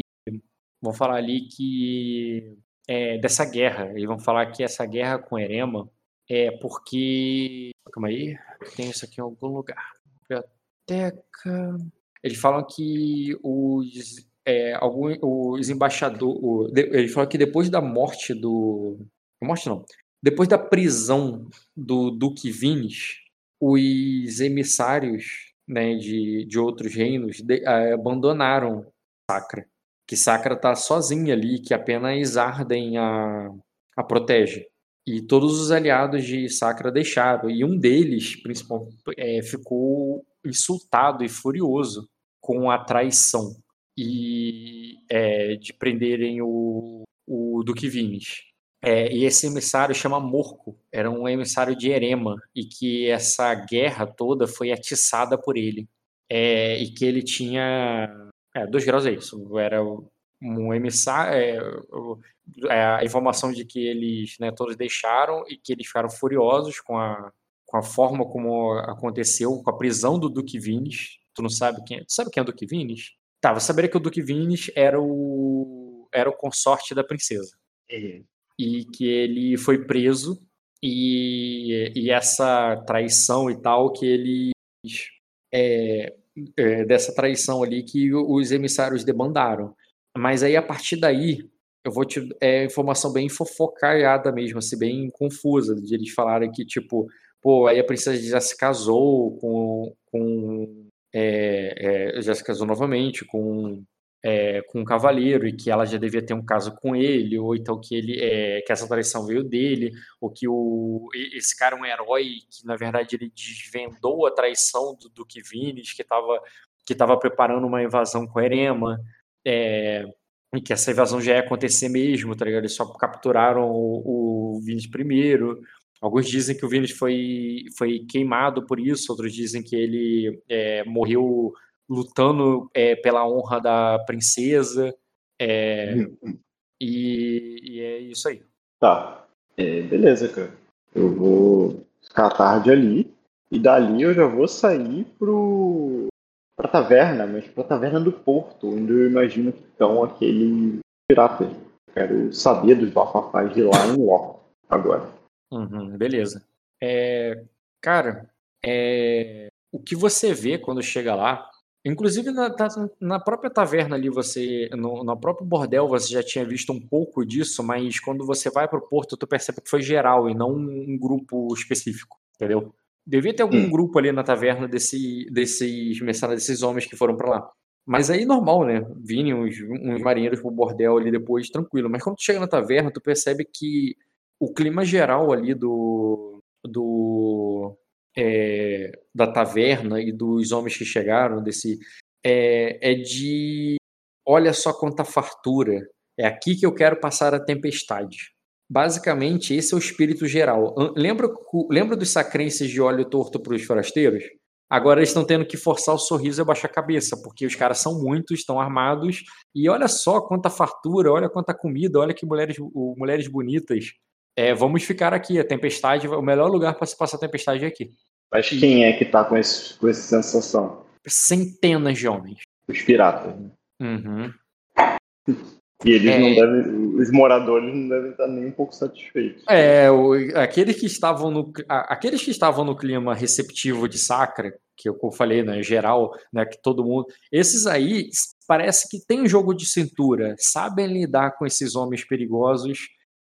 Speaker 1: Vão falar ali que. É, dessa guerra. Eles vão falar que essa guerra com Erema é porque. Calma aí. Tem isso aqui em algum lugar. Biblioteca. Eles falam que os é, algum, os embaixadores. Ele falou que depois da morte do. Morte não. Depois da prisão do Duque Vines, os emissários né, de, de outros reinos de, uh, abandonaram Sacra. Que Sakra tá sozinha ali, que apenas Arden a, a protege. E todos os aliados de Sakra deixaram. E um deles, principalmente, é, ficou insultado e furioso com a traição e é, de prenderem o, o Duque Vines. É, e esse emissário chama Morco, era um emissário de Erema, e que essa guerra toda foi atiçada por ele. É, e que ele tinha. É, dois graus é isso. Era um emissário. É, é, a informação de que eles né, todos deixaram e que eles ficaram furiosos com a, com a forma como aconteceu, com a prisão do Duque Vines. Tu não sabe quem é? Tu sabe quem é o Duque Vines? Tá, você saberia que o Duque Vines era o, era o consorte da princesa. É. E que ele foi preso e, e essa traição e tal que ele é, é, dessa traição ali que os emissários demandaram. Mas aí, a partir daí, eu vou te. É informação bem fofocaiada mesmo, assim, bem confusa, de eles falarem que, tipo, pô, aí a princesa já se casou com. com é, é, já se casou novamente com é, com um cavaleiro e que ela já devia ter um caso com ele, ou então que ele é, que essa traição veio dele, ou que o, esse cara é um herói que na verdade ele desvendou a traição do Duque Vines, que estava que tava preparando uma invasão com Erema, é, e que essa invasão já ia acontecer mesmo, tá ligado? Eles só capturaram o, o Vines primeiro. Alguns dizem que o Vines foi, foi queimado por isso, outros dizem que ele é, morreu lutando é, pela honra da princesa. É, uhum. e, e, é isso aí.
Speaker 2: Tá. É, beleza, cara. Eu vou ficar tarde ali. E dali eu já vou sair pro. pra taverna, mas pra taverna do Porto, onde eu imagino que estão aqueles piratas. Quero saber dos bafafás de lá em Loco agora.
Speaker 1: Uhum, beleza. É, cara, é, o que você vê quando chega lá Inclusive na, na, própria taverna ali, você, no, no próprio bordel, você já tinha visto um pouco disso, mas quando você vai pro porto, tu percebe que foi geral e não um grupo específico, entendeu? Devia ter algum hum. grupo ali na taverna desse, desses mercenários, desses homens que foram para lá. Mas aí normal, né? Vinham uns, uns marinheiros pro bordel ali depois, tranquilo. Mas quando tu chega na taverna, tu percebe que o clima geral ali do, do é, da taverna e dos homens que chegaram, desse é, é de olha só quanta fartura, é aqui que eu quero passar a tempestade. Basicamente, esse é o espírito geral. Lembra, lembra dos sacrenses de olho torto para os forasteiros? Agora eles estão tendo que forçar o sorriso e baixar a cabeça, porque os caras são muitos, estão armados, e olha só quanta fartura, olha quanta comida, olha que mulheres, mulheres bonitas. É, vamos ficar aqui. A tempestade, o melhor lugar para se passar a tempestade é aqui.
Speaker 2: Mas quem é que tá com, esse, com essa sensação?
Speaker 1: Centenas de homens.
Speaker 2: Os piratas.
Speaker 1: Né? Uhum.
Speaker 2: E eles é... não devem, os moradores não devem estar nem um pouco satisfeitos.
Speaker 1: É, o, aqueles que estavam no, aqueles que estavam no clima receptivo de Sacra, que eu falei, né, geral, né, que todo mundo, esses aí parece que tem jogo de cintura, sabem lidar com esses homens perigosos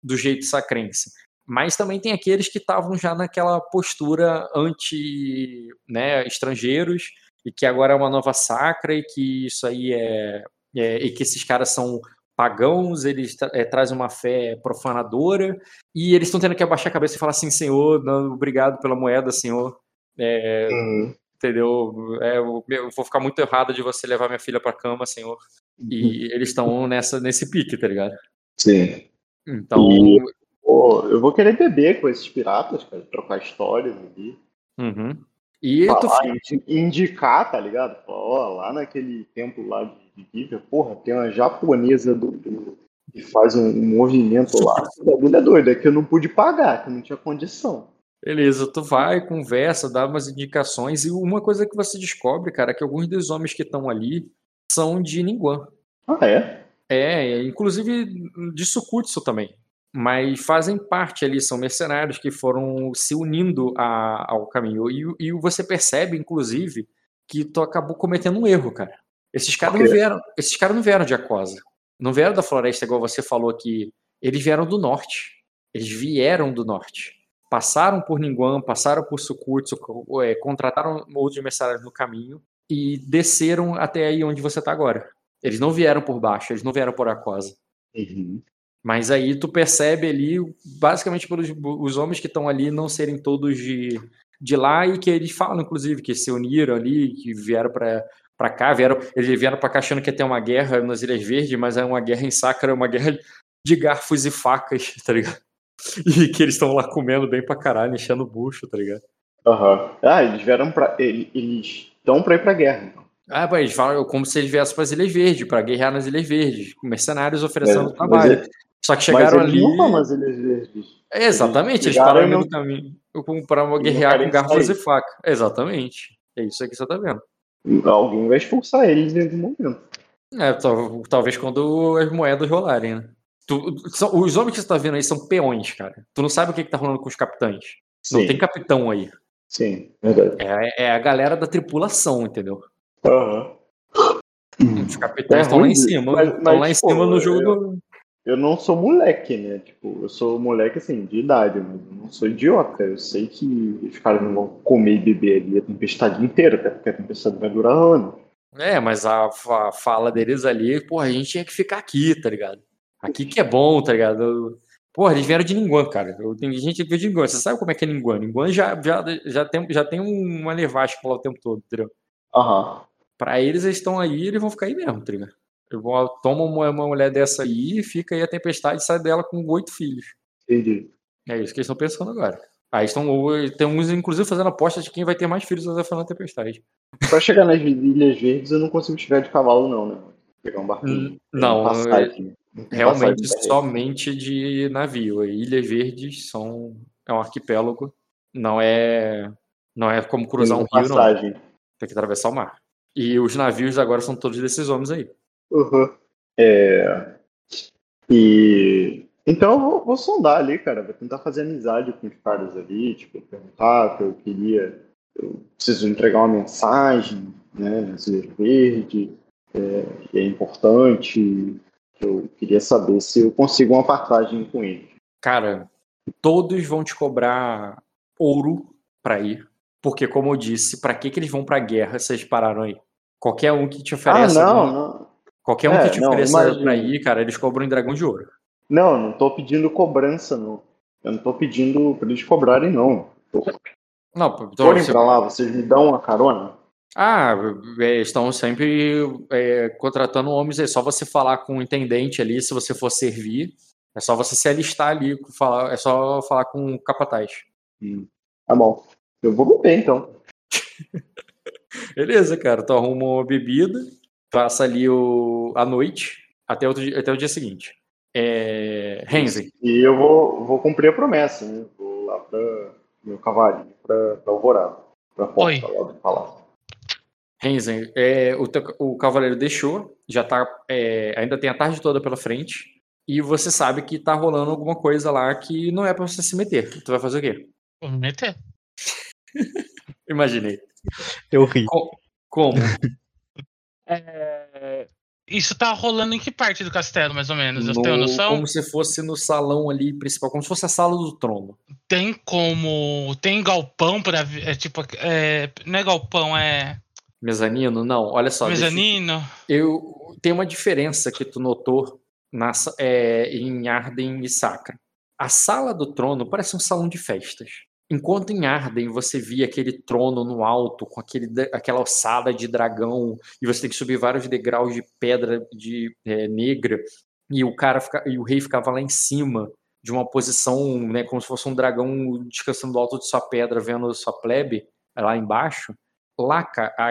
Speaker 1: do jeito sacrense. Mas também tem aqueles que estavam já naquela postura anti né, estrangeiros e que agora é uma nova sacra e que isso aí é, é e que esses caras são pagãos, eles é, trazem uma fé profanadora e eles estão tendo que abaixar a cabeça e falar assim, Senhor, não, obrigado pela moeda, Senhor. É, uhum. Entendeu? É, eu, eu, vou ficar muito errado de você levar minha filha para cama, Senhor. E uhum. eles estão nessa nesse pique, tá ligado?
Speaker 2: Sim.
Speaker 1: Então.
Speaker 2: E, pô, eu vou querer beber com esses piratas, cara, trocar histórias aqui.
Speaker 1: Uhum. E
Speaker 2: Falar, tu... indicar, tá ligado? Ó, lá naquele templo lá de Bíblia, porra, tem uma japonesa do, do, que faz um, um movimento lá. O bagulho é doido, é que eu não pude pagar, que não tinha condição.
Speaker 1: Beleza, tu vai, conversa, dá umas indicações, e uma coisa que você descobre, cara, é que alguns dos homens que estão ali são de Ningguang.
Speaker 2: Ah, é?
Speaker 1: É, inclusive de Sukutsu também. Mas fazem parte ali, são mercenários que foram se unindo a, ao caminho. E, e, você percebe, inclusive, que tu acabou cometendo um erro, cara. Esses caras não vieram, esses caras não vieram de Acosa. Não vieram da floresta, igual você falou aqui. Eles vieram do norte. Eles vieram do norte. Passaram por Ningguang, passaram por Sukutsu, é, contrataram outros mercenários no caminho e desceram até aí onde você está agora. Eles não vieram por baixo, eles não vieram por Aquosa.
Speaker 2: Uhum.
Speaker 1: Mas aí tu percebe ali, basicamente pelos os homens que estão ali não serem todos de, de lá e que eles falam, inclusive, que se uniram ali, que vieram para para cá, vieram, eles vieram para cá achando que ia ter uma guerra nas Ilhas Verdes, mas é uma guerra em Sacra, uma guerra de garfos e facas, tá ligado? E que eles estão lá comendo bem pra caralho, enchendo o bucho, tá ligado?
Speaker 2: Aham. Uhum. Ah, eles vieram pra. Eles estão pra ir pra guerra.
Speaker 1: Ah, mas eles falam como se eles viessem para as Ilhas Verdes, para guerrear nas Ilhas Verdes, mercenários oferecendo é, trabalho. Ele, Só que chegaram ali.
Speaker 2: Nas Ilhas Verdes.
Speaker 1: É, exatamente, eles, eles pararam no caminho para guerrear com garfos e faca. Exatamente. É isso aí que você tá vendo.
Speaker 2: Alguém vai expulsar eles em algum momento.
Speaker 1: É, talvez quando as moedas rolarem, né? Tu, são, os homens que você tá vendo aí são peões, cara. Tu não sabe o que, que tá rolando com os capitães. Sim. Não tem capitão aí.
Speaker 2: Sim, verdade.
Speaker 1: É, é a galera da tripulação, entendeu?
Speaker 2: Aham.
Speaker 1: Uhum. Os capitães estão é lá em cima. Estão lá em cima pô, no jogo
Speaker 2: eu,
Speaker 1: do.
Speaker 2: Eu não sou moleque, né? Tipo, eu sou moleque assim, de idade, mas eu não sou idiota. Eu sei que os caras não vão comer e beber ali a tempestade inteira, até porque a tempestade vai durar anos.
Speaker 1: É, mas a, a fala deles ali, porra, a gente tinha que ficar aqui, tá ligado? Aqui que é bom, tá ligado? Porra, eles vieram de Ninguan, cara. Eu, tem gente que veio de Ninguan. Você sabe como é que é Ninguan? Ninguan já, já, já, tem, já tem uma nevasca lá o tempo todo, entendeu?
Speaker 2: Aham. Uhum.
Speaker 1: Pra eles, eles estão aí e eles vão ficar aí mesmo, tá ligado? Vou, toma uma, uma, mulher dessa aí, fica aí a tempestade e sai dela com oito filhos.
Speaker 2: Entendi.
Speaker 1: É isso que eles estão pensando agora. Aí estão. Tem uns, inclusive, fazendo aposta de quem vai ter mais filhos da tempestade.
Speaker 2: Pra chegar nas Ilhas Verdes, eu não consigo chegar de cavalo, não, né? Pegar um barquinho.
Speaker 1: Não, passagem, realmente somente de navio. Ilhas Verdes são. É um arquipélago. Não é. Não é como cruzar um rio, passagem. não. Tem que atravessar o mar. E os navios agora são todos desses homens aí.
Speaker 2: Uhum. É... E então eu vou, vou, sondar ali, cara. Vou tentar fazer amizade com os caras ali, tipo, perguntar que eu queria. Eu preciso entregar uma mensagem, né, Brasileiro Verde, é, que é importante. Eu queria saber se eu consigo uma passagem com eles.
Speaker 1: Cara, todos vão te cobrar ouro para ir. Porque, como eu disse, para que, que eles vão pra guerra se eles pararam aí? Qualquer um que te ofereça.
Speaker 2: Ah, não, não.
Speaker 1: Qualquer um é, que te não, ofereça pra ir, cara, eles cobram em dragão de ouro.
Speaker 2: Não, não tô pedindo cobrança, não. Eu não tô pedindo pra eles cobrarem, não. Tô...
Speaker 1: Não,
Speaker 2: então, Forem você... pra lá, vocês me dão uma carona?
Speaker 1: Ah, é, estão sempre é, contratando homens. É só você falar com o intendente ali, se você for servir. É só você se alistar ali, falar, é só falar com o capataz.
Speaker 2: Hum. Tá bom. Eu vou beber, então.
Speaker 1: Beleza, cara. Tu arruma uma bebida, passa ali o, a noite até, outro, até o dia seguinte. É, Renzi.
Speaker 2: E eu vou, vou cumprir a promessa, né? Vou lá para meu cavalinho, para Alvorada, para porta lá do palácio.
Speaker 1: Renzen, é, o, o cavaleiro deixou, já tá, é, ainda tem a tarde toda pela frente, e você sabe que tá rolando alguma coisa lá que não é para você se meter. Tu vai fazer o quê?
Speaker 3: Vou me meter.
Speaker 1: Imaginei.
Speaker 5: Eu ri.
Speaker 1: como?
Speaker 3: É... Isso tá rolando em que parte do castelo, mais ou menos? Eu no, tenho noção?
Speaker 1: Como se fosse no salão ali principal, como se fosse a sala do trono.
Speaker 3: Tem como. Tem galpão para é, tipo. É, não é galpão, é.
Speaker 1: Mezanino? Não, olha só.
Speaker 3: Mezanino?
Speaker 1: Eu, eu tem uma diferença que tu notou na, é, em Arden e Sacra. A sala do trono parece um salão de festas. Enquanto em Arden você via aquele trono no alto, com aquele, aquela ossada de dragão, e você tem que subir vários degraus de pedra de é, negra, e o cara fica, e o rei ficava lá em cima, de uma posição, né, como se fosse um dragão descansando do alto de sua pedra, vendo sua plebe lá embaixo. Lá,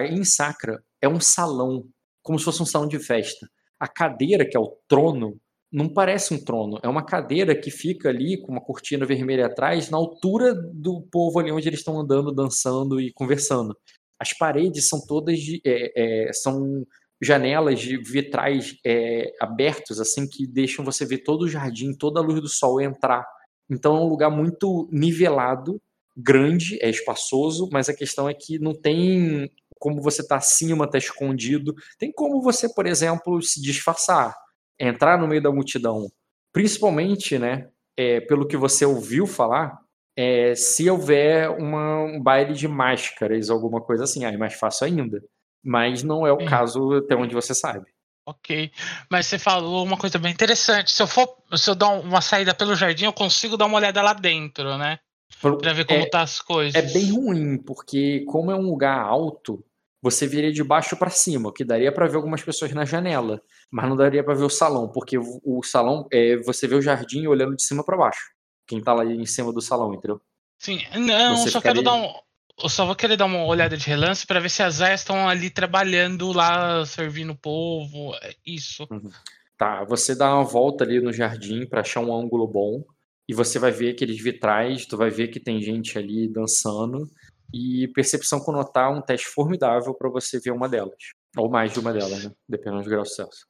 Speaker 1: em Sacra, é um salão, como se fosse um salão de festa. A cadeira, que é o trono, não parece um trono, é uma cadeira que fica ali com uma cortina vermelha atrás, na altura do povo ali onde eles estão andando, dançando e conversando. As paredes são todas de, é, é, são janelas de vitrais é, abertos, assim que deixam você ver todo o jardim, toda a luz do sol entrar. Então é um lugar muito nivelado, grande, é espaçoso, mas a questão é que não tem como você estar tá acima, tá escondido. Tem como você, por exemplo, se disfarçar entrar no meio da multidão, principalmente, né, é, pelo que você ouviu falar, é, se houver uma, um baile de máscaras, alguma coisa assim, aí é mais fácil ainda. Mas não é o caso até onde você sabe.
Speaker 3: Ok. Mas você falou uma coisa bem interessante. Se eu for, se eu dar uma saída pelo jardim, eu consigo dar uma olhada lá dentro, né? Pra ver como é, tá as coisas.
Speaker 1: É bem ruim, porque como é um lugar alto, você viria de baixo para cima, que daria para ver algumas pessoas na janela, mas não daria para ver o salão, porque o, salão é você vê o jardim olhando de cima para baixo. Quem tá lá em cima do salão, entendeu?
Speaker 3: Sim, não, você só ficaria... quero dar um eu só vou querer dar uma olhada de relance para ver se as aias estão ali trabalhando lá, servindo o povo. É isso. Uhum.
Speaker 1: Tá, você dá uma volta ali no jardim para achar um ângulo bom e você vai ver aqueles vitrais, tu vai ver que tem gente ali dançando e percepção com notar um teste formidável para você ver uma delas. Ou mais de uma delas, né? Dependendo do grau de sucesso.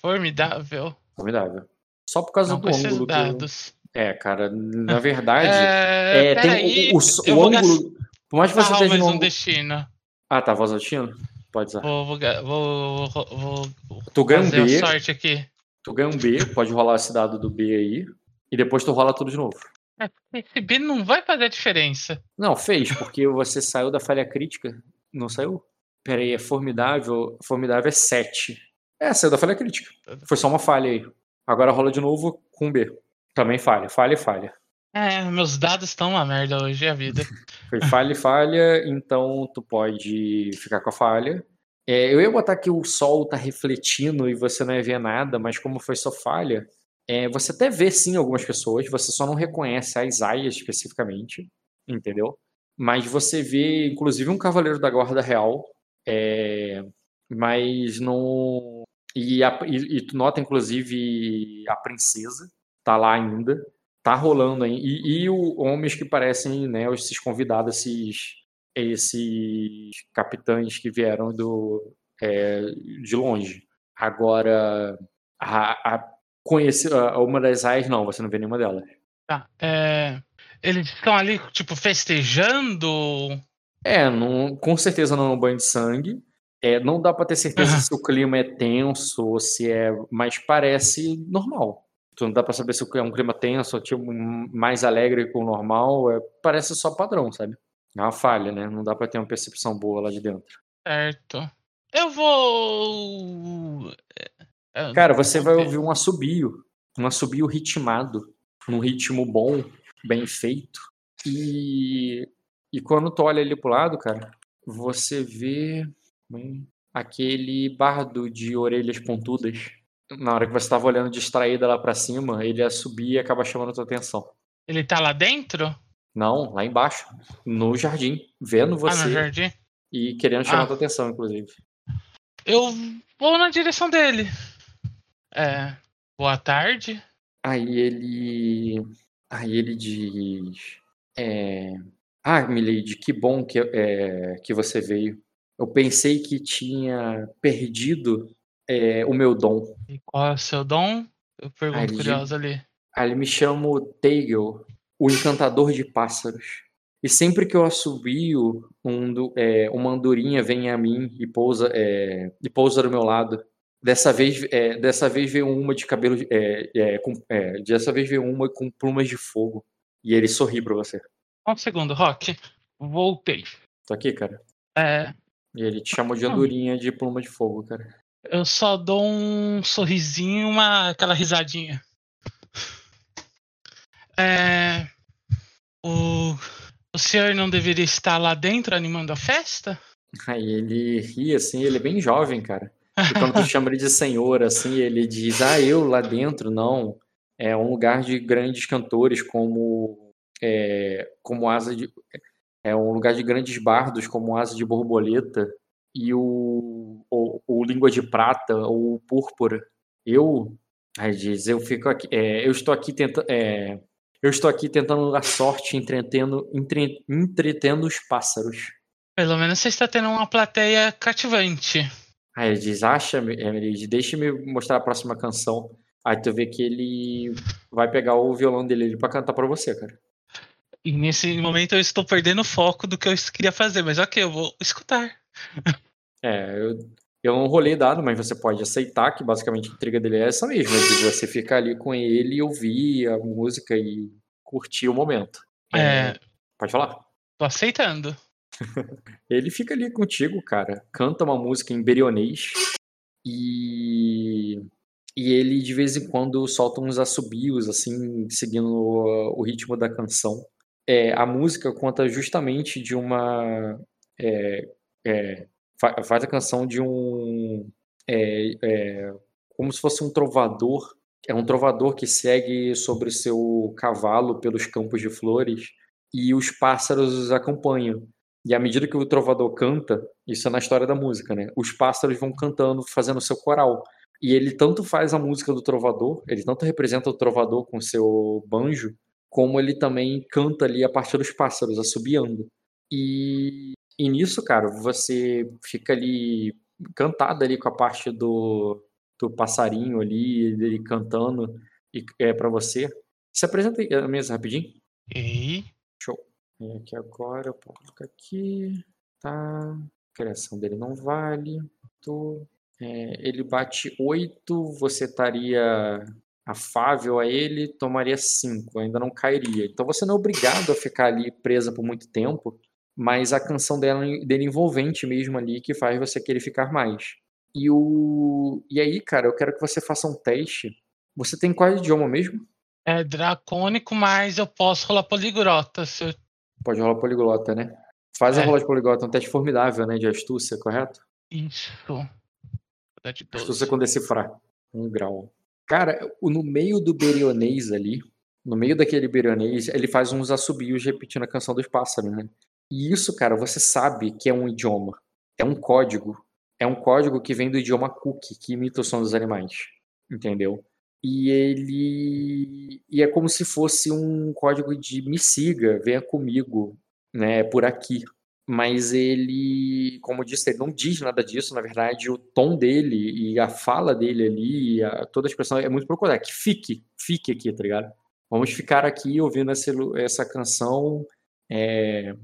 Speaker 3: Formidável.
Speaker 1: Formidável. Só por causa
Speaker 3: Não
Speaker 1: do ângulo.
Speaker 3: Dados.
Speaker 1: Que... É, cara, na verdade. é, é tem aí, o, o, o ângulo. Por mais que você
Speaker 3: esteja. mais um destino.
Speaker 1: Ah, tá, voz destino? Pode usar.
Speaker 3: Vou, vou, vou, vou,
Speaker 1: tu ganha um B.
Speaker 3: sorte aqui.
Speaker 1: Tu ganha um B, pode rolar esse dado do B aí. E depois tu rola tudo de novo.
Speaker 3: É, esse B não vai fazer a diferença.
Speaker 1: Não, fez, porque você saiu da falha crítica. Não saiu? Pera aí, é formidável. Formidável é 7. É, saiu da falha crítica. Foi só uma falha aí. Agora rola de novo com B. Também falha, falha e falha.
Speaker 3: É, meus dados estão uma merda hoje, é a vida.
Speaker 1: Foi falha e falha, então tu pode ficar com a falha. É, eu ia botar que o sol tá refletindo e você não ia ver nada, mas como foi só falha, é, você até vê sim algumas pessoas, você só não reconhece as aias especificamente, entendeu? Mas você vê, inclusive, um cavaleiro da guarda real, é, mas não. E, a, e, e, tu nota, inclusive, a princesa tá lá ainda, tá rolando aí. E, e o, homens que parecem, né, esses convidados, esses, esses capitães que vieram do, é, de longe. Agora, a, a conheci uma das aias, não, você não vê nenhuma delas.
Speaker 3: Tá. É, eles estão ali, tipo, festejando?
Speaker 1: É, não, com certeza não é um banho de sangue. É, não dá para ter certeza uhum. se o clima é tenso ou se é. Mas parece normal. Então não dá para saber se é um clima tenso ou tipo, mais alegre que o normal. É, parece só padrão, sabe? É uma falha, né? Não dá para ter uma percepção boa lá de dentro.
Speaker 3: Certo. Eu vou.
Speaker 1: É, Cara, você vai ouvir um assobio, um assobio ritmado, num ritmo bom, bem feito. E, e quando tu olha ali pro lado, cara, você vê aquele bardo de orelhas pontudas. Na hora que você estava olhando distraída lá para cima, ele assobia e acaba chamando a tua atenção.
Speaker 3: Ele tá lá dentro?
Speaker 1: Não, lá embaixo, no jardim, vendo você.
Speaker 3: Ah, no jardim?
Speaker 1: E querendo chamar ah. a tua atenção, inclusive.
Speaker 3: Eu vou na direção dele. É, boa tarde.
Speaker 1: Aí ele. Aí ele diz. É, ah, Milady, que bom que, é, que você veio. Eu pensei que tinha perdido é, o meu dom.
Speaker 3: E qual é o seu dom? Eu pergunto curiosa ali.
Speaker 1: Aí ele me chama Teigel, o encantador de pássaros. E sempre que eu assobio, um, é, uma andorinha vem a mim e pousa, é, e pousa do meu lado. Dessa vez, é, dessa vez veio uma de cabelo. É, é, com, é, dessa vez veio uma com plumas de fogo. E ele sorri pra você.
Speaker 3: Um segundo, Rock. Voltei.
Speaker 1: Tô aqui, cara.
Speaker 3: É.
Speaker 1: E ele te chamou de andorinha de pluma de fogo, cara.
Speaker 3: Eu só dou um sorrisinho, uma aquela risadinha. É. O, o senhor não deveria estar lá dentro animando a festa?
Speaker 1: Aí ele ri assim, ele é bem jovem, cara. E quando tu chama ele de senhor, assim, ele diz: Ah, eu lá dentro, não. É um lugar de grandes cantores como, é, como Asa de. É um lugar de grandes bardos como Asa de Borboleta e o, o, o Língua de Prata ou Púrpura. Eu, aí diz, eu fico aqui, é, eu estou aqui tentando. É, eu estou aqui tentando a sorte, entretendo, entre, entretendo os pássaros.
Speaker 3: Pelo menos você está tendo uma plateia cativante.
Speaker 1: Aí ele diz, acha, Emily, deixa-me mostrar a próxima canção. Aí tu vê que ele vai pegar o violão dele pra cantar pra você, cara.
Speaker 3: E nesse momento eu estou perdendo o foco do que eu queria fazer, mas ok, eu vou escutar.
Speaker 1: É, eu, eu não rolei dado, mas você pode aceitar que basicamente a intriga dele é essa mesma, de você ficar ali com ele e ouvir a música e curtir o momento.
Speaker 3: É. é
Speaker 1: pode falar.
Speaker 3: Tô aceitando.
Speaker 1: Ele fica ali contigo, cara. Canta uma música em berionês. E, e ele de vez em quando solta uns assobios, assim, seguindo o, o ritmo da canção. É, a música conta justamente de uma. É, é, faz a canção de um. É, é, como se fosse um trovador. É um trovador que segue sobre o seu cavalo pelos campos de flores e os pássaros os acompanham. E à medida que o trovador canta, isso é na história da música, né? Os pássaros vão cantando, fazendo seu coral. E ele tanto faz a música do trovador, ele tanto representa o trovador com seu banjo, como ele também canta ali a partir dos pássaros, assobiando. E, e nisso, cara, você fica ali cantado ali com a parte do, do passarinho ali, dele cantando e é para você. Se apresenta aí mesa rapidinho.
Speaker 3: E
Speaker 1: Show. Aqui agora eu coloco aqui. Tá. A criação dele não vale. Tô. É, ele bate 8, você estaria afável a ele, tomaria 5, ainda não cairia. Então você não é obrigado a ficar ali presa por muito tempo, mas a canção dela, dele envolvente mesmo ali que faz você querer ficar mais. E, o... e aí, cara, eu quero que você faça um teste. Você tem qual idioma mesmo?
Speaker 3: É dracônico, mas eu posso rolar poliglota. Se eu...
Speaker 1: Pode rolar poliglota, né? Faz é. a rola de poliglota, um teste formidável, né? De astúcia, correto?
Speaker 3: Isso.
Speaker 1: De astúcia com decifrar. Um grau. Cara, no meio do berionês ali, no meio daquele berionês, ele faz uns assobios repetindo a canção dos pássaros, né? E isso, cara, você sabe que é um idioma. É um código. É um código que vem do idioma Cook, que imita o som dos animais. Entendeu? E ele e é como se fosse um código de me siga, venha comigo, né, por aqui. Mas ele, como eu disse, ele não diz nada disso, na verdade, o tom dele e a fala dele ali, a, toda a expressão é muito procurar que fique, fique aqui, tá ligado? Vamos ficar aqui ouvindo essa, essa canção, é,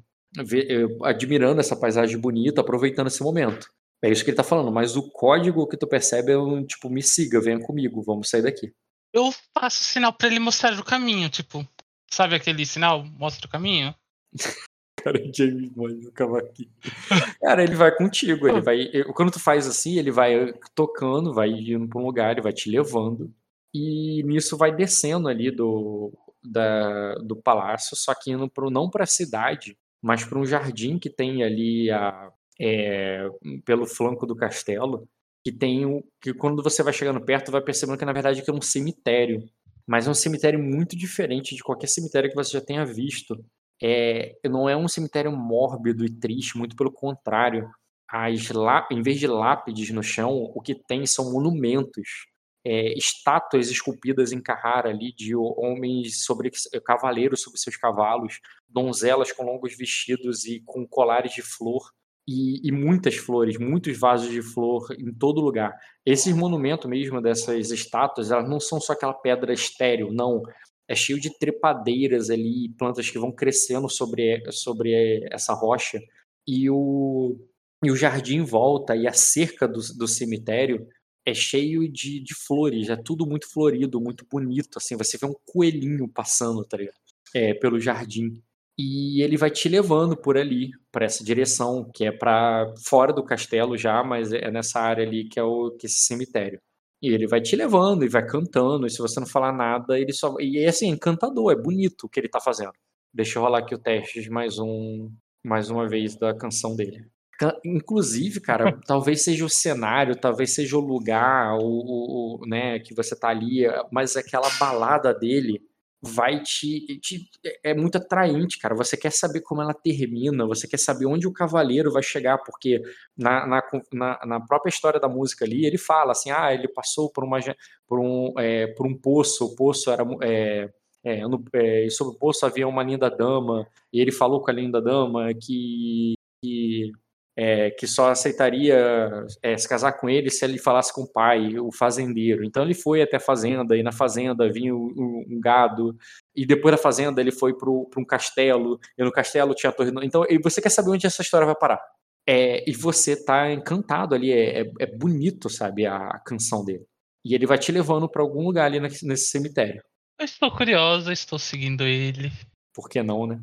Speaker 1: admirando essa paisagem bonita, aproveitando esse momento. É isso que ele tá falando, mas o código que tu percebe é um tipo, me siga, venha comigo, vamos sair daqui.
Speaker 3: Eu faço sinal para ele mostrar o caminho, tipo, sabe aquele sinal, mostra o caminho?
Speaker 1: Cara, James Bond no cavaquinho. Cara, ele vai contigo, ele vai. Quando tu faz assim, ele vai tocando, vai indo pra um lugar, ele vai te levando. E nisso vai descendo ali do, da, do palácio, só que indo pro, não pra cidade, mas para um jardim que tem ali a, é, pelo flanco do castelo, que tem o, que quando você vai chegando perto, vai percebendo que na verdade é um cemitério, mas é um cemitério muito diferente de qualquer cemitério que você já tenha visto. É, não é um cemitério mórbido e triste, muito pelo contrário. As em vez de lápides no chão, o que tem são monumentos, é, estátuas esculpidas em Carrara ali de homens sobre cavaleiros sobre seus cavalos, donzelas com longos vestidos e com colares de flor e, e, muitas flores, muitos vasos de flor em todo lugar. Esses monumentos mesmo dessas estátuas, elas não são só aquela pedra estéril, não. É cheio de trepadeiras ali, plantas que vão crescendo sobre, sobre essa rocha. E o, e o jardim em volta e a cerca do, do cemitério é cheio de, de flores, é tudo muito florido, muito bonito. Assim, você vê um coelhinho passando tá é, pelo jardim e ele vai te levando por ali, para essa direção, que é para fora do castelo já, mas é nessa área ali que é o que é esse cemitério. E ele vai te levando e vai cantando, e se você não falar nada, ele só. E é assim, encantador, é bonito o que ele tá fazendo. Deixa eu rolar aqui o teste de mais um. Mais uma vez da canção dele. Inclusive, cara, talvez seja o cenário, talvez seja o lugar, o, o, né, que você tá ali, mas aquela balada dele vai te, te, é muito atraente, cara. Você quer saber como ela termina, você quer saber onde o cavaleiro vai chegar, porque na, na, na, na própria história da música ali ele fala assim, ah, ele passou por uma por um é, por um poço, o poço era é, é, no, é, sobre o poço havia uma linda dama e ele falou com a linda dama que, que é, que só aceitaria é, se casar com ele se ele falasse com o pai, o fazendeiro. Então ele foi até a fazenda, e na fazenda vinha um, um gado, e depois da fazenda ele foi para um castelo, e no castelo tinha a torre. Então e você quer saber onde essa história vai parar. É, e você tá encantado ali, é, é, é bonito, sabe, a, a, canção dele. E ele vai te levando para algum lugar ali nesse, nesse cemitério.
Speaker 3: Eu estou curiosa, estou seguindo ele.
Speaker 1: Por que não, né?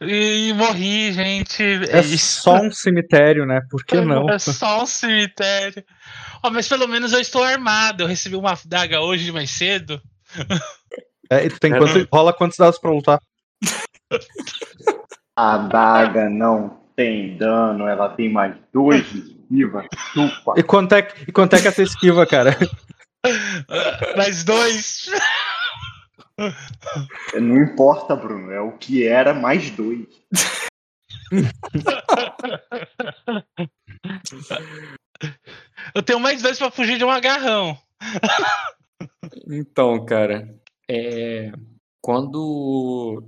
Speaker 3: E morri, gente.
Speaker 5: É, é só um cemitério, né? Por que não?
Speaker 3: É só um cemitério. Oh, mas pelo menos eu estou armado. Eu recebi uma daga hoje mais cedo.
Speaker 5: É, e tu tem quanto, rola quantos dados pra lutar?
Speaker 2: A daga não tem dano, ela tem mais dois de esquiva. Chupa.
Speaker 5: E quanto é, e quanto é que é a tua esquiva, cara?
Speaker 3: mais dois.
Speaker 2: Não importa, Bruno. É o que era mais dois.
Speaker 3: Eu tenho mais dois para fugir de um agarrão.
Speaker 1: Então, cara, é... quando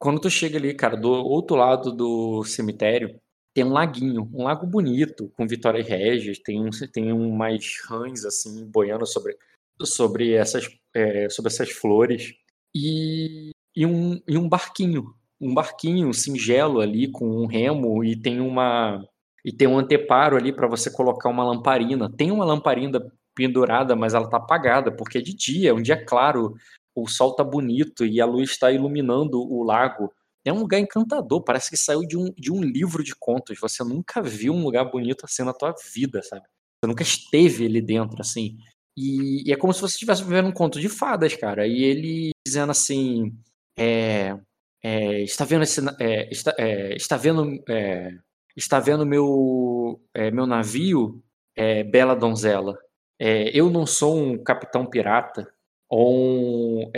Speaker 1: quando tu chega ali, cara, do outro lado do cemitério, tem um laguinho, um lago bonito, com Vitória Regis, tem um, tem um mais rãs, assim, boiando sobre, sobre, essas, é, sobre essas flores, e, e, um, e um barquinho, um barquinho singelo ali, com um remo, e tem uma e tem um anteparo ali para você colocar uma lamparina. Tem uma lamparina pendurada, mas ela tá apagada, porque é de dia, é um dia claro, o sol tá bonito e a luz está iluminando o lago é um lugar encantador, parece que saiu de um, de um livro de contos. Você nunca viu um lugar bonito assim na tua vida, sabe? Você nunca esteve ali dentro, assim. E, e é como se você estivesse vivendo um conto de fadas, cara. E ele dizendo assim: é, é, está vendo esse. É, está, é, está vendo. É, está vendo meu, é, meu navio, bela donzela. eu não sou um capitão pirata ou um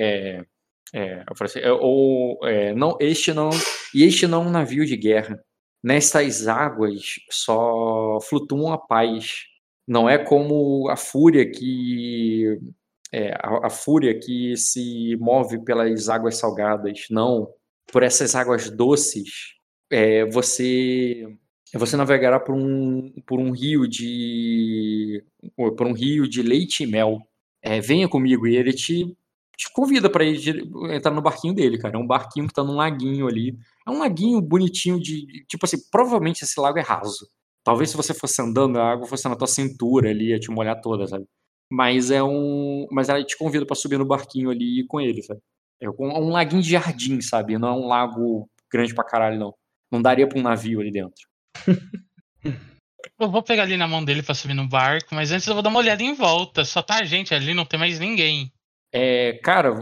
Speaker 1: assim, ou não, este não, e este não é um navio de guerra. Nestas águas só flutuam a paz. Não é como a fúria que é, a, a, fúria que se move pelas águas salgadas. Não, por essas águas doces, é, você você navegará por um por um rio de por um rio de leite e mel. É, venha comigo e ele te te convida para entrar no barquinho dele, cara. É um barquinho que tá num laguinho ali. É um laguinho bonitinho de. Tipo assim, provavelmente esse lago é raso. Talvez se você fosse andando, a água fosse na tua cintura ali, ia te molhar toda, sabe? Mas é um. Mas ela te convida para subir no barquinho ali e ir com ele, sabe? É um laguinho de jardim, sabe? Não é um lago grande pra caralho, não. Não daria pra um navio ali dentro.
Speaker 3: Eu vou pegar ali na mão dele pra subir no barco, mas antes eu vou dar uma olhada em volta. Só tá a gente ali, não tem mais ninguém.
Speaker 1: É, cara,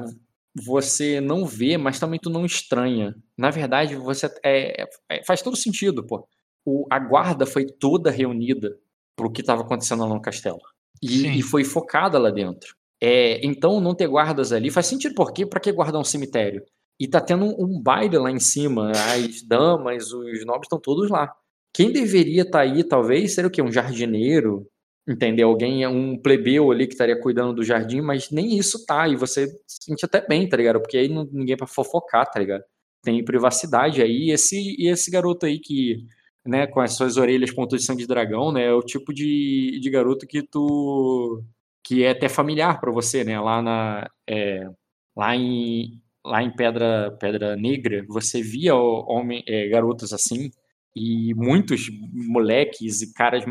Speaker 1: você não vê, mas também tu não estranha. Na verdade, você é, é, faz todo sentido, pô. O, a guarda foi toda reunida pro que estava acontecendo lá no castelo. E, e, foi focada lá dentro. É, então, não ter guardas ali faz sentido, porque para que guardar um cemitério? E tá tendo um, um, baile lá em cima, as damas, os nobres estão todos lá. Quem deveria estar tá aí, talvez, seria o quê? Um jardineiro, entender alguém é um plebeu ali que estaria cuidando do jardim, mas nem isso tá, e você se sente até bem, tá ligado? Porque aí não, ninguém para fofocar, tá ligado? Tem privacidade aí, e esse, e esse garoto aí que, né, com as suas orelhas pontos de sangue de dragão, né, é o tipo de, de garoto que tu, que é até familiar para você, né, lá na, é, lá em, lá em Pedra, Pedra Negra, você via homem, é, garotos assim, e muitos moleques e caras,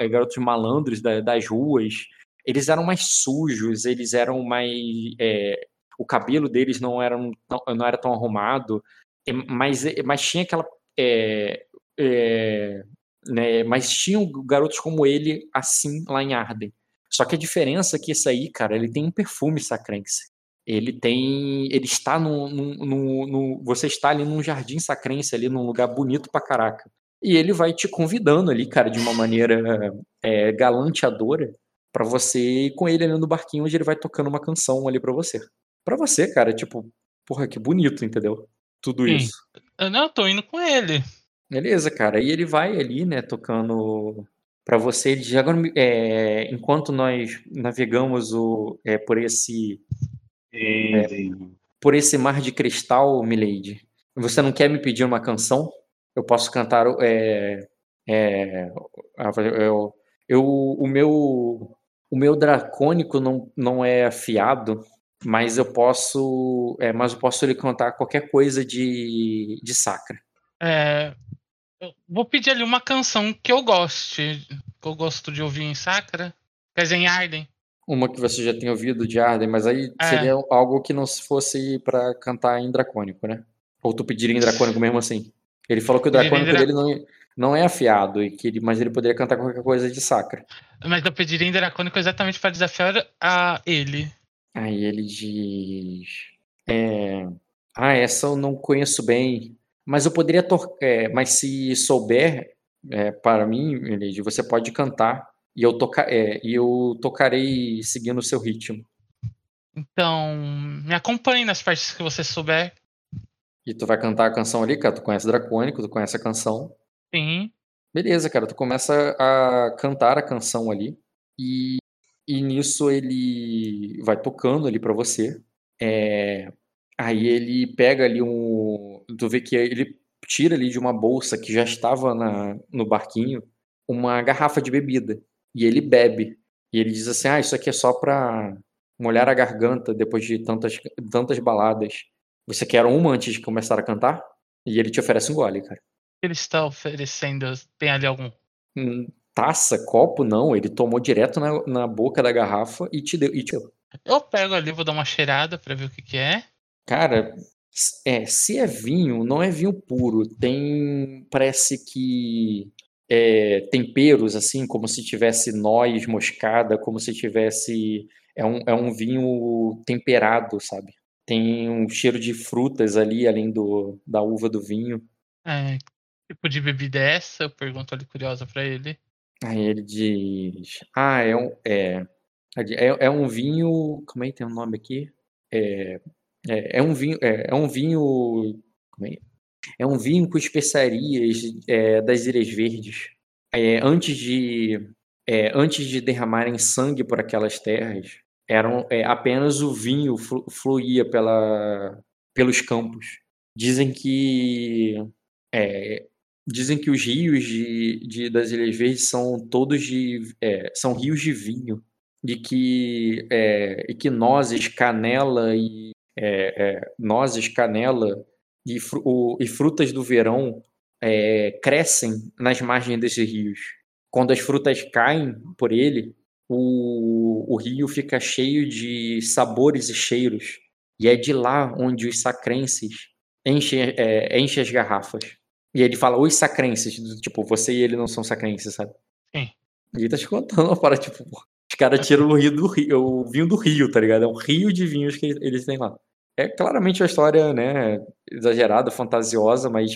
Speaker 1: eh, garotos malandros das ruas, eles eram mais sujos, eles eram mais. É, o cabelo deles não era, não, não era tão arrumado, mas, mas tinha aquela. É, é, né, mas tinham garotos como ele assim lá em Arden. Só que a diferença é que esse aí, cara, ele tem um perfume sacrense ele tem. Ele está no, no, no, Você está ali num jardim sacrense, ali num lugar bonito pra caraca. E ele vai te convidando ali, cara, de uma maneira é, galanteadora, para você ir com ele ali no barquinho, onde ele vai tocando uma canção ali para você. para você, cara, tipo, porra, que bonito, entendeu? Tudo Sim. isso.
Speaker 3: Eu não, eu tô indo com ele.
Speaker 1: Beleza, cara. E ele vai ali, né, tocando para você. Ele já, é, enquanto nós navegamos o, é, por esse é, por esse mar de cristal, Milady, você não quer me pedir uma canção? Eu posso cantar. É, é, eu, eu, o meu o meu dracônico não, não é afiado, mas eu posso é, mas eu posso lhe cantar qualquer coisa de, de sacra.
Speaker 3: É, eu vou pedir ali uma canção que eu goste, que eu gosto de ouvir em sacra, quer dizer, em Arden
Speaker 1: uma que você já tem ouvido de Arden, mas aí é. seria algo que não fosse para cantar em dracônico, né? Ou tu pediria em dracônico mesmo assim? Ele falou que o dracônico dele não, não é afiado, e que ele, mas ele poderia cantar qualquer coisa de sacra.
Speaker 3: Mas eu pediria em dracônico exatamente para desafiar a ele.
Speaker 1: Aí ele diz. É, ah, essa eu não conheço bem. Mas eu poderia. É, mas se souber, é, para mim, Elide, você pode cantar e eu, toca é, e eu tocarei seguindo o seu ritmo.
Speaker 3: Então, me acompanhe nas partes que você souber.
Speaker 1: E tu vai cantar a canção ali, cara? Tu conhece Dracônico, tu conhece a canção.
Speaker 3: Sim.
Speaker 1: Beleza, cara. Tu começa a cantar a canção ali. E, e nisso ele vai tocando ali para você. É, aí ele pega ali um. Tu vê que ele tira ali de uma bolsa que já estava na, no barquinho uma garrafa de bebida e ele bebe. E ele diz assim: Ah, isso aqui é só pra molhar a garganta depois de tantas, tantas baladas. Você quer uma antes de começar a cantar? E ele te oferece um gole, cara.
Speaker 3: Ele está oferecendo. Tem ali algum?
Speaker 1: Hum, taça, copo, não. Ele tomou direto na, na boca da garrafa e te deu. E te.
Speaker 3: Eu pego ali, vou dar uma cheirada pra ver o que, que é.
Speaker 1: Cara, é, se é vinho, não é vinho puro. Tem. Parece que é, temperos, assim, como se tivesse noz moscada, como se tivesse. É um, é um vinho temperado, sabe? Tem um cheiro de frutas ali, além do, da uva do vinho.
Speaker 3: É, tipo de bebida é essa? Eu pergunto ali curiosa para ele.
Speaker 1: Aí ele diz: Ah, é um. É, é, é um vinho. Como é que tem o um nome aqui? É, é, é, um vinho. É, é um vinho. É? É um vinho com especiarias é, das Ilhas Verdes. É, antes, de, é, antes de derramarem sangue por aquelas terras, eram é, apenas o vinho flu, fluía pela, pelos campos. Dizem que é, dizem que os rios de, de, das Ilhas Verdes são todos de é, são rios de vinho e que e que nozes, canela e nozes, canela e, o, e frutas do verão é, crescem nas margens desses rios. Quando as frutas caem por ele, o, o rio fica cheio de sabores e cheiros. E é de lá onde os sacrenses enchem, é, enchem as garrafas. E ele fala, os sacrenses, tipo, você e ele não são sacrenses, sabe?
Speaker 3: Sim.
Speaker 1: E ele tá te contando para, tipo, os caras tiram o rio do rio, o vinho do rio, tá ligado? É um rio de vinhos que eles têm lá é claramente uma história, né, exagerada, fantasiosa, mas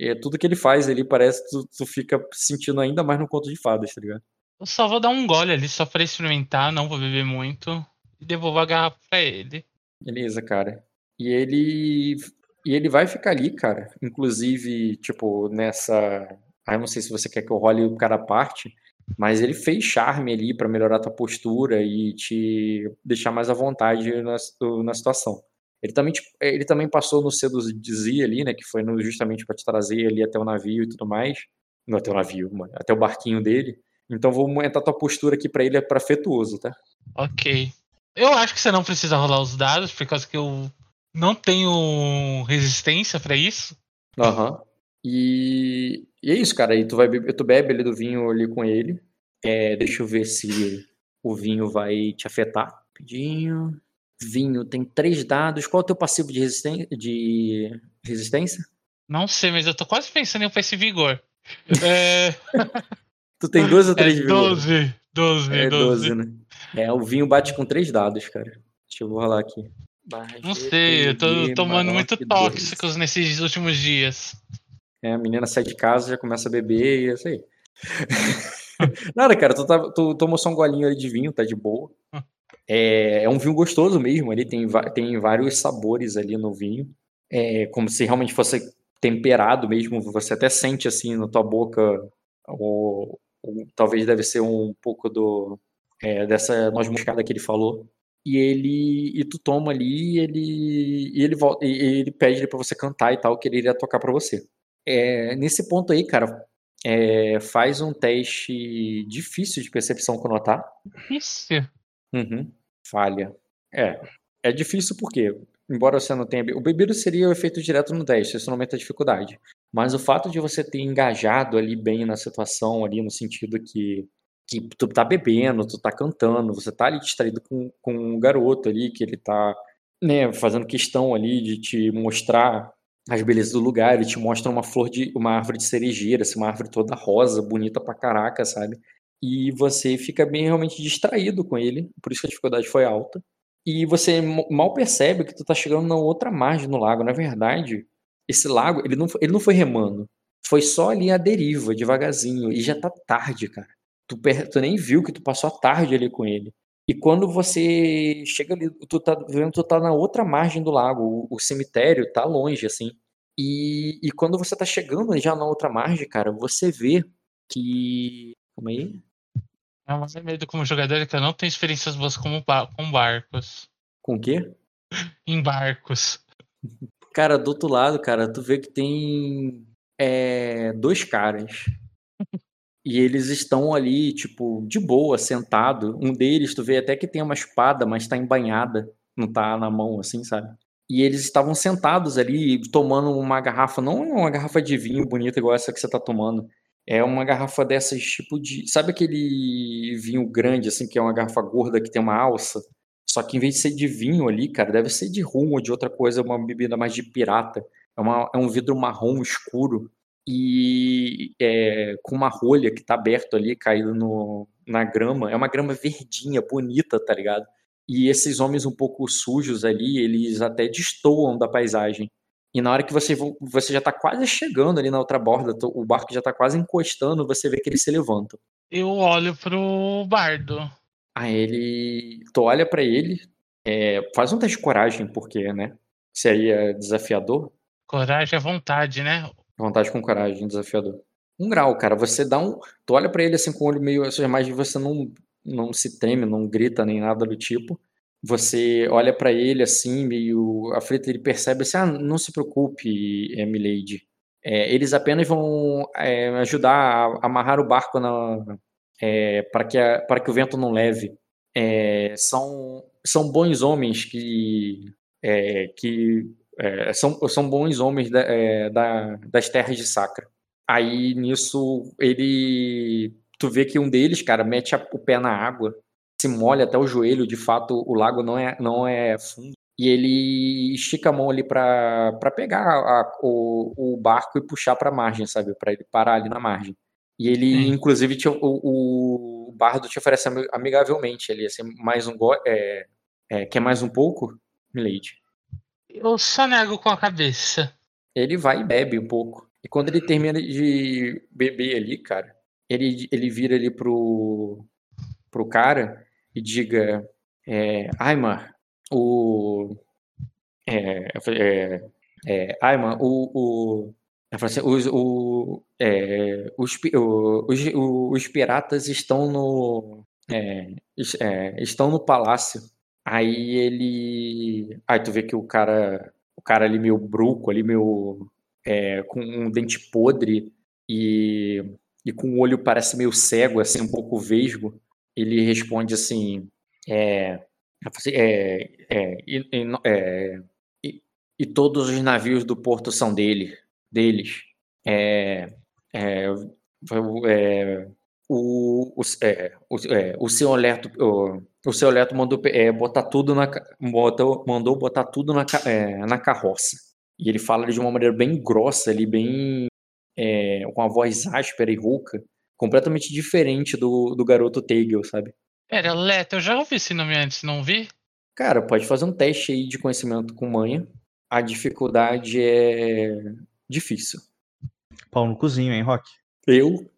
Speaker 1: é, tudo que ele faz ali parece que tu, tu fica sentindo ainda mais no conto de fadas, tá ligado?
Speaker 3: Eu só vou dar um gole ali só pra experimentar, não vou beber muito. E devolvo a garrafa pra ele.
Speaker 1: Beleza, cara. E ele. E ele vai ficar ali, cara. Inclusive, tipo, nessa. Ah, eu não sei se você quer que eu role o cara à parte, mas ele fez charme ali para melhorar tua postura e te deixar mais à vontade na, na situação. Ele também, tipo, é, ele também passou no seduzir ali, né? Que foi justamente para te trazer ali até o navio e tudo mais. Não até o navio, mano, até o barquinho dele. Então vou aumentar tua postura aqui para ele é para afetuoso, tá?
Speaker 3: Ok. Eu acho que você não precisa rolar os dados, por causa que eu não tenho resistência para isso.
Speaker 1: Aham. Uhum. E, e, é isso, cara. E tu vai tu bebe ali do vinho ali com ele. É, deixa eu ver se o vinho vai te afetar. Rapidinho vinho tem três dados. Qual é o teu passivo de, resisten de resistência?
Speaker 3: Não sei, mas eu tô quase pensando em um esse vigor. É...
Speaker 1: tu tem 12 ou 3 é, de
Speaker 3: vigor? 12, 12,
Speaker 1: é 12. 12, né? É, o vinho bate com três dados, cara. Deixa eu rolar aqui.
Speaker 3: Não sei, eu tô tomando muito tóxicos nesses últimos dias.
Speaker 1: É, a menina sai de casa, já começa a beber e é isso aí. Nada, cara, tu, tá, tu tomou só um golinho ali de vinho, tá de boa. É, é um vinho gostoso mesmo, ele tem, tem vários sabores ali no vinho. É como se realmente fosse temperado mesmo, você até sente assim na tua boca, ou, ou talvez deve ser um pouco do é, dessa noz moscada que ele falou. E ele e tu toma ali, e ele e ele volta, e ele pede para você cantar e tal, que ele iria tocar para você. É, nesse ponto aí, cara, é, faz um teste difícil de percepção com notar.
Speaker 3: Difícil.
Speaker 1: Uhum. Falha. É. É difícil porque, embora você não tenha. O bebido seria o efeito direto no teste, isso não aumenta a dificuldade. Mas o fato de você ter engajado ali bem na situação, ali no sentido que, que tu tá bebendo, tu tá cantando, você tá ali distraído com, com um garoto ali, que ele tá né, fazendo questão ali de te mostrar as belezas do lugar, ele te mostra uma flor de uma árvore de cerejeira, assim, uma árvore toda rosa, bonita pra caraca, sabe? E você fica bem realmente distraído com ele, por isso que a dificuldade foi alta. E você mal percebe que tu tá chegando na outra margem do lago. Na verdade, esse lago, ele não, ele não foi remando. Foi só ali a deriva, devagarzinho. E já tá tarde, cara. Tu, tu nem viu que tu passou a tarde ali com ele. E quando você chega ali, tu tá vendo, tu tá na outra margem do lago, o, o cemitério tá longe, assim. E, e quando você tá chegando já na outra margem, cara, você vê que. Calma aí.
Speaker 3: É mais medo como jogador que eu não tenho experiências boas como ba com barcos.
Speaker 1: Com o quê?
Speaker 3: em barcos.
Speaker 1: Cara, do outro lado, cara, tu vê que tem é, dois caras. E eles estão ali, tipo, de boa, sentado. Um deles, tu vê até que tem uma espada, mas tá embanhada, não tá na mão, assim, sabe? E eles estavam sentados ali, tomando uma garrafa, não uma garrafa de vinho bonita igual essa que você tá tomando. É uma garrafa dessas, tipo de. Sabe aquele vinho grande, assim, que é uma garrafa gorda que tem uma alça? Só que em vez de ser de vinho ali, cara, deve ser de rum ou de outra coisa, uma bebida mais de pirata. É, uma, é um vidro marrom escuro e é, com uma rolha que tá aberto ali, caído no, na grama. É uma grama verdinha, bonita, tá ligado? E esses homens um pouco sujos ali, eles até destoam da paisagem. E na hora que você, você já tá quase chegando ali na outra borda, o barco já tá quase encostando, você vê que ele se levanta.
Speaker 3: Eu olho pro bardo.
Speaker 1: Aí ele. Tu olha para ele, é, faz um teste de coragem, porque, né? Seria desafiador.
Speaker 3: Coragem é vontade, né?
Speaker 1: Vontade com coragem, desafiador. Um grau, cara. Você dá um. Tu olha para ele assim com o olho meio. Ou seja, mais você não, não se treme, não grita nem nada do tipo. Você olha para ele assim, meio aflito, ele percebe assim: ah, não se preocupe, Milady. É, eles apenas vão é, ajudar a amarrar o barco é, para que, que o vento não leve. É, são, são bons homens que, é, que é, são, são bons homens da, da, das terras de Sacra. Aí nisso ele. Tu vê que um deles, cara, mete a, o pé na água, se molha até o joelho, de fato o lago não é, não é fundo. E ele estica a mão ali para pegar a, o, o barco e puxar para a margem, sabe? Para ele parar ali na margem. E ele, Sim. inclusive, te, o, o, bardo te oferece amigavelmente ali, assim, mais um. É, é, quer mais um pouco, Milady?
Speaker 3: Eu só nego com a cabeça.
Speaker 1: Ele vai e bebe um pouco. E quando ele termina de beber ali, cara, ele, ele vira ali pro, pro cara e diga: é, Aymar, o. É, é, é, Aymar, o. o assim, os, o, é, os, os, os, piratas estão no. É, é, estão no palácio Aí ele. Aí tu vê que o cara. O cara ali meio bruco, ali meio. É, com um dente podre e, e com o olho parece meio cego, assim, um pouco vesgo. Ele responde assim. É, é, é, é, e, todos os navios do porto são dele, deles. É, é, o, é, o, o seu Leto, o, o seu Leto mandou botar tudo na botou, mandou botar tudo na, na carroça. E ele fala de uma maneira bem grossa ali, bem com a voz áspera e rouca, completamente diferente do, do garoto Tegel, sabe?
Speaker 3: Era Leto, eu já ouvi esse nome antes, não vi?
Speaker 1: Cara, pode fazer um teste aí de conhecimento com manha. A dificuldade é difícil.
Speaker 5: Pau no cozinho, hein, Rock?
Speaker 1: Eu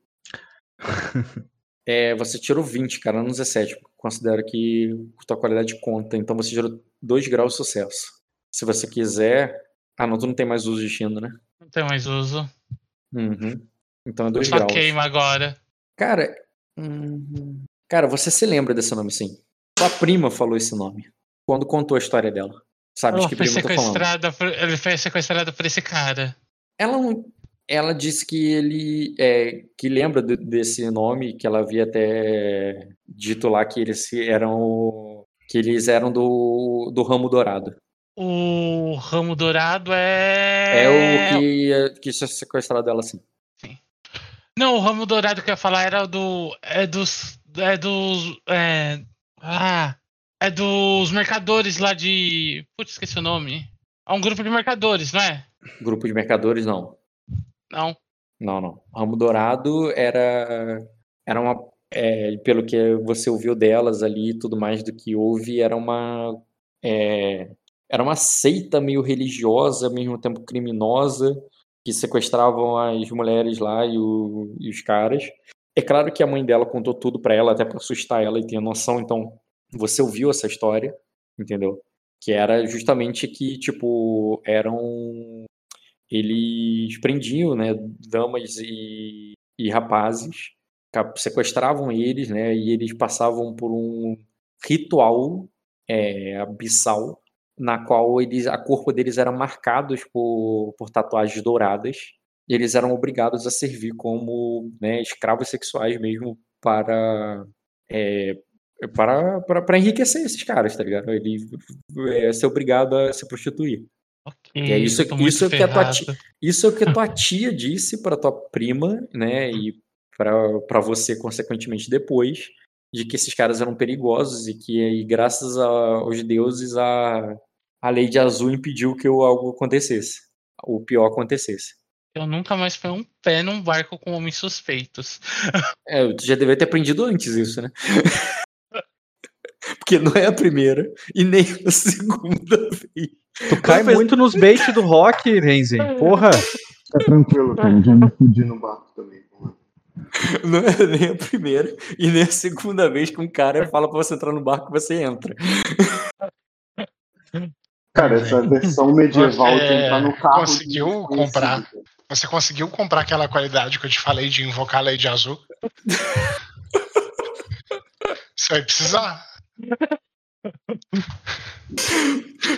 Speaker 1: é, você tirou 20, cara, no 17. Considero que tua qualidade conta. Então você tirou 2 graus de sucesso. Se você quiser. Ah, não, tu não tem mais uso de Shindo, né?
Speaker 3: Não tem mais uso.
Speaker 1: Uhum. Então é 2 graus.
Speaker 3: queima agora.
Speaker 1: Cara. Hum... Cara, você se lembra desse nome sim. Sua prima falou esse nome. Quando contou a história dela. Sabe de que prima eu falando?
Speaker 3: Por, ele foi sequestrado por esse cara.
Speaker 1: Ela não ela disse que ele é, que lembra de, desse nome, que ela havia até dito lá que eles eram que eles eram do, do ramo dourado.
Speaker 3: O ramo dourado é
Speaker 1: é o que que tinha sequestrado ela assim.
Speaker 3: Não, o ramo dourado que eu ia falar era do é dos é dos é, ah, é dos mercadores lá de putz, esqueci o nome. É um grupo de mercadores, não é?
Speaker 1: Grupo de mercadores, não.
Speaker 3: Não.
Speaker 1: Não, não. Ramo Dourado era, era uma. É, pelo que você ouviu delas ali e tudo mais do que houve, era uma. É, era uma seita meio religiosa, ao mesmo tempo criminosa, que sequestravam as mulheres lá e, o, e os caras. É claro que a mãe dela contou tudo para ela, até para assustar ela e ter noção, então você ouviu essa história, entendeu? Que era justamente que, tipo, eram. Eles prendiam, né, damas e, e rapazes, sequestravam eles, né, e eles passavam por um ritual é, abissal, na qual eles, a corpo deles era marcados por, por tatuagens douradas, e eles eram obrigados a servir como né, escravos sexuais mesmo para é, para, para, para enriquecer esses caras, tá ligado? Ele é ser obrigado a se prostituir. Okay, é isso, isso, que a tua tia, isso é o que a tua tia disse para tua prima, né? E para você, consequentemente, depois, de que esses caras eram perigosos e que, e graças a, aos deuses, a, a lei de azul impediu que algo acontecesse. O pior acontecesse.
Speaker 3: Eu nunca mais fui um pé num barco com homens suspeitos.
Speaker 1: É, eu já devia ter aprendido antes isso, né? Porque não é a primeira e nem a segunda vez.
Speaker 5: Tu cai muito nos baits do rock, Renzen. Porra.
Speaker 2: Tá tranquilo, cara. Já me fudi no barco também.
Speaker 1: Não é nem a primeira e nem a segunda vez que um cara fala pra você entrar no barco e você entra.
Speaker 2: Cara, essa versão medieval
Speaker 6: você
Speaker 2: de entrar no carro.
Speaker 6: Conseguiu comprar. Você conseguiu comprar aquela qualidade que eu te falei de invocar a lei de azul? Você vai precisar.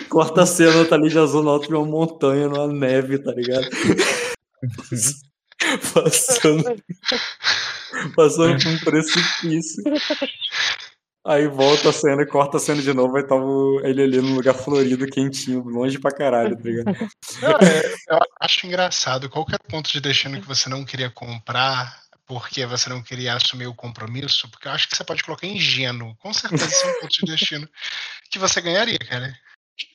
Speaker 1: Corta a cena, tá ali de azul no alto de uma montanha, numa neve, tá ligado? passando, passando por um precipício. Aí volta a cena e corta a cena de novo, aí tava ele ali num lugar florido, quentinho, longe pra caralho, tá ligado?
Speaker 6: É, eu acho engraçado, qualquer ponto de destino que você não queria comprar, porque você não queria assumir o compromisso, porque eu acho que você pode colocar ingênuo. Com certeza esse é um ponto de destino que você ganharia, cara.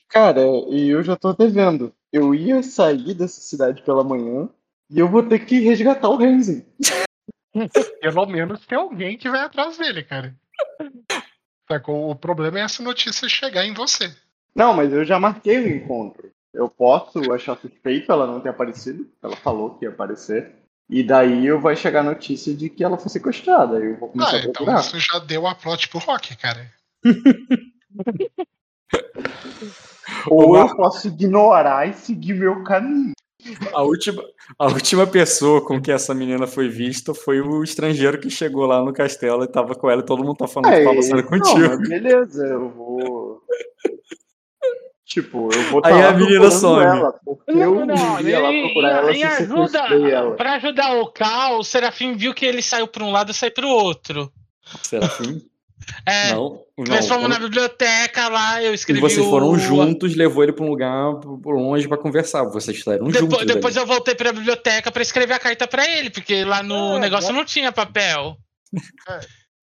Speaker 2: Cara, e eu já tô até vendo. Eu ia sair dessa cidade pela manhã e eu vou ter que resgatar o Renzi.
Speaker 6: Pelo menos tem alguém que vai atrás dele, cara. Sacou? O problema é essa notícia chegar em você.
Speaker 2: Não, mas eu já marquei o encontro. Eu posso achar suspeito ela não ter aparecido. Ela falou que ia aparecer. E daí eu vai chegar a notícia de que ela foi sequestrada. Eu vou começar ah, a então procurar.
Speaker 6: Então isso já deu a plot pro Rock, cara.
Speaker 2: Ou eu posso ignorar e seguir meu caminho.
Speaker 1: A última, a última pessoa com que essa menina foi vista foi o estrangeiro que chegou lá no castelo e tava com ela e todo mundo tá falando que tava sendo contigo.
Speaker 2: beleza, eu vou. Tipo, eu vou
Speaker 1: Aí a menina some. Ela,
Speaker 2: porque eu não, ia lá procurar ela
Speaker 3: e ajuda, ela. Pra ajudar o Cal, o Serafim viu que ele saiu pra um lado e saiu pro outro.
Speaker 1: Serafim?
Speaker 3: É, não, não, nós fomos na biblioteca lá, eu escrevi.
Speaker 1: E vocês foram o... juntos, levou ele para um lugar por longe para conversar. Vocês estavam
Speaker 3: depois,
Speaker 1: juntos.
Speaker 3: Depois eu voltei para a biblioteca para escrever a carta para ele, porque lá no é, negócio não tinha papel.
Speaker 6: É,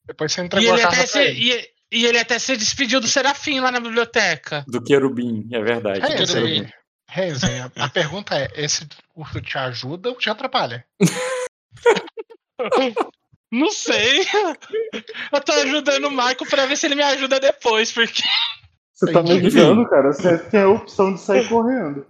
Speaker 6: depois você entregou
Speaker 3: e
Speaker 6: a carta
Speaker 3: se, e, e, ele até se despediu do Serafim lá na biblioteca.
Speaker 1: Do querubim, é verdade.
Speaker 6: Renzen, a, a pergunta é: esse curso te ajuda ou te atrapalha?
Speaker 3: Não sei. Eu tô ajudando o Marco pra ver se ele me ajuda depois, porque.
Speaker 2: Você tá me ajudando, cara. Você tem a opção de sair correndo.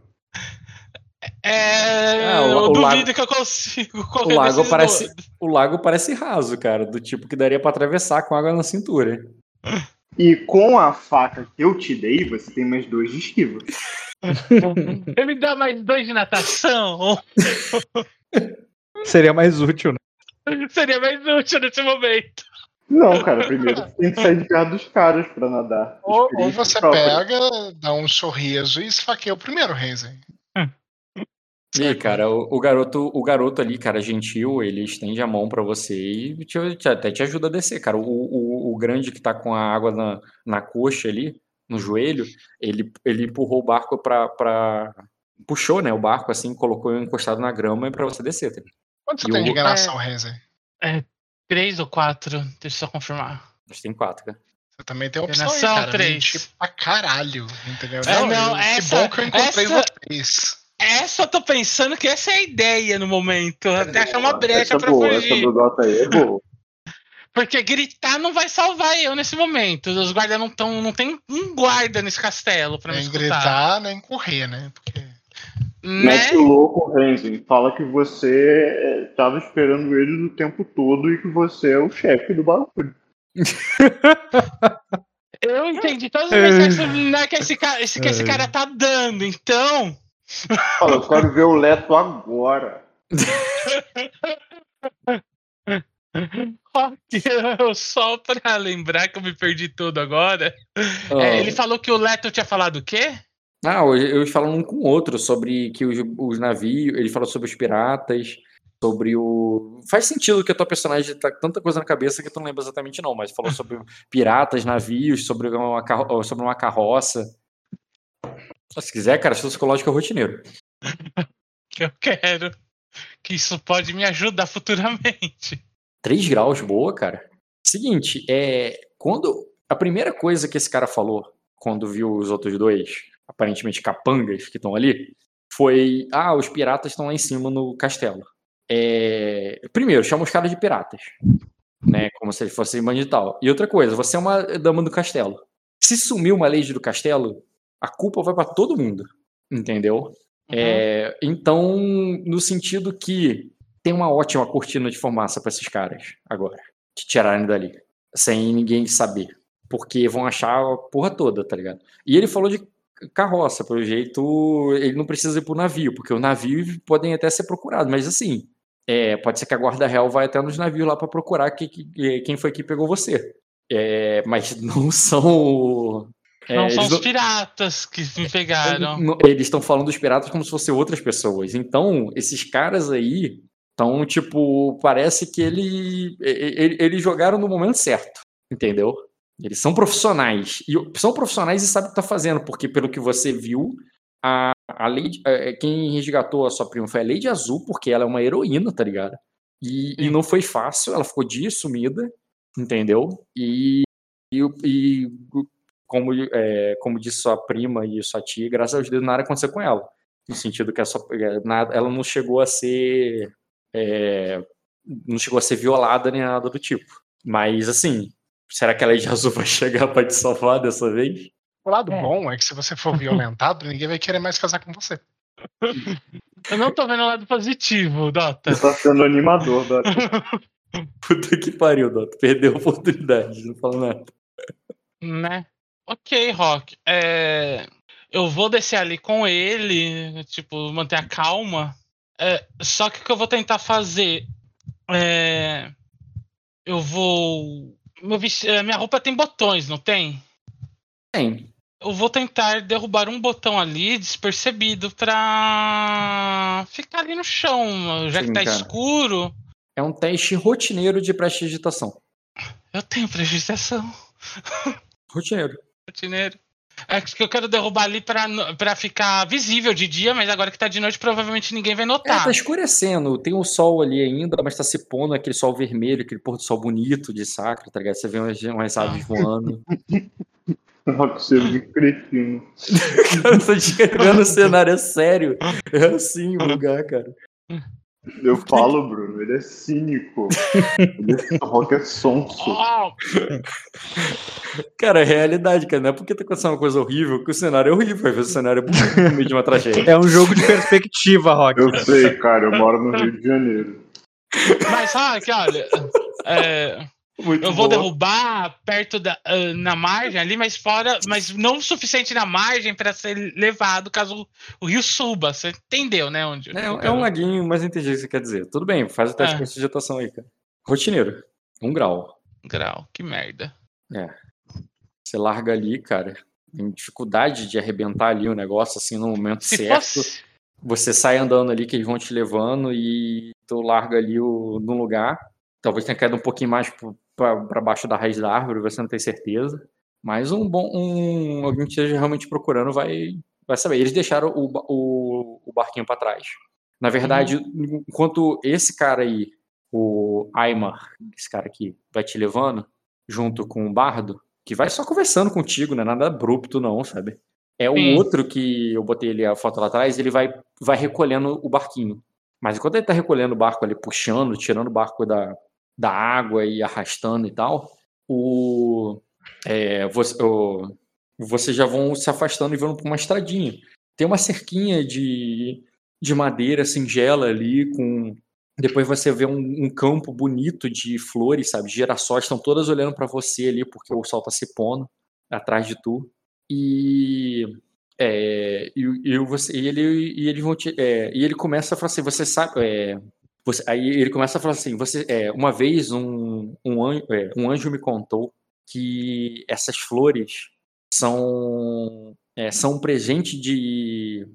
Speaker 3: É. Ah, o, eu o duvido lago... que eu consigo correr.
Speaker 1: O lago, parece, o lago parece raso, cara. Do tipo que daria pra atravessar com água na cintura.
Speaker 2: E com a faca que eu te dei, você tem mais dois de esquiva.
Speaker 3: Ele me dá mais dois de natação.
Speaker 5: Seria mais útil, né?
Speaker 3: Seria mais útil nesse momento.
Speaker 2: Não, cara, primeiro tem que sair de perto dos caras pra nadar.
Speaker 6: Ou, ou você pega, dá um sorriso e esfaqueia o primeiro, Renzen.
Speaker 1: E aí, cara, o, o, garoto, o garoto ali, cara, gentil, ele estende a mão para você e te, te, até te ajuda a descer, cara. O, o, o, grande que tá com a água na, na coxa ali, no joelho, ele, ele empurrou o barco pra, pra. puxou, né, o barco assim, colocou encostado na grama para você descer, tá?
Speaker 6: Quanto você e tem de enganação, é?
Speaker 3: É três ou quatro, deixa eu só confirmar.
Speaker 1: Acho que tem quatro, cara.
Speaker 6: Você também tem opção enganação, aí, cara.
Speaker 3: três.
Speaker 6: Pra caralho, entendeu?
Speaker 3: É, não, não
Speaker 6: essa, que bom que eu encontrei essa, vocês.
Speaker 3: essa eu tô pensando que essa é a ideia no momento. Até achar uma brecha
Speaker 7: essa
Speaker 3: pra
Speaker 7: boa,
Speaker 3: fugir.
Speaker 7: Essa do Dota aí é boa.
Speaker 3: Porque gritar não vai salvar eu nesse momento. Os guardas não estão. Não tem um guarda nesse castelo pra me
Speaker 6: Nem
Speaker 3: escutar.
Speaker 6: gritar, nem correr, né? Porque
Speaker 3: Né?
Speaker 7: Mete o louco, Renzen. Fala que você estava esperando eles o tempo todo e que você é o chefe do bagulho.
Speaker 3: Eu entendi todas as mensagens né, que, esse cara, esse, que esse cara tá dando. Então.
Speaker 7: Fala, eu quero ver o Leto agora.
Speaker 3: ok, Só pra lembrar que eu me perdi todo agora. É, ele falou que o Leto tinha falado o quê?
Speaker 1: Ah, hoje eles falam um com o outro sobre que os, os navios. Ele falou sobre os piratas, sobre o. Faz sentido que a tua personagem tá com tanta coisa na cabeça que tu não lembra exatamente, não, mas falou sobre piratas, navios, sobre uma, carro... sobre uma carroça. Se quiser, cara, psicológico é rotineiro.
Speaker 3: Eu quero. Que isso pode me ajudar futuramente.
Speaker 1: 3 graus, boa, cara. Seguinte, é. Quando. A primeira coisa que esse cara falou quando viu os outros dois, aparentemente capangas que estão ali, foi: Ah, os piratas estão lá em cima no castelo. É... Primeiro, chama os caras de piratas. Né? Como se eles fossem bandido e tal. E outra coisa, você é uma dama do castelo. Se sumir uma lady do castelo, a culpa vai para todo mundo. Entendeu?
Speaker 3: Uhum.
Speaker 1: É, então, no sentido que tem uma ótima cortina de fumaça para esses caras agora, te tirarem dali, sem ninguém saber, porque vão achar a porra toda, tá ligado? E ele falou de carroça, pelo jeito, ele não precisa ir pro navio, porque o navio podem até ser procurados, mas assim, é, pode ser que a guarda real vai até nos navios lá para procurar que, que, quem foi que pegou você. É, mas não são
Speaker 3: é, não são os piratas que me pegaram.
Speaker 1: Eles estão falando dos piratas como se fossem outras pessoas. Então, esses caras aí estão, tipo, parece que ele, ele, eles jogaram no momento certo. Entendeu? Eles são profissionais. E são profissionais e sabem o que tá fazendo, porque pelo que você viu, a, a Lady, quem resgatou a sua prima foi a Lady Azul, porque ela é uma heroína, tá ligado? E, e não foi fácil, ela ficou dias sumida, entendeu? E, e, e como, é, como disse sua prima e sua tia, graças a Deus nada aconteceu com ela. No sentido que ela, só, nada, ela não chegou a ser. É, não chegou a ser violada nem nada do tipo. Mas, assim, será que a Lady Azul vai chegar para te salvar dessa vez?
Speaker 6: O lado é. bom é que se você for violentado, ninguém vai querer mais casar com você.
Speaker 3: Eu não tô vendo o lado positivo, Dota.
Speaker 7: Você tá sendo animador, Dota.
Speaker 1: Puta que pariu, Dota. Perdeu a oportunidade, não falo nada.
Speaker 3: Né? Ok, Rock. É... Eu vou descer ali com ele, tipo, manter a calma. É... Só que o que eu vou tentar fazer é. Eu vou. Meu vesti... Minha roupa tem botões, não tem?
Speaker 1: Tem.
Speaker 3: Eu vou tentar derrubar um botão ali despercebido pra ficar ali no chão, já Sim, que tá cara. escuro.
Speaker 1: É um teste rotineiro de prestidigitação.
Speaker 3: Eu tenho prestidigitação.
Speaker 1: Rotineiro
Speaker 3: rotineiro. É que eu quero derrubar ali pra, pra ficar visível de dia, mas agora que tá de noite, provavelmente ninguém vai notar.
Speaker 1: É, tá escurecendo. Tem o sol ali ainda, mas tá se pondo aquele sol vermelho, aquele pôr do sol bonito de sacra, tá ligado? Você vê umas, umas aves ah. voando.
Speaker 7: Você é cretino.
Speaker 1: cara, eu tô descrevendo o cenário, é sério. É assim o lugar, cara.
Speaker 7: Eu falo, Bruno, ele é cínico. ele é rock é sonso.
Speaker 1: Cara, é realidade, cara. Não é porque tá acontecendo uma coisa horrível que o cenário é horrível. Às vezes o cenário é bonito no meio de uma tragédia.
Speaker 5: É um jogo de perspectiva, Rock.
Speaker 7: Eu sei, cara. Eu moro no Rio de Janeiro.
Speaker 3: Mas, Rock, olha. É, muito eu vou boa. derrubar perto da uh, na margem ali, mas fora, mas não o suficiente na margem para ser levado caso o, rio suba. Você entendeu, né? Onde?
Speaker 1: É, é um laguinho, mas entendi o que você quer dizer. Tudo bem, faz o teste é. com sujetação aí, cara. Rotineiro, um grau.
Speaker 3: Um grau, que merda.
Speaker 1: É. Você larga ali, cara. Tem dificuldade de arrebentar ali o negócio assim no momento Se certo. Fosse... Você sai andando ali que eles vão te levando e tu larga ali o, num lugar. Talvez tenha caído um pouquinho mais para baixo da raiz da árvore, você não tem certeza. Mas um bom. Um, alguém que esteja realmente procurando vai, vai saber. Eles deixaram o, o, o barquinho para trás. Na verdade, uhum. enquanto esse cara aí, o Aymar, esse cara aqui, vai te levando, junto com o Bardo, que vai só conversando contigo, não é nada abrupto, não, sabe? É o Sim. outro que eu botei ali a foto lá atrás, ele vai, vai recolhendo o barquinho. Mas enquanto ele tá recolhendo o barco ali, puxando, tirando o barco da, da água e arrastando e tal, o, é, você, o, vocês já vão se afastando e vão para uma estradinha. Tem uma cerquinha de, de madeira singela ali, com. Depois você vê um, um campo bonito de flores, sabe? Girassóis estão todas olhando para você ali, porque o sol tá se pondo atrás de tu. E. É, e, e, você, e ele, e, ele é, e ele começa a falar assim: você sabe. É, você, aí ele começa a falar assim: você, é, uma vez um, um, anjo, é, um anjo me contou que essas flores são, é, são presente de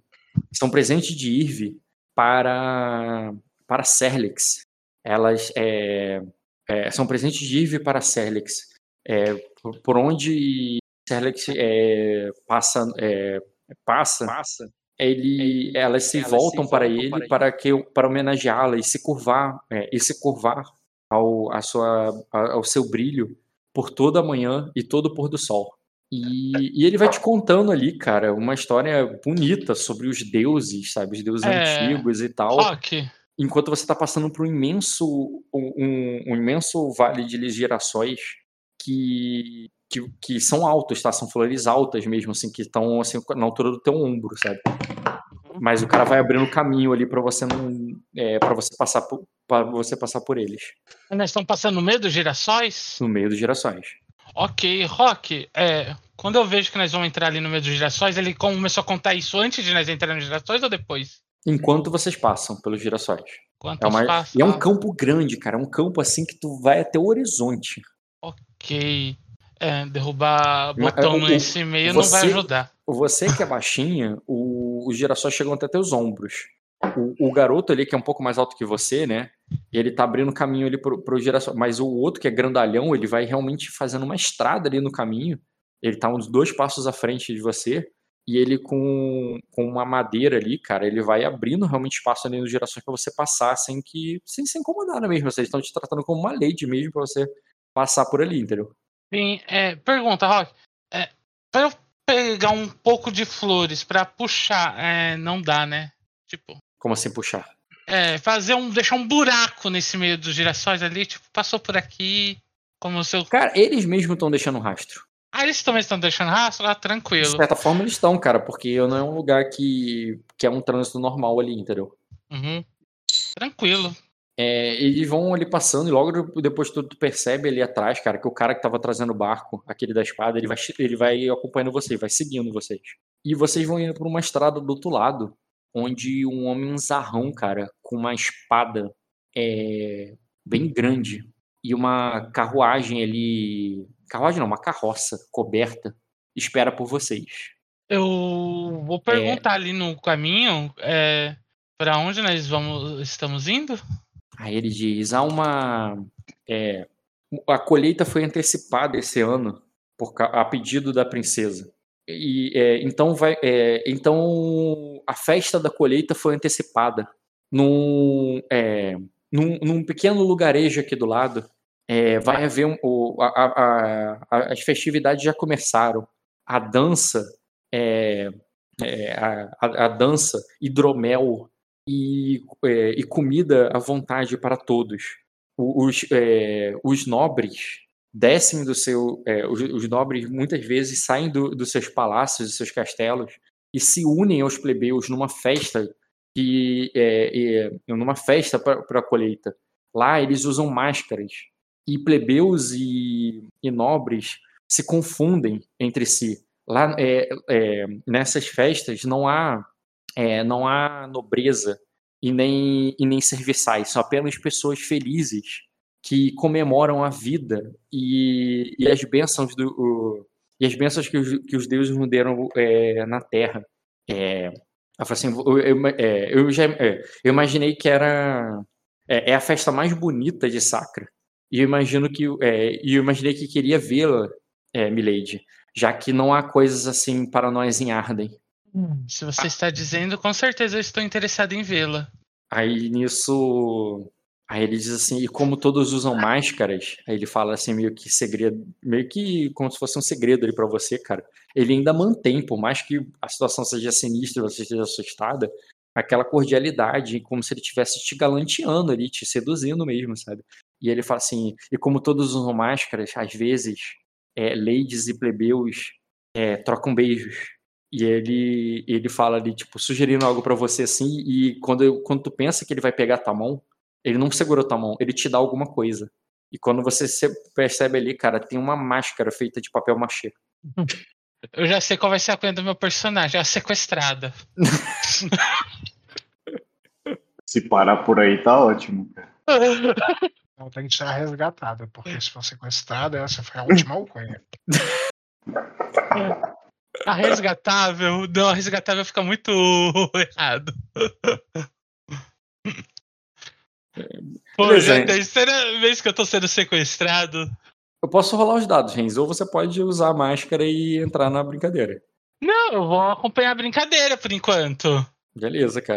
Speaker 1: são presente de Irve para para Serlex. Elas é, é, são presentes de Irve para Serlex. É, por, por onde Serlex é, passa, é, passa, passa ele, elas se elas voltam se para ele para, para que para homenageá-la e se curvar é, e se curvar ao, a sua, ao seu brilho por toda a manhã e todo o pôr do sol. E, e, ele vai te contando ali, cara, uma história bonita sobre os deuses, sabe? Os deuses é... antigos e tal.
Speaker 3: Rock.
Speaker 1: Enquanto você está passando por um imenso, um, um imenso vale de girassóis que, que, que, são altos, tá? São flores altas mesmo, assim, que estão assim, na altura do teu ombro, sabe? Uhum. Mas o cara vai abrindo caminho ali para você não, é, para você passar para você passar por eles.
Speaker 3: Nós estamos passando no meio dos girassóis?
Speaker 1: No meio dos girassóis.
Speaker 3: Ok, Rock, é, quando eu vejo que nós vamos entrar ali no meio dos girassóis, ele começou a contar isso antes de nós entrar nos girassóis ou depois?
Speaker 1: Enquanto vocês passam pelos girassóis.
Speaker 3: Enquanto
Speaker 1: é, uma,
Speaker 3: passam,
Speaker 1: e é um campo grande, cara. É um campo assim que tu vai até o horizonte.
Speaker 3: Ok. É, derrubar botão Mas, nesse meio você, não vai ajudar.
Speaker 1: Você que é baixinha, o, os girassóis chegam até teus ombros. O, o, garoto ali, que é um pouco mais alto que você, né? Ele tá abrindo caminho ali pro, pro girassol. Mas o outro, que é grandalhão, ele vai realmente fazendo uma estrada ali no caminho. Ele tá uns dois passos à frente de você. E ele com, com uma madeira ali, cara, ele vai abrindo realmente espaço ali nos girassóis para você passar sem que. sem se incomodar né, mesmo. Vocês estão te tratando como uma lady mesmo para você passar por ali, entendeu?
Speaker 3: Sim, é, pergunta, Rock. É, pra eu pegar um pouco de flores para puxar, é, não dá, né? Tipo.
Speaker 1: Como assim puxar?
Speaker 3: É, fazer um. deixar um buraco nesse meio dos girassóis ali, tipo, passou por aqui. Como se eu...
Speaker 1: Cara, eles mesmos estão deixando rastro.
Speaker 3: Ah, eles também estão deixando rastro? Ah, tranquilo. De
Speaker 1: certa forma eles estão, cara, porque não é um lugar que, que é um trânsito normal ali, entendeu?
Speaker 3: Uhum. Tranquilo.
Speaker 1: É, eles vão ali passando e logo depois tu, tu, percebe ali atrás, cara, que o cara que tava trazendo o barco, aquele da espada, ele vai, ele vai acompanhando vocês, vai seguindo vocês. E vocês vão indo por uma estrada do outro lado, onde um homem zarrão, cara, com uma espada é, bem grande e uma carruagem ali. Carruagem não, uma carroça coberta, espera por vocês.
Speaker 3: Eu vou perguntar é, ali no caminho é, para onde nós vamos, estamos indo?
Speaker 1: Aí ele diz: há uma. É, a colheita foi antecipada esse ano por, a pedido da princesa. E, é, então, vai, é, então a festa da colheita foi antecipada num, é, num, num pequeno lugarejo aqui do lado. É, vai haver um, o, a, a, a, as festividades já começaram. A dança, é, a, a, dança hidromel e, é, e comida à vontade para todos. Os, é, os nobres descem do seu. É, os, os, nobres muitas vezes saem do, dos seus palácios, dos seus castelos e se unem aos plebeus numa festa que é, é, numa festa para a colheita. Lá eles usam máscaras e plebeus e, e nobres se confundem entre si. Lá é, é, nessas festas não há é, não há nobreza e nem, e nem serviçais, são apenas pessoas felizes que comemoram a vida e, e as bênçãos do, o, e as bênçãos que os, que os deuses nos deram é, na Terra. É, assim, eu, eu, é, eu, já, é, eu imaginei que era é, é, a festa mais bonita de Sacra. E eu imagino que é, eu imaginei que queria vê-la, é, Milady, já que não há coisas assim para nós em Arden.
Speaker 3: Se você está dizendo, com certeza eu estou interessado em vê-la.
Speaker 1: Aí nisso Aí ele diz assim, e como todos usam máscaras, aí ele fala assim, meio que segredo, meio que como se fosse um segredo ali para você, cara. Ele ainda mantém, por mais que a situação seja sinistra, você esteja assustada, aquela cordialidade, como se ele estivesse te galanteando ali, te seduzindo mesmo, sabe? E ele fala assim, e como todos usam máscaras, às vezes, é, ladies e plebeus é, trocam beijos. E ele, ele fala ali, tipo, sugerindo algo para você assim, e quando, quando tu pensa que ele vai pegar tua mão, ele não segurou tua mão, ele te dá alguma coisa. E quando você percebe ali, cara, tem uma máscara feita de papel machê.
Speaker 3: Eu já sei qual vai ser a cunha do meu personagem, é a sequestrada.
Speaker 7: Se parar por aí, tá ótimo.
Speaker 6: Não, tem que ser a resgatada, porque se for sequestrada, essa foi a última alcunha.
Speaker 3: A resgatável. Não, a resgatável fica muito errado. Pô, já é a terceira vez que eu tô sendo sequestrado.
Speaker 1: Eu posso rolar os dados, Renz, ou você pode usar a máscara e entrar na brincadeira.
Speaker 3: Não, eu vou acompanhar a brincadeira por enquanto.
Speaker 1: Beleza, cara.